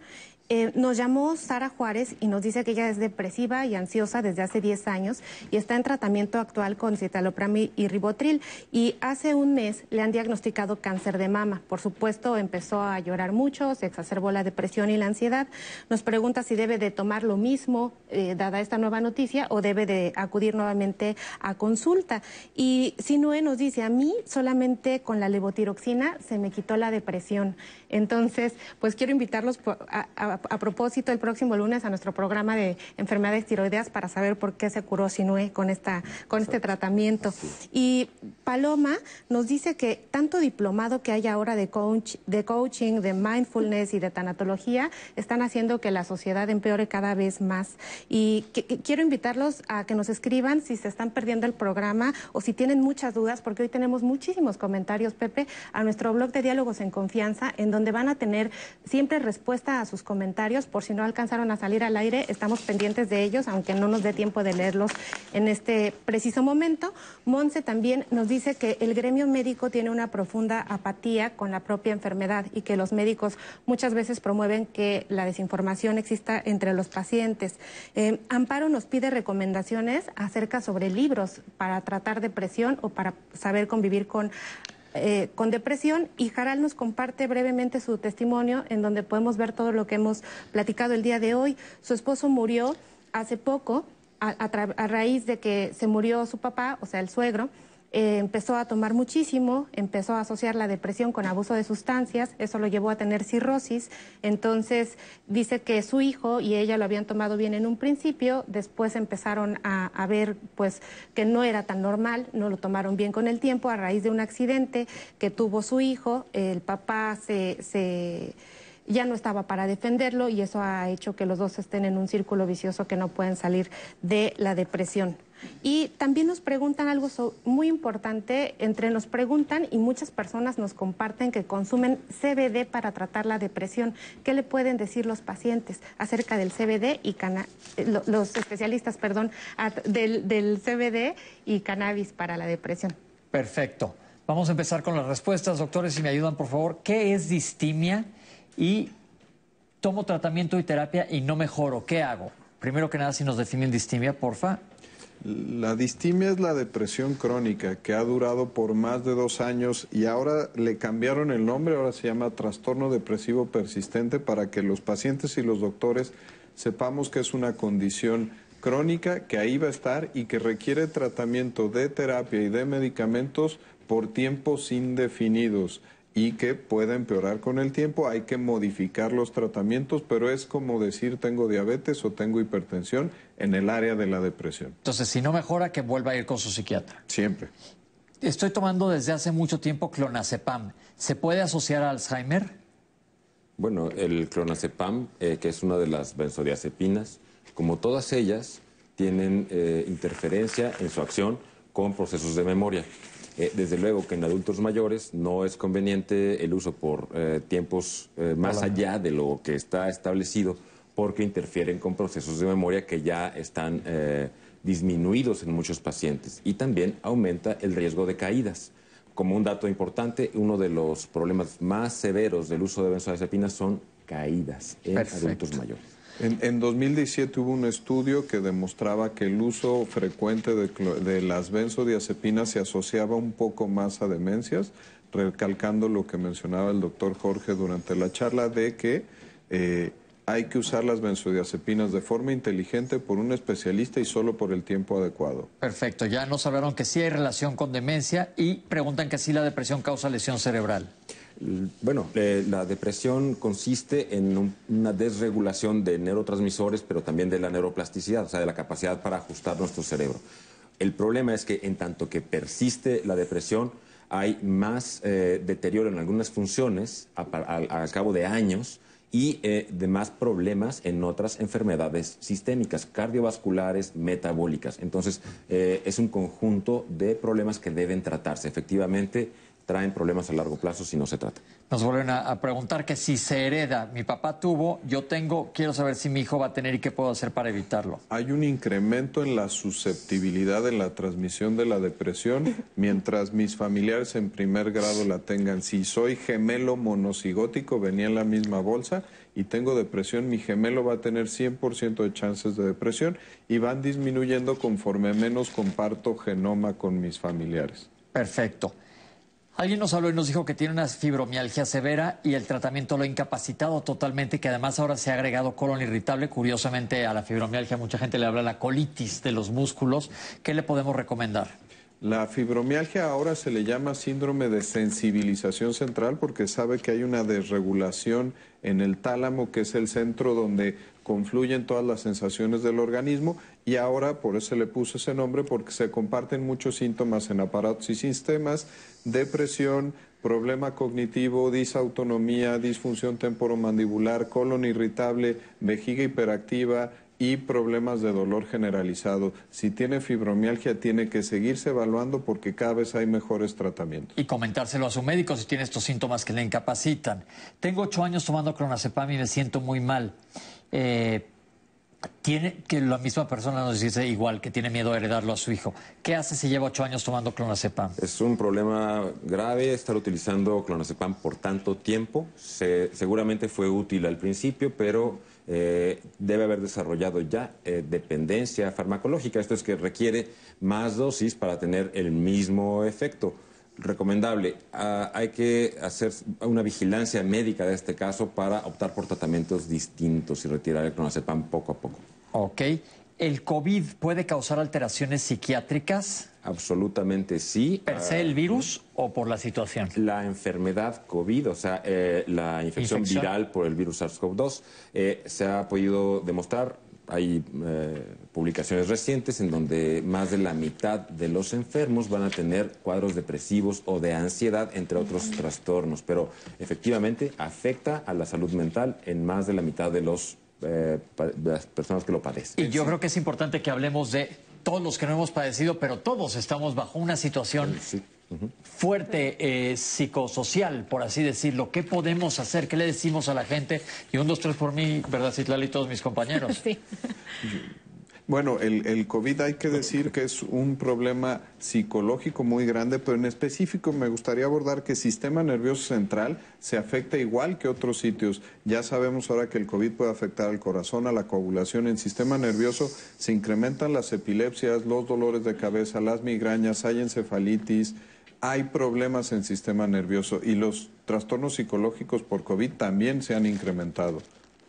Eh, nos llamó Sara Juárez y nos dice que ella es depresiva y ansiosa desde hace 10 años y está en tratamiento actual con citalopram y ribotril. Y hace un mes le han diagnosticado cáncer de mama. Por supuesto, empezó a llorar mucho, se exacerbó la depresión y la ansiedad. Nos pregunta si debe de tomar lo mismo, eh, dada esta nueva noticia, o debe de acudir nuevamente a consulta. Y Sinue nos dice, a mí solamente con la levotiroxina se me quitó la depresión. Entonces, pues quiero invitarlos a, a, a, propósito el próximo lunes a nuestro programa de enfermedades tiroideas para saber por qué se curó Sinue con, esta, con este tratamiento. Y Paloma nos dice que tanto diplomado que hay ahora de, coach, de coaching, de mindfulness y de tanatología están haciendo que la sociedad empeore cada vez más. Y que, que quiero invitarlos a que nos escriban si se están perdiendo el programa o si tienen muchas dudas, porque hoy tenemos muchísimos comentarios, Pepe, a nuestro blog de Diálogos en Confianza, en donde van a tener siempre respuesta a sus comentarios. Por si no alcanzaron a salir al aire, estamos pendientes de ellos, aunque no nos dé tiempo de leerlos en este preciso momento. Monse también nos dice que el gremio médico tiene una profunda apatía con la propia enfermedad y que los médicos muchas veces promueven que la desinformación exista entre los pacientes. Eh, Amparo nos pide recomendaciones acerca sobre libros para tratar depresión o para saber convivir con eh, con depresión y Jaral nos comparte brevemente su testimonio en donde podemos ver todo lo que hemos platicado el día de hoy. Su esposo murió hace poco a, a, a raíz de que se murió su papá, o sea, el suegro, eh, empezó a tomar muchísimo, empezó a asociar la depresión con abuso de sustancias, eso lo llevó a tener cirrosis, entonces dice que su hijo y ella lo habían tomado bien en un principio, después empezaron a, a ver pues que no era tan normal, no lo tomaron bien con el tiempo a raíz de un accidente que tuvo su hijo, el papá se, se ya no estaba para defenderlo y eso ha hecho que los dos estén en un círculo vicioso que no pueden salir de la depresión. Y también nos preguntan algo so- muy importante, entre nos preguntan y muchas personas nos comparten que consumen CBD para tratar la depresión. ¿Qué le pueden decir los pacientes acerca del CBD y eh, lo- los especialistas, perdón, del, del CBD y cannabis para la depresión? Perfecto. Vamos a empezar con las respuestas, doctores, si me ayudan, por favor. ¿Qué es distimia? Y tomo tratamiento y terapia y no mejoro. ¿Qué hago? Primero que nada, si nos definen distimia, porfa. La distimia es la depresión crónica que ha durado por más de dos años y ahora le cambiaron el nombre, ahora se llama trastorno depresivo persistente para que los pacientes y los doctores sepamos que es una condición crónica que ahí va a estar y que requiere tratamiento de terapia y de medicamentos por tiempos indefinidos y que puede empeorar con el tiempo. Hay que modificar los tratamientos, pero es como decir tengo diabetes o tengo hipertensión en el área de la depresión. Entonces, si no mejora, que vuelva a ir con su psiquiatra. Siempre. Estoy tomando desde hace mucho tiempo clonazepam. ¿Se puede asociar a Alzheimer? Bueno, el clonazepam, eh, que es una de las benzodiazepinas, como todas ellas, tienen eh, interferencia en su acción con procesos de memoria. Eh, desde luego que en adultos mayores no es conveniente el uso por eh, tiempos eh, más Hola. allá de lo que está establecido porque interfieren con procesos de memoria que ya están disminuidos en muchos pacientes y también aumenta el riesgo de caídas. Como un dato importante, uno de los problemas más severos del uso de benzodiazepinas son caídas en Perfecto. adultos mayores. En, en 2017 hubo un estudio que demostraba que el uso frecuente de, de las benzodiazepinas se asociaba un poco más a demencias, recalcando lo que mencionaba el doctor Jorge durante la charla de que eh, hay que usar las benzodiazepinas de forma inteligente por un especialista y solo por el tiempo adecuado. Perfecto, ya nos hablaron que sí hay relación con demencia y preguntan que si la depresión causa lesión cerebral. Bueno, eh, la depresión consiste en un- una desregulación de neurotransmisores, pero también de la neuroplasticidad, o sea, de la capacidad para ajustar nuestro cerebro. El problema es que en tanto que persiste la depresión, hay más eh, deterioro en algunas funciones al- cabo de años y eh, de más problemas en otras enfermedades sistémicas, cardiovasculares, metabólicas. Entonces, eh, es un conjunto de problemas que deben tratarse. Efectivamente, traen problemas a largo plazo si no se trata. Nos vuelven a, a preguntar que si se hereda, mi papá tuvo, yo tengo, quiero saber si mi hijo va a tener y qué puedo hacer para evitarlo. Hay un incremento en la susceptibilidad en la transmisión de la depresión mientras mis familiares en primer grado la tengan. Si soy gemelo monocigótico, venía en la misma bolsa y tengo depresión, mi gemelo va a tener 100% de chances de depresión y van disminuyendo conforme menos comparto genoma con mis familiares. Perfecto. Alguien nos habló y nos dijo que tiene una fibromialgia severa y el tratamiento lo ha incapacitado totalmente, que además ahora se ha agregado colon irritable. Curiosamente a la fibromialgia mucha gente le habla la colitis de los músculos. ¿Qué le podemos recomendar? La fibromialgia ahora se le llama síndrome de sensibilización central porque sabe que hay una desregulación en el tálamo, que es el centro donde confluyen todas las sensaciones del organismo y ahora por eso le puso ese nombre porque se comparten muchos síntomas en aparatos y sistemas, depresión, problema cognitivo, disautonomía, disfunción temporomandibular, colon irritable, vejiga hiperactiva, y problemas de dolor generalizado. Si tiene fibromialgia, tiene que seguirse evaluando porque cada vez hay mejores tratamientos. Y comentárselo a su médico si tiene estos síntomas que le incapacitan. Tengo ocho años tomando clonazepam y me siento muy mal. Eh, tiene que la misma persona nos dice igual que tiene miedo a heredarlo a su hijo. ¿Qué hace si lleva ocho años tomando clonazepam? Es un problema grave estar utilizando clonazepam por tanto tiempo. Se- seguramente fue útil al principio, pero eh, debe haber desarrollado ya eh, dependencia farmacológica. Esto es que requiere más dosis para tener el mismo efecto. Recomendable. Ah, hay que hacer una vigilancia médica de este caso para optar por tratamientos distintos y retirar el clonazepam poco a poco. Ok. ¿El COVID puede causar alteraciones psiquiátricas? Absolutamente sí. ¿Per se el virus o por la situación? La enfermedad COVID, o sea, eh, la infección, Infección. viral por el virus SARS-CoV-2, eh, se ha podido demostrar, hay eh, publicaciones recientes en donde más de la mitad de los enfermos van a tener cuadros depresivos o de ansiedad, entre otros trastornos, pero efectivamente afecta a la salud mental en más de la mitad de, los, eh, de las personas que lo padecen. Y yo creo que es importante que hablemos de todos los que no hemos padecido, pero todos estamos bajo una situación fuerte eh, psicosocial, por así decirlo. ¿Qué podemos hacer? ¿Qué le decimos a la gente? Y un, dos, tres por mí, ¿verdad, Citlali, y todos mis compañeros? Sí. Bueno, el, el COVID hay que decir que es un problema psicológico muy grande, pero en específico me gustaría abordar que el sistema nervioso central se afecta igual que otros sitios. Ya sabemos ahora que el COVID puede afectar al corazón, a la coagulación. En el sistema nervioso se incrementan las epilepsias, los dolores de cabeza, las migrañas, hay encefalitis, hay problemas en el sistema nervioso y los trastornos psicológicos por COVID también se han incrementado.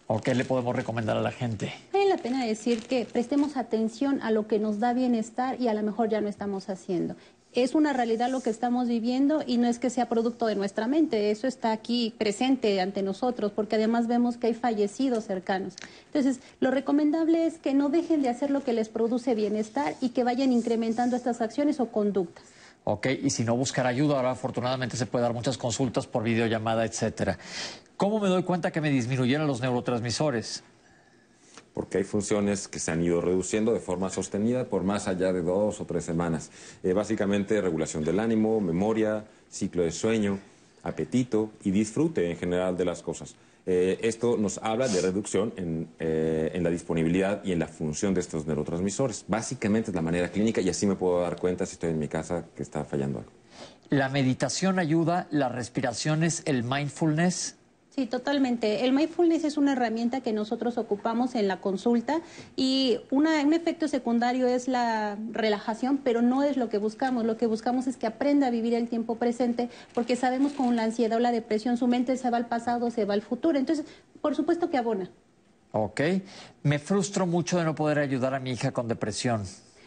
¿O qué le podemos recomendar a la gente? Vale la pena decir que prestemos atención a lo que nos da bienestar y a lo mejor ya no estamos haciendo. Es una realidad lo que estamos viviendo y no es que sea producto de nuestra mente, eso está aquí presente ante nosotros, porque además vemos que hay fallecidos cercanos. Entonces, lo recomendable es que no dejen de hacer lo que les produce bienestar y que vayan incrementando estas acciones o conductas. Ok, y si no buscar ayuda, ahora afortunadamente se puede dar muchas consultas por videollamada, etcétera. ¿Cómo me doy cuenta que me disminuyeron los neurotransmisores? porque hay funciones que se han ido reduciendo de forma sostenida por más allá de dos o tres semanas. Eh, básicamente regulación del ánimo, memoria, ciclo de sueño, apetito y disfrute en general de las cosas. Eh, esto nos habla de reducción en, eh, en la disponibilidad y en la función de estos neurotransmisores. Básicamente es la manera clínica y así me puedo dar cuenta si estoy en mi casa que está fallando algo. La meditación ayuda, las respiraciones, el mindfulness. Sí, totalmente. El mindfulness es una herramienta que nosotros ocupamos en la consulta y una- un efecto secundario es la relajación, pero no es lo que buscamos. Lo que buscamos es que aprenda a vivir el tiempo presente porque sabemos con la ansiedad o la depresión su mente se va al pasado, se va al futuro. Entonces, por supuesto que abona. Ok. Me frustro mucho de no poder ayudar a mi hija con depresión.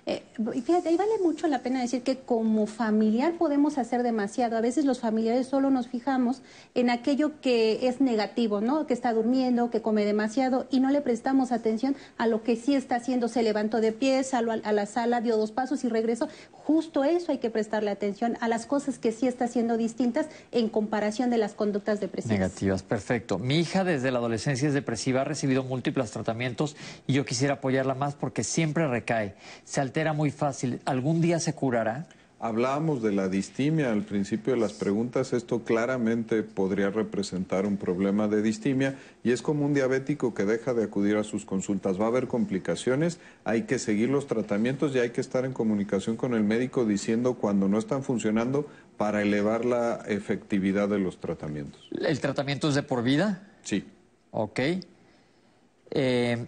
Eh, fíjate, ahí vale mucho la pena decir que como familiar podemos hacer demasiado. A veces los familiares solo nos fijamos en aquello que es negativo, ¿no? Que está durmiendo, que come demasiado y no le prestamos atención a lo que sí está haciendo. Se levantó de pie, salió a, a la sala, dio dos pasos y regresó. Justo eso hay que prestarle atención a las cosas que sí está haciendo distintas en comparación de las conductas depresivas. Negativas, perfecto. Mi hija desde la adolescencia es depresiva, ha recibido múltiples tratamientos y yo quisiera apoyarla más porque siempre recae. Se altera muy fácil. ¿Algún día se curará? Hablábamos de la distimia al principio de las preguntas. Esto claramente podría representar un problema de distimia y es como un diabético que deja de acudir a sus consultas. Va a haber complicaciones, hay que seguir los tratamientos y hay que estar en comunicación con el médico diciendo cuando no están funcionando para elevar la efectividad de los tratamientos. ¿El tratamiento es de por vida? Sí. Ok. Eh,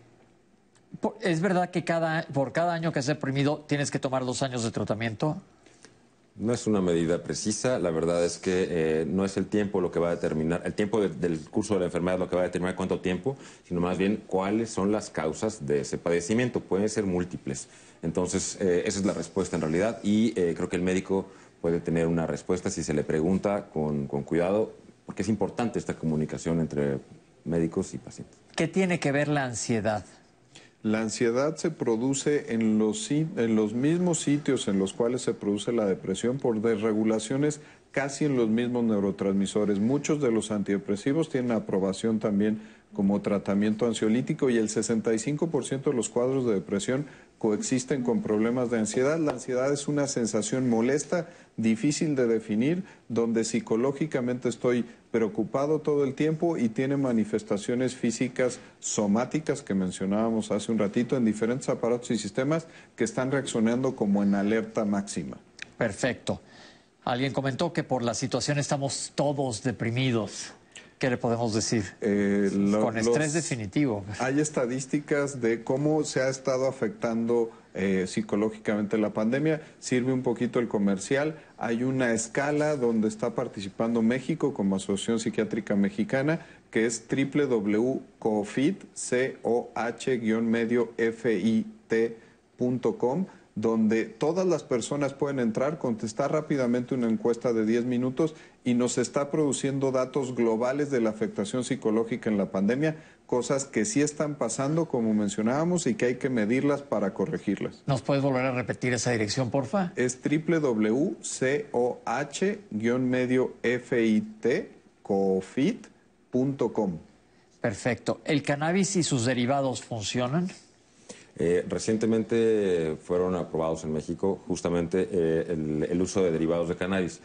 ¿Es verdad que cada, por cada año que has deprimido tienes que tomar dos años de tratamiento? No es una medida precisa, la verdad es que eh, no es el tiempo lo que va a determinar, el tiempo de- del curso de la enfermedad lo que va a determinar cuánto tiempo, sino más bien cuáles son las causas de ese padecimiento. Pueden ser múltiples. Entonces, eh, esa es la respuesta en realidad y eh, creo que el médico puede tener una respuesta si se le pregunta con, con cuidado, porque es importante esta comunicación entre médicos y pacientes. ¿Qué tiene que ver la ansiedad? La ansiedad se produce en los, en los mismos sitios en los cuales se produce la depresión por desregulaciones casi en los mismos neurotransmisores. Muchos de los antidepresivos tienen aprobación también como tratamiento ansiolítico y el 65% de los cuadros de depresión coexisten con problemas de ansiedad. La ansiedad es una sensación molesta, difícil de definir, donde psicológicamente estoy preocupado todo el tiempo y tiene manifestaciones físicas somáticas que mencionábamos hace un ratito en diferentes aparatos y sistemas que están reaccionando como en alerta máxima. Perfecto. Alguien comentó que por la situación estamos todos deprimidos. ¿Qué le podemos decir? Eh, lo- Con estrés los- definitivo. Hay estadísticas de cómo se ha estado afectando eh, psicológicamente la pandemia. Sirve un poquito el comercial. Hay una escala donde está participando México como Asociación Psiquiátrica Mexicana, que es www.cofit, C-O-H-medio cannabist.com donde todas las personas pueden entrar, contestar rápidamente una encuesta de 10 minutos y nos está produciendo datos globales de la afectación psicológica en la pandemia, cosas que sí están pasando, como mencionábamos, y que hay que medirlas para corregirlas. ¿Nos puedes volver a repetir esa dirección, porfa? Es www.coh-fit.com. Perfecto. ¿El cannabis y sus derivados funcionan? Eh, recientemente fueron aprobados en México justamente eh, el, el, uso de derivados de cannabis.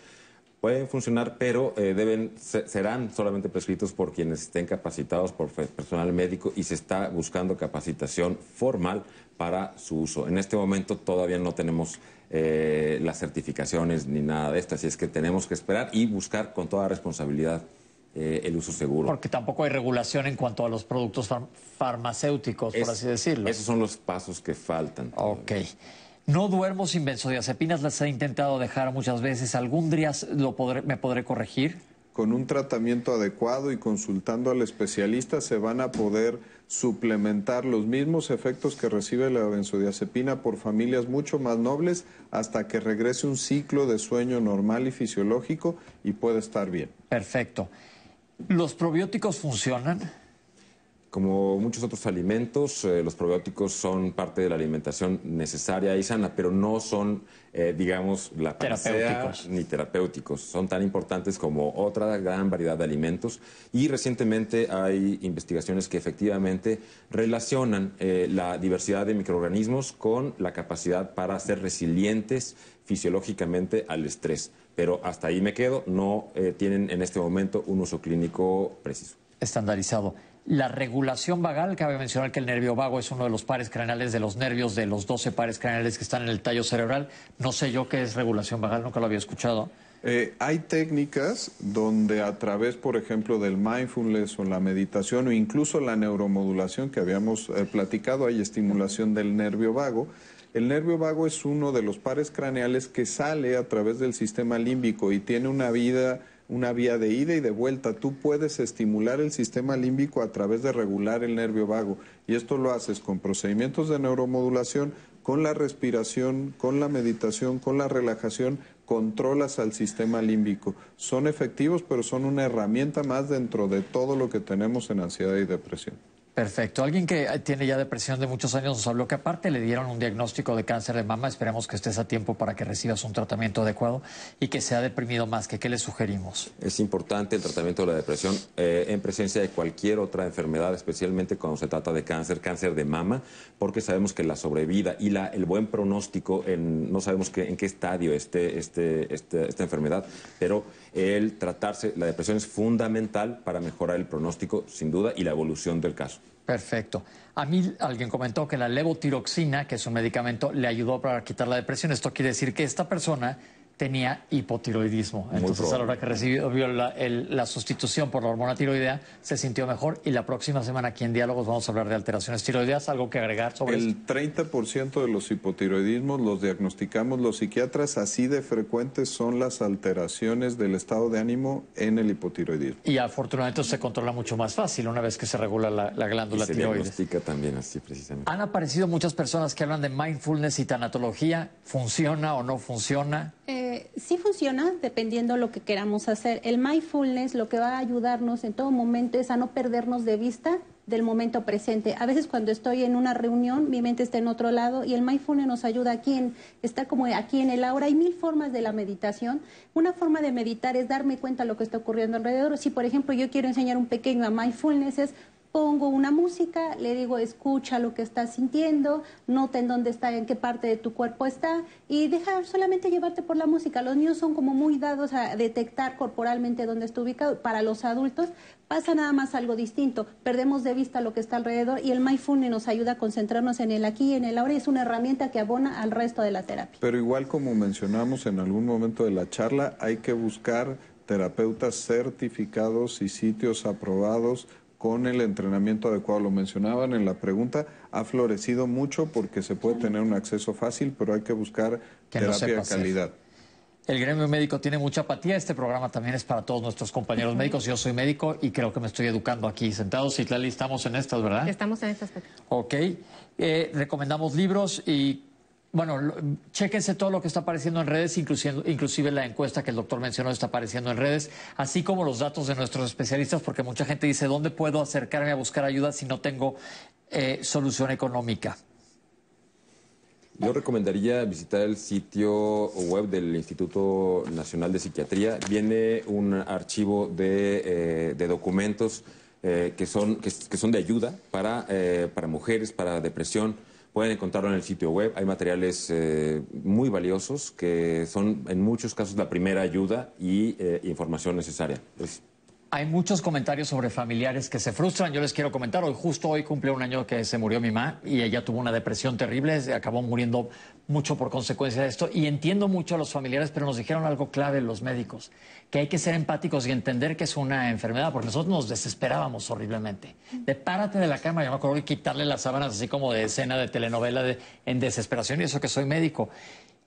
Pueden funcionar, pero eh, deben, serán solamente prescritos por quienes estén capacitados por personal médico y se está buscando capacitación formal para su uso. En este momento todavía no tenemos las certificaciones ni nada de esto, así es que tenemos que esperar y buscar con toda responsabilidad eh, el uso seguro. Porque tampoco hay regulación en cuanto a los productos farmacéuticos, por así decirlo. Esos son los pasos que faltan. Ok. No duermo sin benzodiazepinas, las he intentado dejar muchas veces. ¿Algún día lo podré, me podré corregir? Con un tratamiento adecuado y consultando al especialista se van a poder suplementar los mismos efectos que recibe la benzodiazepina por familias mucho más nobles hasta que regrese un ciclo de sueño normal y fisiológico y puede estar bien. Perfecto. ¿Los probióticos funcionan? Como muchos otros alimentos, eh, los probióticos son parte de la alimentación necesaria y sana, pero no son, eh, digamos, la panacea ni terapéuticos. Son tan importantes como otra gran variedad de alimentos. Y recientemente hay investigaciones que efectivamente relacionan eh, la diversidad de microorganismos con la capacidad para ser resilientes fisiológicamente al estrés. Pero hasta ahí me quedo, no tienen en este momento un uso clínico preciso. Estandarizado. La regulación vagal, cabe mencionar que el nervio vago es uno de los pares craneales de los nervios de los 12 pares craneales que están en el tallo cerebral. No sé yo qué es regulación vagal, nunca lo había escuchado. Eh, hay técnicas donde a través, por ejemplo, del mindfulness o la meditación o incluso la neuromodulación que habíamos eh, platicado, hay estimulación del nervio vago. El nervio vago es uno de los pares craneales que sale a través del sistema límbico y tiene una vida una vía de ida y de vuelta. Tú puedes estimular el sistema límbico a través de regular el nervio vago y esto lo haces con procedimientos de neuromodulación, con la respiración, con la meditación, con la relajación, controlas al sistema límbico. Son efectivos, pero son una herramienta más dentro de todo lo que tenemos en ansiedad y depresión. Perfecto. Alguien que tiene ya depresión de muchos años nos habló que aparte le dieron un diagnóstico de cáncer de mama. Esperemos que estés a tiempo para que recibas un tratamiento adecuado y que se ha deprimido más. que ¿Qué le sugerimos? Es importante el tratamiento de la depresión eh, en presencia de cualquier otra enfermedad, especialmente cuando se trata de cáncer, cáncer de mama, porque sabemos que la sobrevida y la, el buen pronóstico, en, no sabemos en qué estadio esté este, este, esta enfermedad, pero el tratarse, la depresión es fundamental para mejorar el pronóstico, sin duda, y la evolución del caso. Perfecto. A mí alguien comentó que la levotiroxina, que es un medicamento, le ayudó para quitar la depresión. Esto quiere decir que esta persona tenía hipotiroidismo. Entonces, a la hora que recibió la, la, sustitución por la hormona tiroidea, se sintió mejor. Y la próxima semana aquí en Diálogos vamos a hablar de alteraciones tiroideas. ¿Algo que agregar sobre El 30% de los hipotiroidismos los diagnosticamos los psiquiatras. Así de frecuentes son las alteraciones del estado de ánimo en el hipotiroidismo. Y afortunadamente se controla mucho más fácil una vez que se regula la, glándula y se tiroides. diagnostica también así, precisamente. Han aparecido muchas personas que hablan de mindfulness y tanatología. ¿Funciona o no funciona? Eh, sí funciona dependiendo lo que queramos hacer. El mindfulness lo que va a ayudarnos en todo momento es a no perdernos de vista del momento presente. A veces cuando estoy en una reunión, mi mente está en otro lado y el mindfulness nos ayuda aquí en estar como aquí en el ahora. Hay mil formas de la meditación. Una forma de meditar es darme cuenta de lo que está ocurriendo alrededor. Si, por ejemplo, yo quiero enseñar un pequeño a mindfulness, es pongo una música, le digo escucha lo que estás sintiendo, nota en dónde está, en qué parte de tu cuerpo está y deja solamente llevarte por la música. Los niños son como muy dados a detectar corporalmente dónde está ubicado. Para los adultos pasa nada más algo distinto. Perdemos de vista lo que está alrededor y el mindfulness nos ayuda a concentrarnos en el aquí y en el ahora y es una herramienta que abona al resto de la terapia. Pero igual como mencionamos en algún momento de la charla, hay que buscar terapeutas certificados y sitios aprobados con el entrenamiento adecuado. Lo mencionaban en la pregunta, ha florecido mucho porque se puede tener un acceso fácil, pero hay que buscar terapia de calidad. el gremio médico tiene mucha apatía. Este programa también es para todos nuestros compañeros médicos. Yo soy médico y creo que me estoy educando aquí sentados. Citlali, estamos en estas, ¿verdad? Estamos en estas. Ok. Eh, recomendamos libros y bueno, chéquense todo lo que está apareciendo en redes, inclusive, la encuesta que el doctor mencionó está apareciendo en redes, así como los datos de nuestros especialistas, porque mucha gente dice, ¿dónde puedo acercarme a buscar ayuda si no tengo eh, solución económica? Yo recomendaría visitar el sitio web del Instituto Nacional de Psiquiatría. Viene un archivo de, eh, documentos eh, que, son, que, son de ayuda para, para mujeres, para depresión Pueden encontrarlo en el sitio web. Hay materiales eh, muy valiosos que son en muchos casos la primera ayuda y eh, información necesaria. Hay muchos comentarios sobre familiares que se frustran. Yo les quiero comentar, hoy justo hoy cumplió un año que se murió mi mamá y ella tuvo una depresión terrible, acabó muriendo mucho por consecuencia de esto. Y entiendo mucho a los familiares, pero nos dijeron algo clave los médicos, que hay que ser empáticos y entender que es una enfermedad, porque nosotros nos desesperábamos horriblemente. De párate de la cama, yo me acuerdo de quitarle las sábanas así como de escena de telenovela en desesperación y eso que soy médico.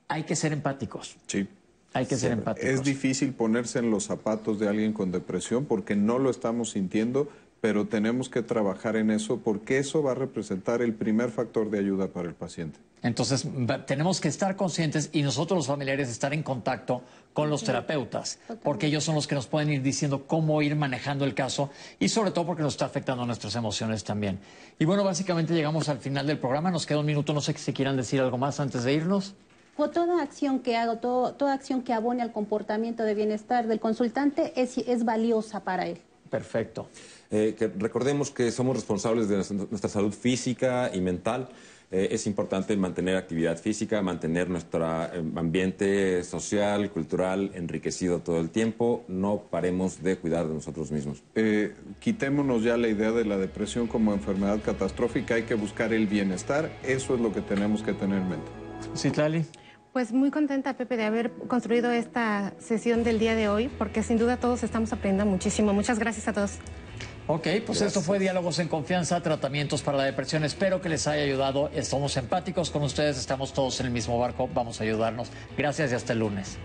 Hay que ser empáticos. Sí. Hay que ser empáticos. Es difícil ponerse en los zapatos de alguien con depresión porque no lo estamos sintiendo, pero tenemos que trabajar en eso porque eso va a representar el primer factor de ayuda para el paciente. Entonces, tenemos que estar conscientes y nosotros los familiares estar en contacto con los terapeutas, porque ellos son los que nos pueden ir diciendo cómo ir manejando el caso y sobre todo porque nos está afectando nuestras emociones también. Y bueno, básicamente llegamos al final del programa, nos queda un minuto, no sé si quieran decir algo más antes de irnos toda acción que hago, toda acción que abone al comportamiento de bienestar del consultante es, es valiosa para él. Perfecto. Eh, que recordemos que somos responsables de nuestra, salud física y mental. Eh, es importante mantener actividad física, mantener nuestro eh, ambiente social, cultural enriquecido todo el tiempo. No paremos de cuidar de nosotros mismos. quitémonos ya la idea de la depresión como enfermedad catastrófica. Hay que buscar el bienestar. Eso es lo que tenemos que tener en mente. Citlali. Pues muy contenta, Pepe, de haber construido esta sesión del día de hoy, porque sin duda todos estamos aprendiendo muchísimo. Muchas gracias a todos. Ok, pues esto fue Diálogos en Confianza, tratamientos para la depresión. Espero que les haya ayudado. Estamos empáticos con ustedes, estamos todos en el mismo barco. Vamos a ayudarnos. Gracias y hasta el lunes.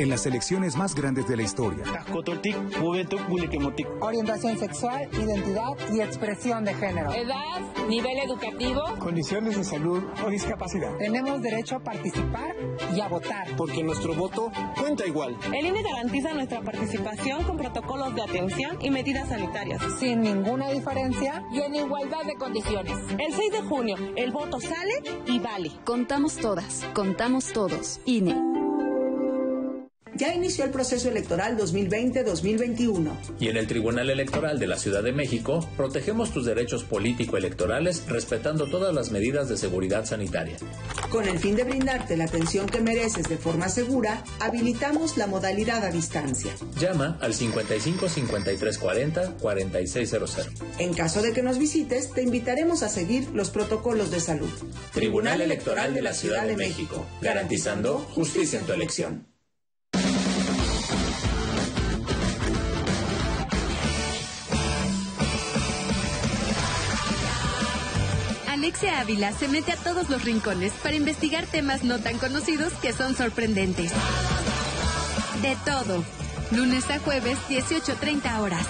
En las elecciones más grandes de la historia. Orientación sexual, identidad y expresión de género. Edad, nivel educativo. Condiciones de salud o discapacidad. Tenemos derecho a participar y a votar. Porque nuestro voto cuenta igual. El INE garantiza nuestra participación con protocolos de atención y medidas sanitarias. Sin ninguna diferencia y en igualdad de condiciones. El 6 de junio, el voto sale y vale. Contamos todas, contamos todos. INE ya inició el proceso electoral 2020-2021. Y en el Tribunal Electoral de la Ciudad de México, protegemos tus derechos político-electorales respetando todas las medidas de seguridad sanitaria. Con el fin de brindarte la atención que mereces de forma segura, habilitamos la modalidad a distancia. Llama al 55 53 40 4600. En caso de que nos visites, te invitaremos a seguir los protocolos de salud. Tribunal Electoral de la Ciudad de México, garantizando justicia en tu elección. Alexia Ávila se mete a todos los rincones para investigar temas no tan conocidos que son sorprendentes. De todo. Lunes a jueves, 18.30 horas.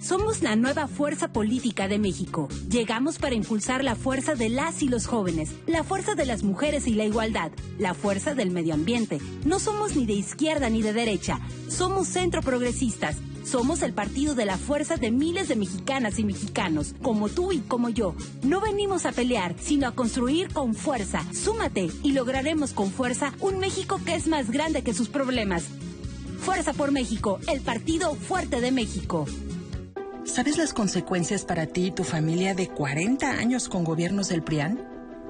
Somos la nueva fuerza política de México. Llegamos para impulsar la fuerza de las y los jóvenes, la fuerza de las mujeres y la igualdad, la fuerza del medio ambiente. No somos ni de izquierda ni de derecha, somos centro progresistas somos el partido de la fuerza de miles de mexicanas y mexicanos, como tú y como yo. No venimos a pelear, sino a construir con fuerza. Súmate y lograremos con fuerza un México que es más grande que sus problemas. Fuerza por México, el partido fuerte de México. ¿Sabes las consecuencias para ti y tu familia de 40 años con gobiernos del PRIAN?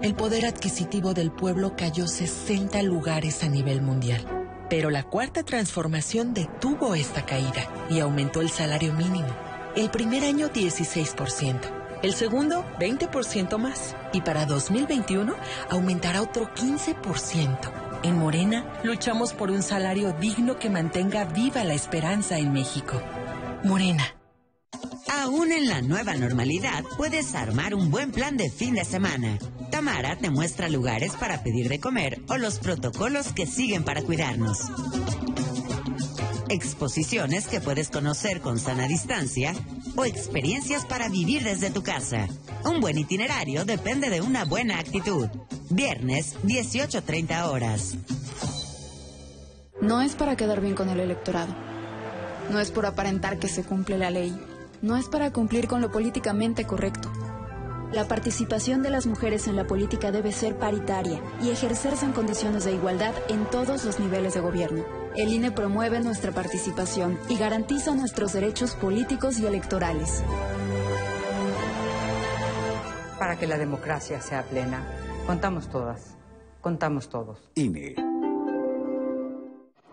El poder adquisitivo del pueblo cayó 60 lugares a nivel mundial. Pero la cuarta transformación detuvo esta caída y aumentó el salario mínimo. El primer año 16%, El segundo, 20% más. Y para 2021, aumentará otro 15%. En Morena, luchamos por un salario digno que mantenga viva la esperanza en México. Morena. Aún en la nueva normalidad, puedes armar un buen plan de fin de semana. Tamara te muestra lugares para pedir de comer o los protocolos que siguen para cuidarnos. Exposiciones que puedes conocer con sana distancia o experiencias para vivir desde tu casa. Un buen itinerario depende de una buena actitud. Viernes, 18.30 horas. No es para quedar bien con el electorado. No es por aparentar que se cumple la ley. No es para cumplir con lo políticamente correcto. La participación de las mujeres en la política debe ser paritaria y ejercerse en condiciones de igualdad en todos los niveles de gobierno. El INE promueve nuestra participación y garantiza nuestros derechos políticos y electorales. Para que la democracia sea plena, contamos todas, contamos todos. INE.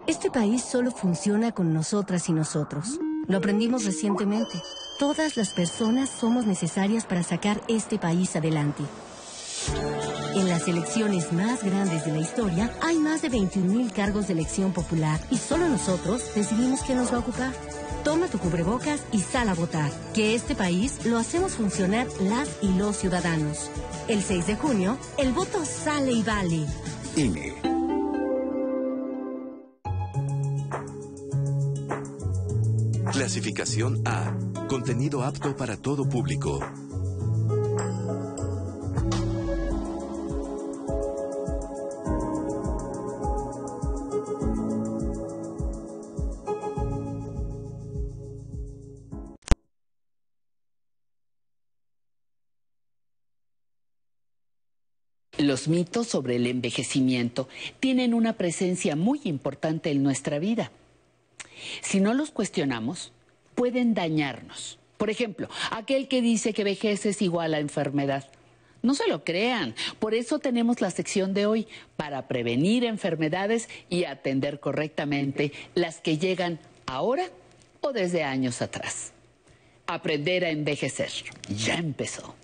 Este país solo funciona con nosotras y nosotros. Lo aprendimos recientemente. Todas las personas somos necesarias para sacar este país adelante. En las elecciones más grandes de la historia hay más de 21.000 cargos de elección popular y solo nosotros decidimos quién nos va a ocupar. Toma tu cubrebocas y sal a votar, que este país lo hacemos funcionar las y los ciudadanos. El 6 de junio, el voto sale y vale. INE. Clasificación A. Contenido apto para todo público. Los mitos sobre el envejecimiento tienen una presencia muy importante en nuestra vida. Si no los cuestionamos, pueden dañarnos. Por ejemplo, aquel que dice que vejez es igual a enfermedad. No se lo crean. Por eso tenemos la sección de hoy para prevenir enfermedades y atender correctamente las que llegan ahora o desde años atrás. Aprender a envejecer. Ya empezó.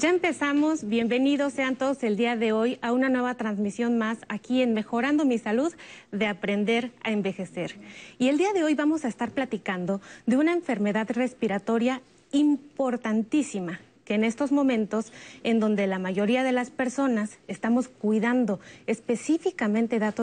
Ya empezamos, bienvenidos sean todos el día de hoy a una nueva transmisión más aquí en Mejorando mi Salud de Aprender a Envejecer. Y el día de hoy vamos a estar platicando de una enfermedad respiratoria importantísima que en estos momentos en donde la mayoría de las personas estamos cuidando específicamente datos